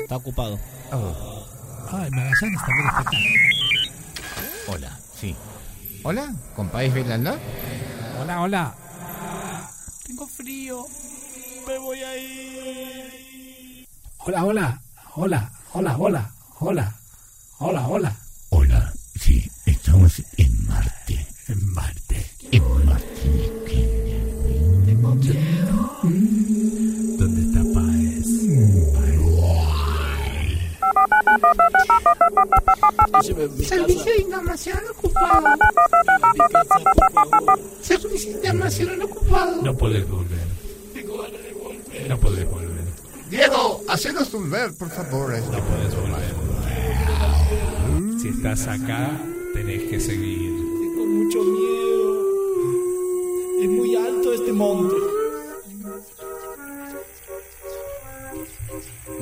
Está ocupado. Oh, Ah, el Magallanes también está acá. Hola, sí. ¿Hola? ¿Con País Belanda? Hola, hola. Tengo frío. Me voy a ir. Hola, hola. Hola, hola, hola. Hola. Hola, hola. Hola, sí, estamos en Marte. En Marte. En Marte. ¿Dónde está Páez? Servicio de información ocupado. Servicio de información ocupado. No podés volver. No podés volver. Diego, hacenos un ver, por favor. No podés volver. Si estás acá, tenés que seguir. Mucho miedo. Es muy alto este monte.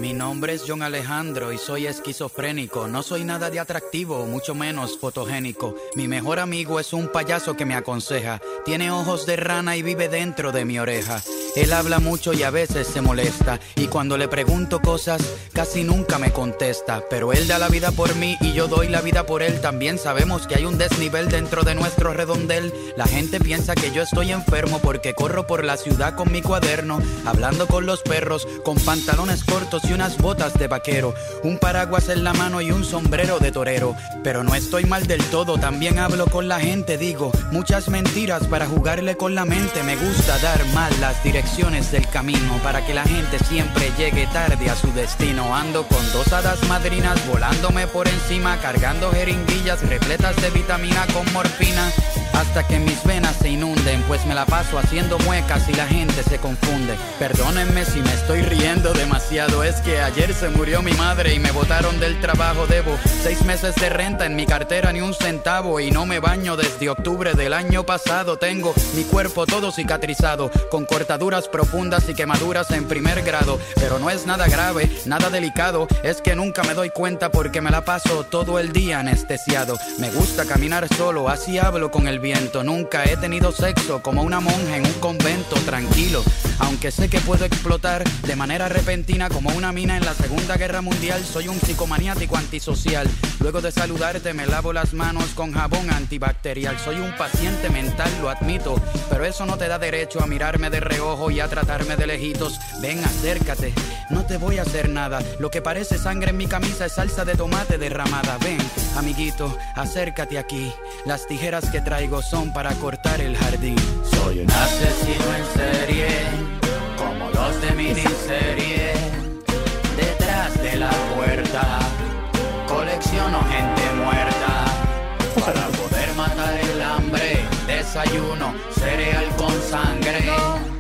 Mi nombre es John Alejandro y soy esquizofrénico. No soy nada de atractivo, mucho menos fotogénico. Mi mejor amigo es un payaso que me aconseja. Tiene ojos de rana y vive dentro de mi oreja. Él habla mucho y a veces se molesta. Y cuando le pregunto cosas, casi nunca me contesta. Pero él da la vida por mí y yo doy la vida por él. También sabemos que hay un desnivel dentro de nuestro redondel. La gente piensa que yo estoy enfermo porque corro por la ciudad con mi cuaderno, hablando con los perros, con pantalones cortos y unas botas de vaquero, un paraguas en la mano y un sombrero de torero. Pero no estoy mal del todo, también hablo con la gente, digo muchas mentiras para jugarle con la mente. Me gusta dar mal las direcciones del camino para que la gente siempre llegue tarde a su destino. Ando con dos hadas madrinas volándome por encima, cargando jeringuillas repletas de vitamina con morfina. Hasta que mis venas se inunden, pues me la paso haciendo muecas y la gente se confunde. Perdónenme si me estoy riendo demasiado, es que ayer se murió mi madre y me botaron del trabajo. Debo seis meses de renta en mi cartera, ni un centavo, y no me baño desde octubre del año pasado. Tengo mi cuerpo todo cicatrizado, con cortaduras profundas y quemaduras en primer grado. Pero no es nada grave, nada delicado, es que nunca me doy cuenta porque me la paso todo el día anestesiado. Me gusta caminar solo, así hablo con el viento. Nunca he tenido sexo como una monja en un convento tranquilo. Aunque sé que puedo explotar de manera repentina como una mina en la Segunda Guerra Mundial, soy un psicomaniático antisocial. Luego de saludarte me lavo las manos con jabón antibacterial. Soy un paciente mental, lo admito, pero eso no te da derecho a mirarme de reojo y a tratarme de lejitos. Ven, acércate, no te voy a hacer nada. Lo que parece sangre en mi camisa es salsa de tomate derramada. Ven, amiguito, acércate aquí. Las tijeras que traigo son para cortar el jardín. Soy un asesino en serie, como los de miniserie. Detrás de la puerta, colecciono gente muerta. Para poder matar el hambre, desayuno cereal con sangre.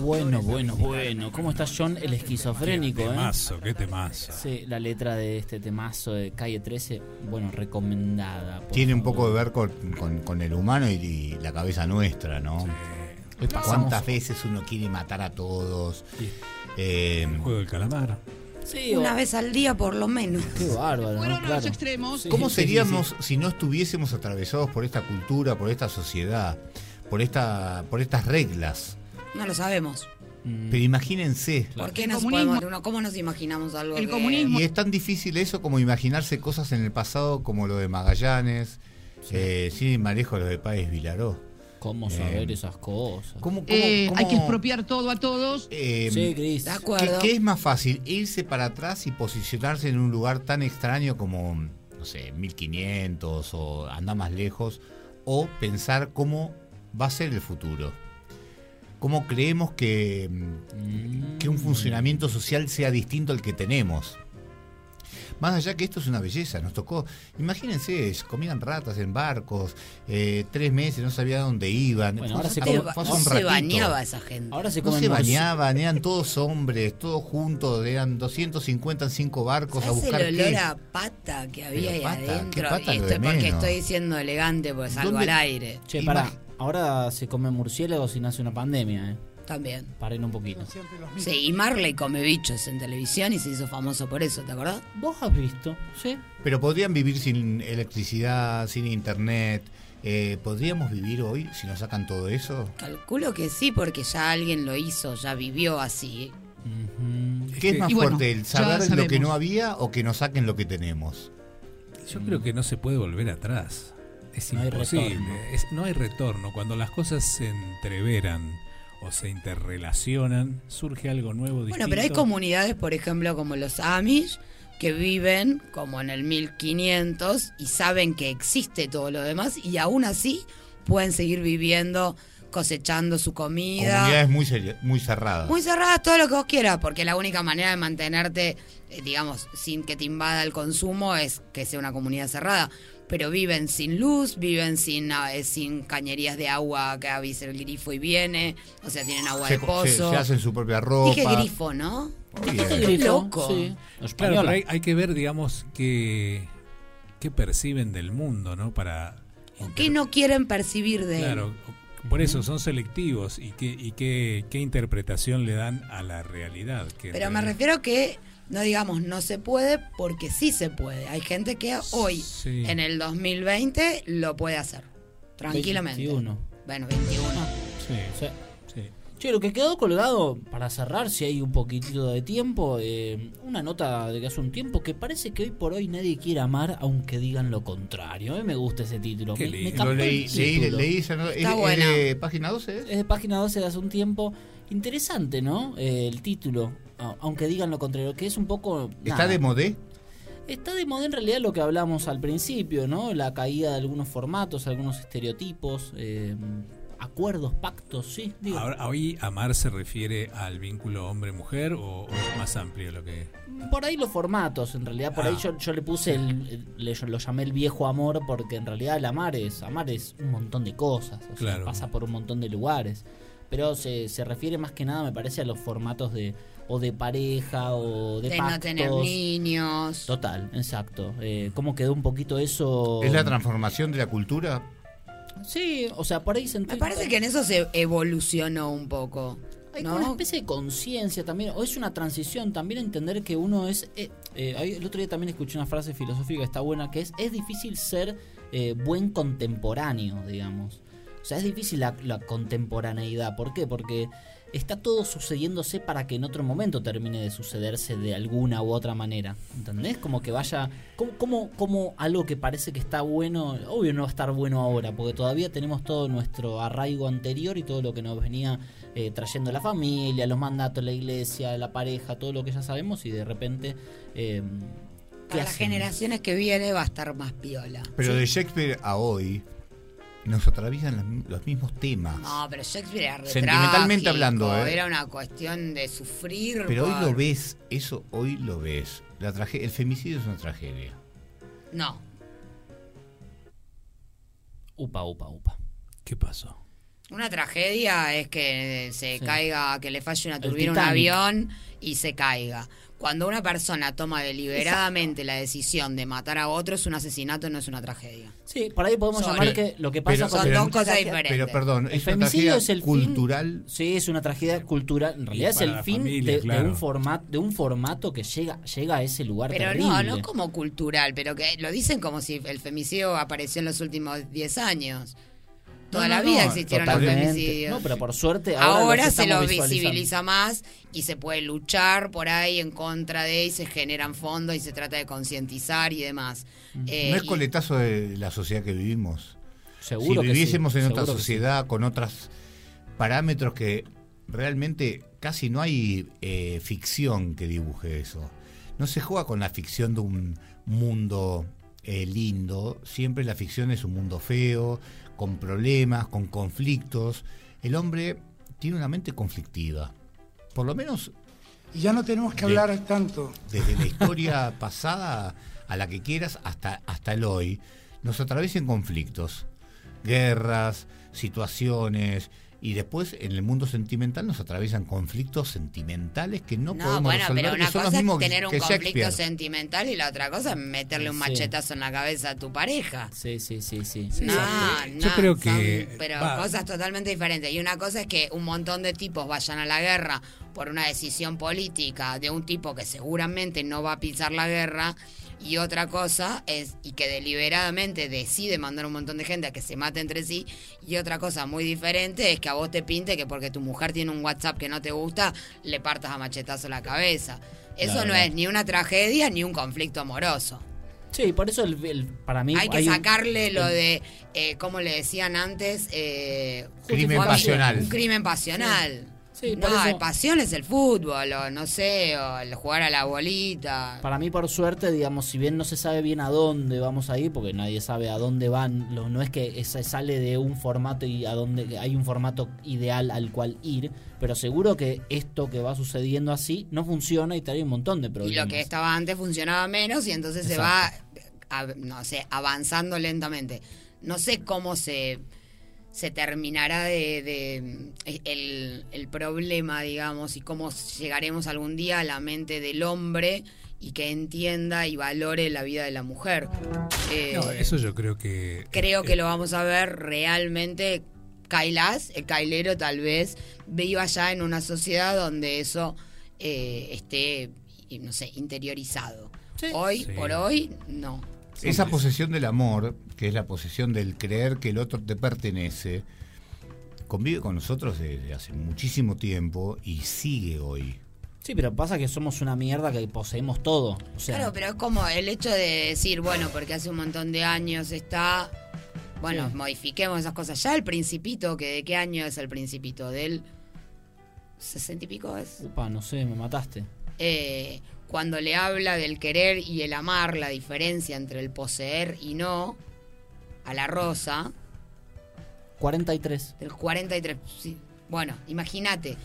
Bueno, bueno, bueno. ¿Cómo está John el esquizofrénico, Qué eh? temazo, qué temazo. Sí, la letra de este temazo de Calle 13, bueno, recomendada. Tiene un poco de ver con, con- con el humano y, y la cabeza nuestra, ¿no? Pasamos- ¿Cuántas veces uno quiere matar a todos? Eh, Juego del calamar. Sí, Una o- vez al día por lo menos. Qué bárbaro, ¿no? Fueron a los Claro. extremos. ¿Cómo Sí, sí, seríamos si no estuviésemos atravesados por esta cultura, por esta sociedad, por, esta, por estas reglas? No lo sabemos. Mm, Pero imagínense. ¿Por qué nos comunismo- podemos, no, ¿Cómo nos imaginamos algo El que- comunismo- Y es tan difícil eso como imaginarse cosas en el pasado como lo de Magallanes, eh, sin ir más lejos lo de Páez Vilaró. ¿Cómo saber esas cosas? ¿Cómo, cómo- Eh, cómo- Hay que expropiar todo a todos. eh, Sí, Cris. De ¿qué, acuerdo. qué es más fácil? ¿Irse para atrás y posicionarse en un lugar tan extraño como, no sé, 1500 o anda más lejos? ¿O pensar cómo va a ser el futuro? ¿Cómo creemos que, mm, que un funcionamiento social sea distinto al que tenemos? Más allá que esto es una belleza, nos tocó. Imagínense, comían ratas en barcos, eh, tres meses, no sabía dónde iban. Bueno, ahora se come- no un se bañaba esa gente. Ahora se No se bañaban, eran todos hombres, todos juntos, eran 250 en cinco barcos a ¿Sabes buscar el olor qué. a pata que había Pero ahí pata, ¿qué adentro? pata y esto porque menos? estoy diciendo elegante, porque salgo ¿Dónde- al aire. Che, pará. Ahora se come murciélagos y nace una pandemia, ¿eh? También. Paren un poquito. Sí, y Marley come bichos en televisión y se hizo famoso por eso, ¿te acordás? ¿Vos has visto? Sí. Pero podrían vivir sin electricidad, sin internet. Eh, ¿Podríamos vivir hoy si nos sacan todo eso? Calculo que sí, porque ya alguien lo hizo, ya vivió así. ¿Qué es más Y bueno, fuerte, el saber lo que no había o que nos saquen lo que tenemos? Yo creo que no se puede volver atrás. Es No hay imposible. retorno. Es- no hay retorno. Cuando las cosas se entreveran o se interrelacionan, surge algo nuevo, distinto. Bueno, pero hay comunidades, por ejemplo, como los Amish, que viven como en el 1500 y saben que existe todo lo demás y aún así pueden seguir viviendo, cosechando su comida. Comunidades muy, muy cerradas. Muy cerradas, todo lo que vos quieras, porque la única manera de mantenerte, eh, digamos, sin que te invada el consumo es que sea una comunidad cerrada. Pero viven sin luz, viven sin, ah, eh, sin cañerías de agua que avise el grifo y viene, o sea, tienen agua se, de pozo. se hacen su propia ropa. Dije grifo, ¿no? Grifo, loco. sí. Claro, pero hay, hay que ver, digamos, qué, qué perciben del mundo, ¿no? Para... ¿Qué no quieren percibir de él? Claro, por eso son selectivos y qué, y qué, qué interpretación le dan a la realidad. que Pero me refiero que no digamos no se puede porque sí se puede. Hay gente que hoy, Sí. en el 2020, lo puede hacer. Tranquilamente. 21. Bueno, 21. Sí, Sí. sí. Che, lo que quedó colgado, para cerrar, si hay un poquitito de tiempo, eh, una nota de que hace un tiempo que parece que hoy por hoy nadie quiere amar aunque digan lo contrario. A mí me gusta ese título. Qué Me- me leí, leí, título. leí esa no- ¿es, Está es buena. de página 12? Es de página 12 de hace un tiempo. Interesante, ¿no? Eh, el título, aunque digan lo contrario, que es un poco... ¿Está nada. de modé? Está de moda en realidad lo que hablamos al principio, ¿no? La caída de algunos formatos, algunos estereotipos, eh, acuerdos, pactos, sí. digo. Ahora, ¿Hoy amar se refiere al vínculo hombre-mujer o, o es más amplio lo que...? Por ahí los formatos, en realidad, por Ah. ahí yo, yo le puse, el, el- le- yo lo llamé el viejo amor, porque en realidad el amar es, amar es un montón de cosas, o sea, Claro. pasa por un montón de lugares. Pero se, se refiere más que nada, me parece, a los formatos de o de pareja o de, De, pactos. no tener niños. Total, exacto. Eh, ¿Cómo quedó un poquito eso? ¿Es la transformación de la cultura? Sí, o sea, por ahí sentí... Me parece que en eso se evolucionó un poco. Hay ¿no? como una especie de conciencia también, o es una transición, también entender que uno es... eh, eh, el otro día también escuché una frase filosófica que está buena, que es, es difícil ser eh, buen contemporáneo, digamos. Sea, es difícil la, la contemporaneidad. ¿Por qué? Porque está todo sucediéndose para que en otro momento termine de sucederse de alguna u otra manera. ¿Entendés? Como que vaya... Como, como, como algo que parece que está bueno, obvio no va a estar bueno ahora, porque todavía tenemos todo nuestro arraigo anterior y todo lo que nos venía eh, trayendo la familia, los mandatos, la iglesia, la pareja, todo lo que ya sabemos y de repente... eh, ¿qué Para las generaciones que viene va a estar más piola. Pero de Shakespeare a hoy nos atraviesan los, los mismos temas. No, pero Shakespeare era re Sentimentalmente trágico, hablando, ¿eh? Era una cuestión de sufrir. Pero hoy lo ves, eso hoy lo ves. La traje- el femicidio es una tragedia. No. Upa, upa, upa. ¿Qué pasó? Una tragedia es que se Sí. caiga, que le falle una turbina a un avión y se caiga. Cuando una persona toma deliberadamente la decisión de matar a otro es un asesinato, no es una tragedia. Sí, por ahí podemos Son- llamar que lo que pasa pero- con Son dos cosas diferentes. Pero perdón, El es femicidio tragedia es el fin- cultural. Sí, es una tragedia cultural. En realidad es el fin familia, de, de claro. un formato, de un formato que llega, llega a ese lugar Pero terrible. no, no como cultural, pero que lo dicen como si el femicidio apareció en los últimos 10 años. Toda No, la no, vida no, existieron los femicidios. No, pero por suerte ahora, Ahora, los se estamos lo visualizando. visibiliza más y se puede luchar por ahí en contra de y se generan fondos y se trata de concientizar y demás. Eh, ¿No es y- coletazo de la sociedad que vivimos? Seguro si que sí, viviésemos en otra sí. sociedad con otros parámetros que realmente casi no hay eh, ficción que dibuje eso. No se juega con la ficción de un mundo eh, lindo, siempre la ficción es un mundo feo, con problemas, con conflictos. El hombre tiene una mente conflictiva. Por lo menos Y ya no tenemos que De- hablar tanto. desde la <laughs> historia pasada a la que quieras hasta, hasta el hoy, nos atraviesan conflictos, guerras, situaciones, y después en el mundo sentimental nos atraviesan conflictos sentimentales que no, No, podemos bueno, resolver, pero que una son los cosa es que- tener un que conflicto sentimental y la otra cosa es meterle un Sí. machetazo en la cabeza a tu pareja. Sí, sí, sí, sí. No, Yo no, creo son- que pero va. cosas totalmente diferentes. Y una cosa es que un montón de tipos vayan a la guerra por una decisión política de un tipo que seguramente no va a pisar la guerra. Y otra cosa es, y que deliberadamente decide mandar un montón de gente a que se mate entre sí. Y otra cosa muy diferente es que a vos te pinte que porque tu mujer tiene un WhatsApp que no te gusta, le partas a machetazo la cabeza. Eso no es ni una tragedia ni un conflicto amoroso. Sí, por eso el, el- para mí Hay que sacarle lo el- de, eh, como le decían antes, eh, Crimen pasional. Un crimen pasional. Sí, por no, eso- pasión es el fútbol, o no sé, o el jugar a la bolita. Para mí, por suerte, digamos, si bien no se sabe bien a dónde vamos a ir, porque nadie sabe a dónde van, lo- no es que se sale de un formato y a dónde hay un formato ideal al cual ir, pero seguro que esto que va sucediendo así no funciona y trae un montón de Y problemas. lo que estaba antes funcionaba menos y entonces se va, a- no sé, avanzando lentamente. No sé cómo se, se terminará de, de- el, el problema, digamos, y cómo llegaremos algún día a la mente del hombre y que entienda y valore la vida de la mujer. Eh, No, eso yo creo que creo que lo vamos a ver realmente. Kailas, el Kailero tal vez viva ya en una sociedad donde eso eh, esté, no sé, interiorizado. Hoy, Sí. por hoy, no. Esa posesión del amor, que es la posesión del creer que el otro te pertenece, convive con nosotros desde hace muchísimo tiempo y sigue hoy. Sí, pero pasa que somos una mierda que poseemos todo. O sea, Claro, pero es como el hecho de decir, bueno, porque hace un montón de años está. Bueno, Sí. modifiquemos esas cosas. Ya el Principito, que ¿de qué año es el Principito? ¿Del sesenta y pico es? upa, no sé, me mataste. eh, cuando le habla del querer y el amar, la diferencia entre el poseer y no, a la rosa, 43. del 43. sí. Bueno, imagínate,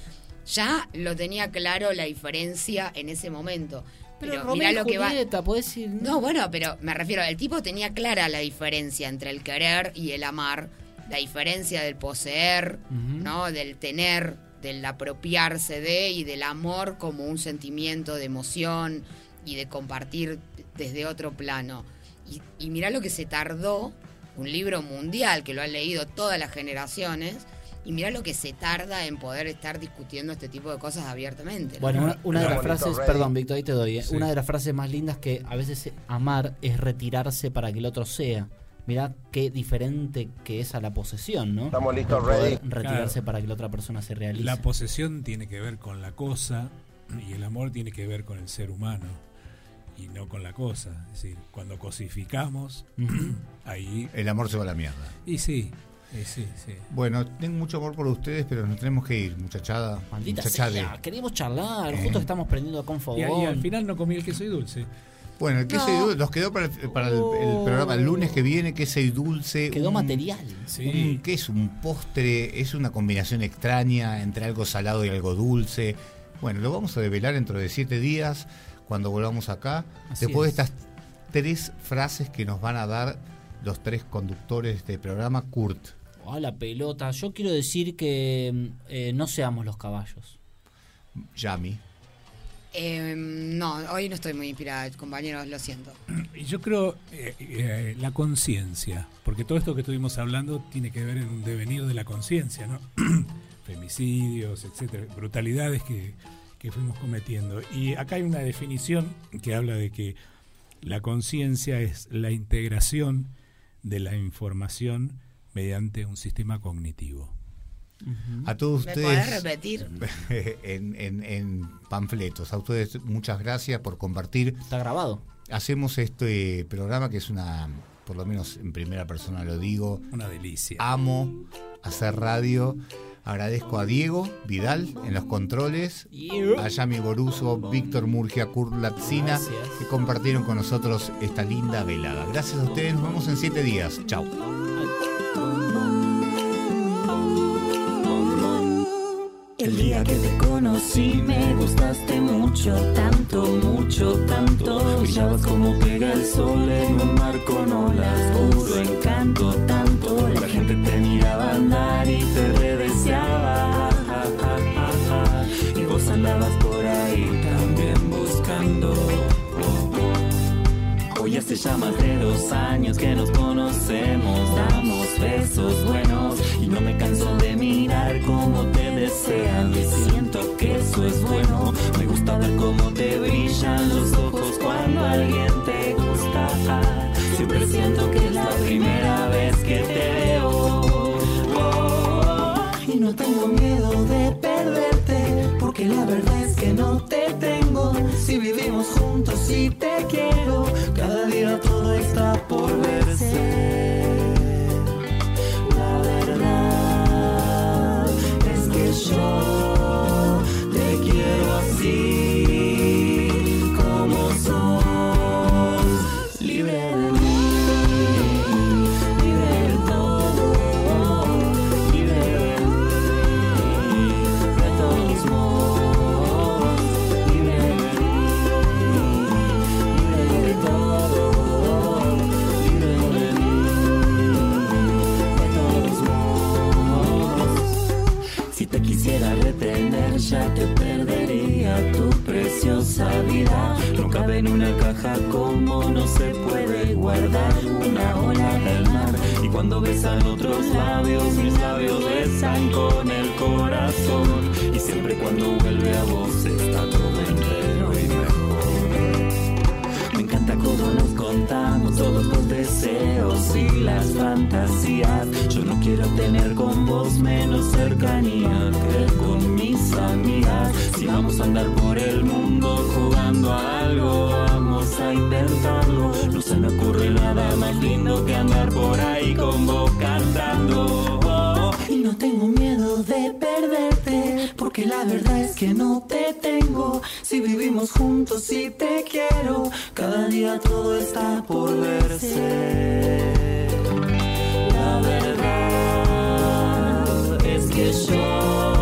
ya lo tenía claro la diferencia en ese momento. Pero, Pero mirá lo que va. Podés decir. No, bueno, pero me refiero, el tipo tenía clara la diferencia entre el querer y el amar, la diferencia del poseer. ¿no? Del tener, del apropiarse de y del amor como un sentimiento de emoción y de compartir desde otro plano. Y, y mirá lo que se tardó, un libro mundial que lo han leído todas las generaciones, y mirá lo que se tarda en poder estar discutiendo este tipo de cosas abiertamente. ¿no? Bueno, una, una de las frases, Rey. perdón, Víctor, ahí te doy. ¿eh? Sí. Una de las frases más lindas que a veces amar es retirarse para que el otro sea. Mirá qué diferente que es a la posesión, ¿no? Estamos listos, ready. Retirarse Claro. para que la otra persona se realice. la posesión tiene que ver con la cosa y el amor tiene que ver con el ser humano y no con la cosa. Es decir, cuando cosificamos, <clears throat> ahí... El amor se va a la mierda. Y sí, y sí, sí. Bueno, tengo mucho amor por ustedes, pero nos tenemos que ir, muchachada. Maldita muchachade. sea, queríamos charlar, Eh. justo estamos prendiendo con Y, fogón. y al final no comí el queso y dulce. Bueno, el queso y dulce nos quedó para, el, para el- el programa el lunes que viene, queso y dulce. Quedó un- material. Sí. un- ¿Qué es? Un postre, es una combinación extraña entre algo salado y algo dulce. Bueno, lo vamos a develar dentro de siete días, cuando volvamos acá. Así después es. de estas tres frases que nos van a dar los tres conductores del programa, Kurt. Ah, la pelota. Yo quiero decir que mm, eh, no seamos los caballos. Yami. Eh, no, hoy no estoy muy inspirada, compañeros, lo siento. Yo creo eh, eh, la conciencia, porque todo esto que estuvimos hablando tiene que ver en un devenir de la conciencia, ¿no? <clears throat> Femicidios, etcétera, brutalidades que, que fuimos cometiendo. Y acá hay una definición que habla de que la conciencia es la integración de la información mediante un sistema cognitivo. A todos ¿Me ustedes. repetir? <laughs> en, en- en panfletos. A ustedes muchas gracias por compartir. Está grabado. Hacemos este programa que es una por lo menos en primera persona lo digo. Una delicia. Amo hacer radio. Agradezco a Diego Vidal en los controles, a Yami Boruso, Víctor Murgia, Kurt Latzina, que compartieron con nosotros esta linda velada. Gracias a ustedes, nos vemos en siete días. Chau. Conocí me gustaste mucho, tanto, mucho, tanto. Brillabas como pega el sol en un mar con olas, puro encanto, tanto. La gente te miraba andar y te redeseaba. Y vos andabas por ahí también buscando. Hoy hace ya más de dos años que nos conocemos, damos besos buenos y no me canso de mirar cómo te y siento que eso es bueno. Me gusta ver cómo te brillan los ojos cuando alguien te gusta. Siempre siento que es la primera vez que te veo. Oh, y no tengo miedo de perderte, porque la verdad es que no te tengo. Si vivimos juntos y te quiero, cada día No cabe en una caja como no se puede guardar una ola del mar. Y cuando besan otros labios, mis labios besan con el corazón. Y siempre cuando vuelve a vos está todo entero y mejor. Me encanta cómo nos contamos todos los deseos y las fantasías. Yo no quiero tener con vos menos cercanía que con mis Si vamos a andar por el mundo jugando a algo, vamos a intentarlo. No se me ocurre nada más lindo que andar por ahí con vos cantando. Y no tengo miedo de perderte, porque la verdad es que no te tengo. Si vivimos juntos y te quiero, cada día todo está por verse. La verdad es que yo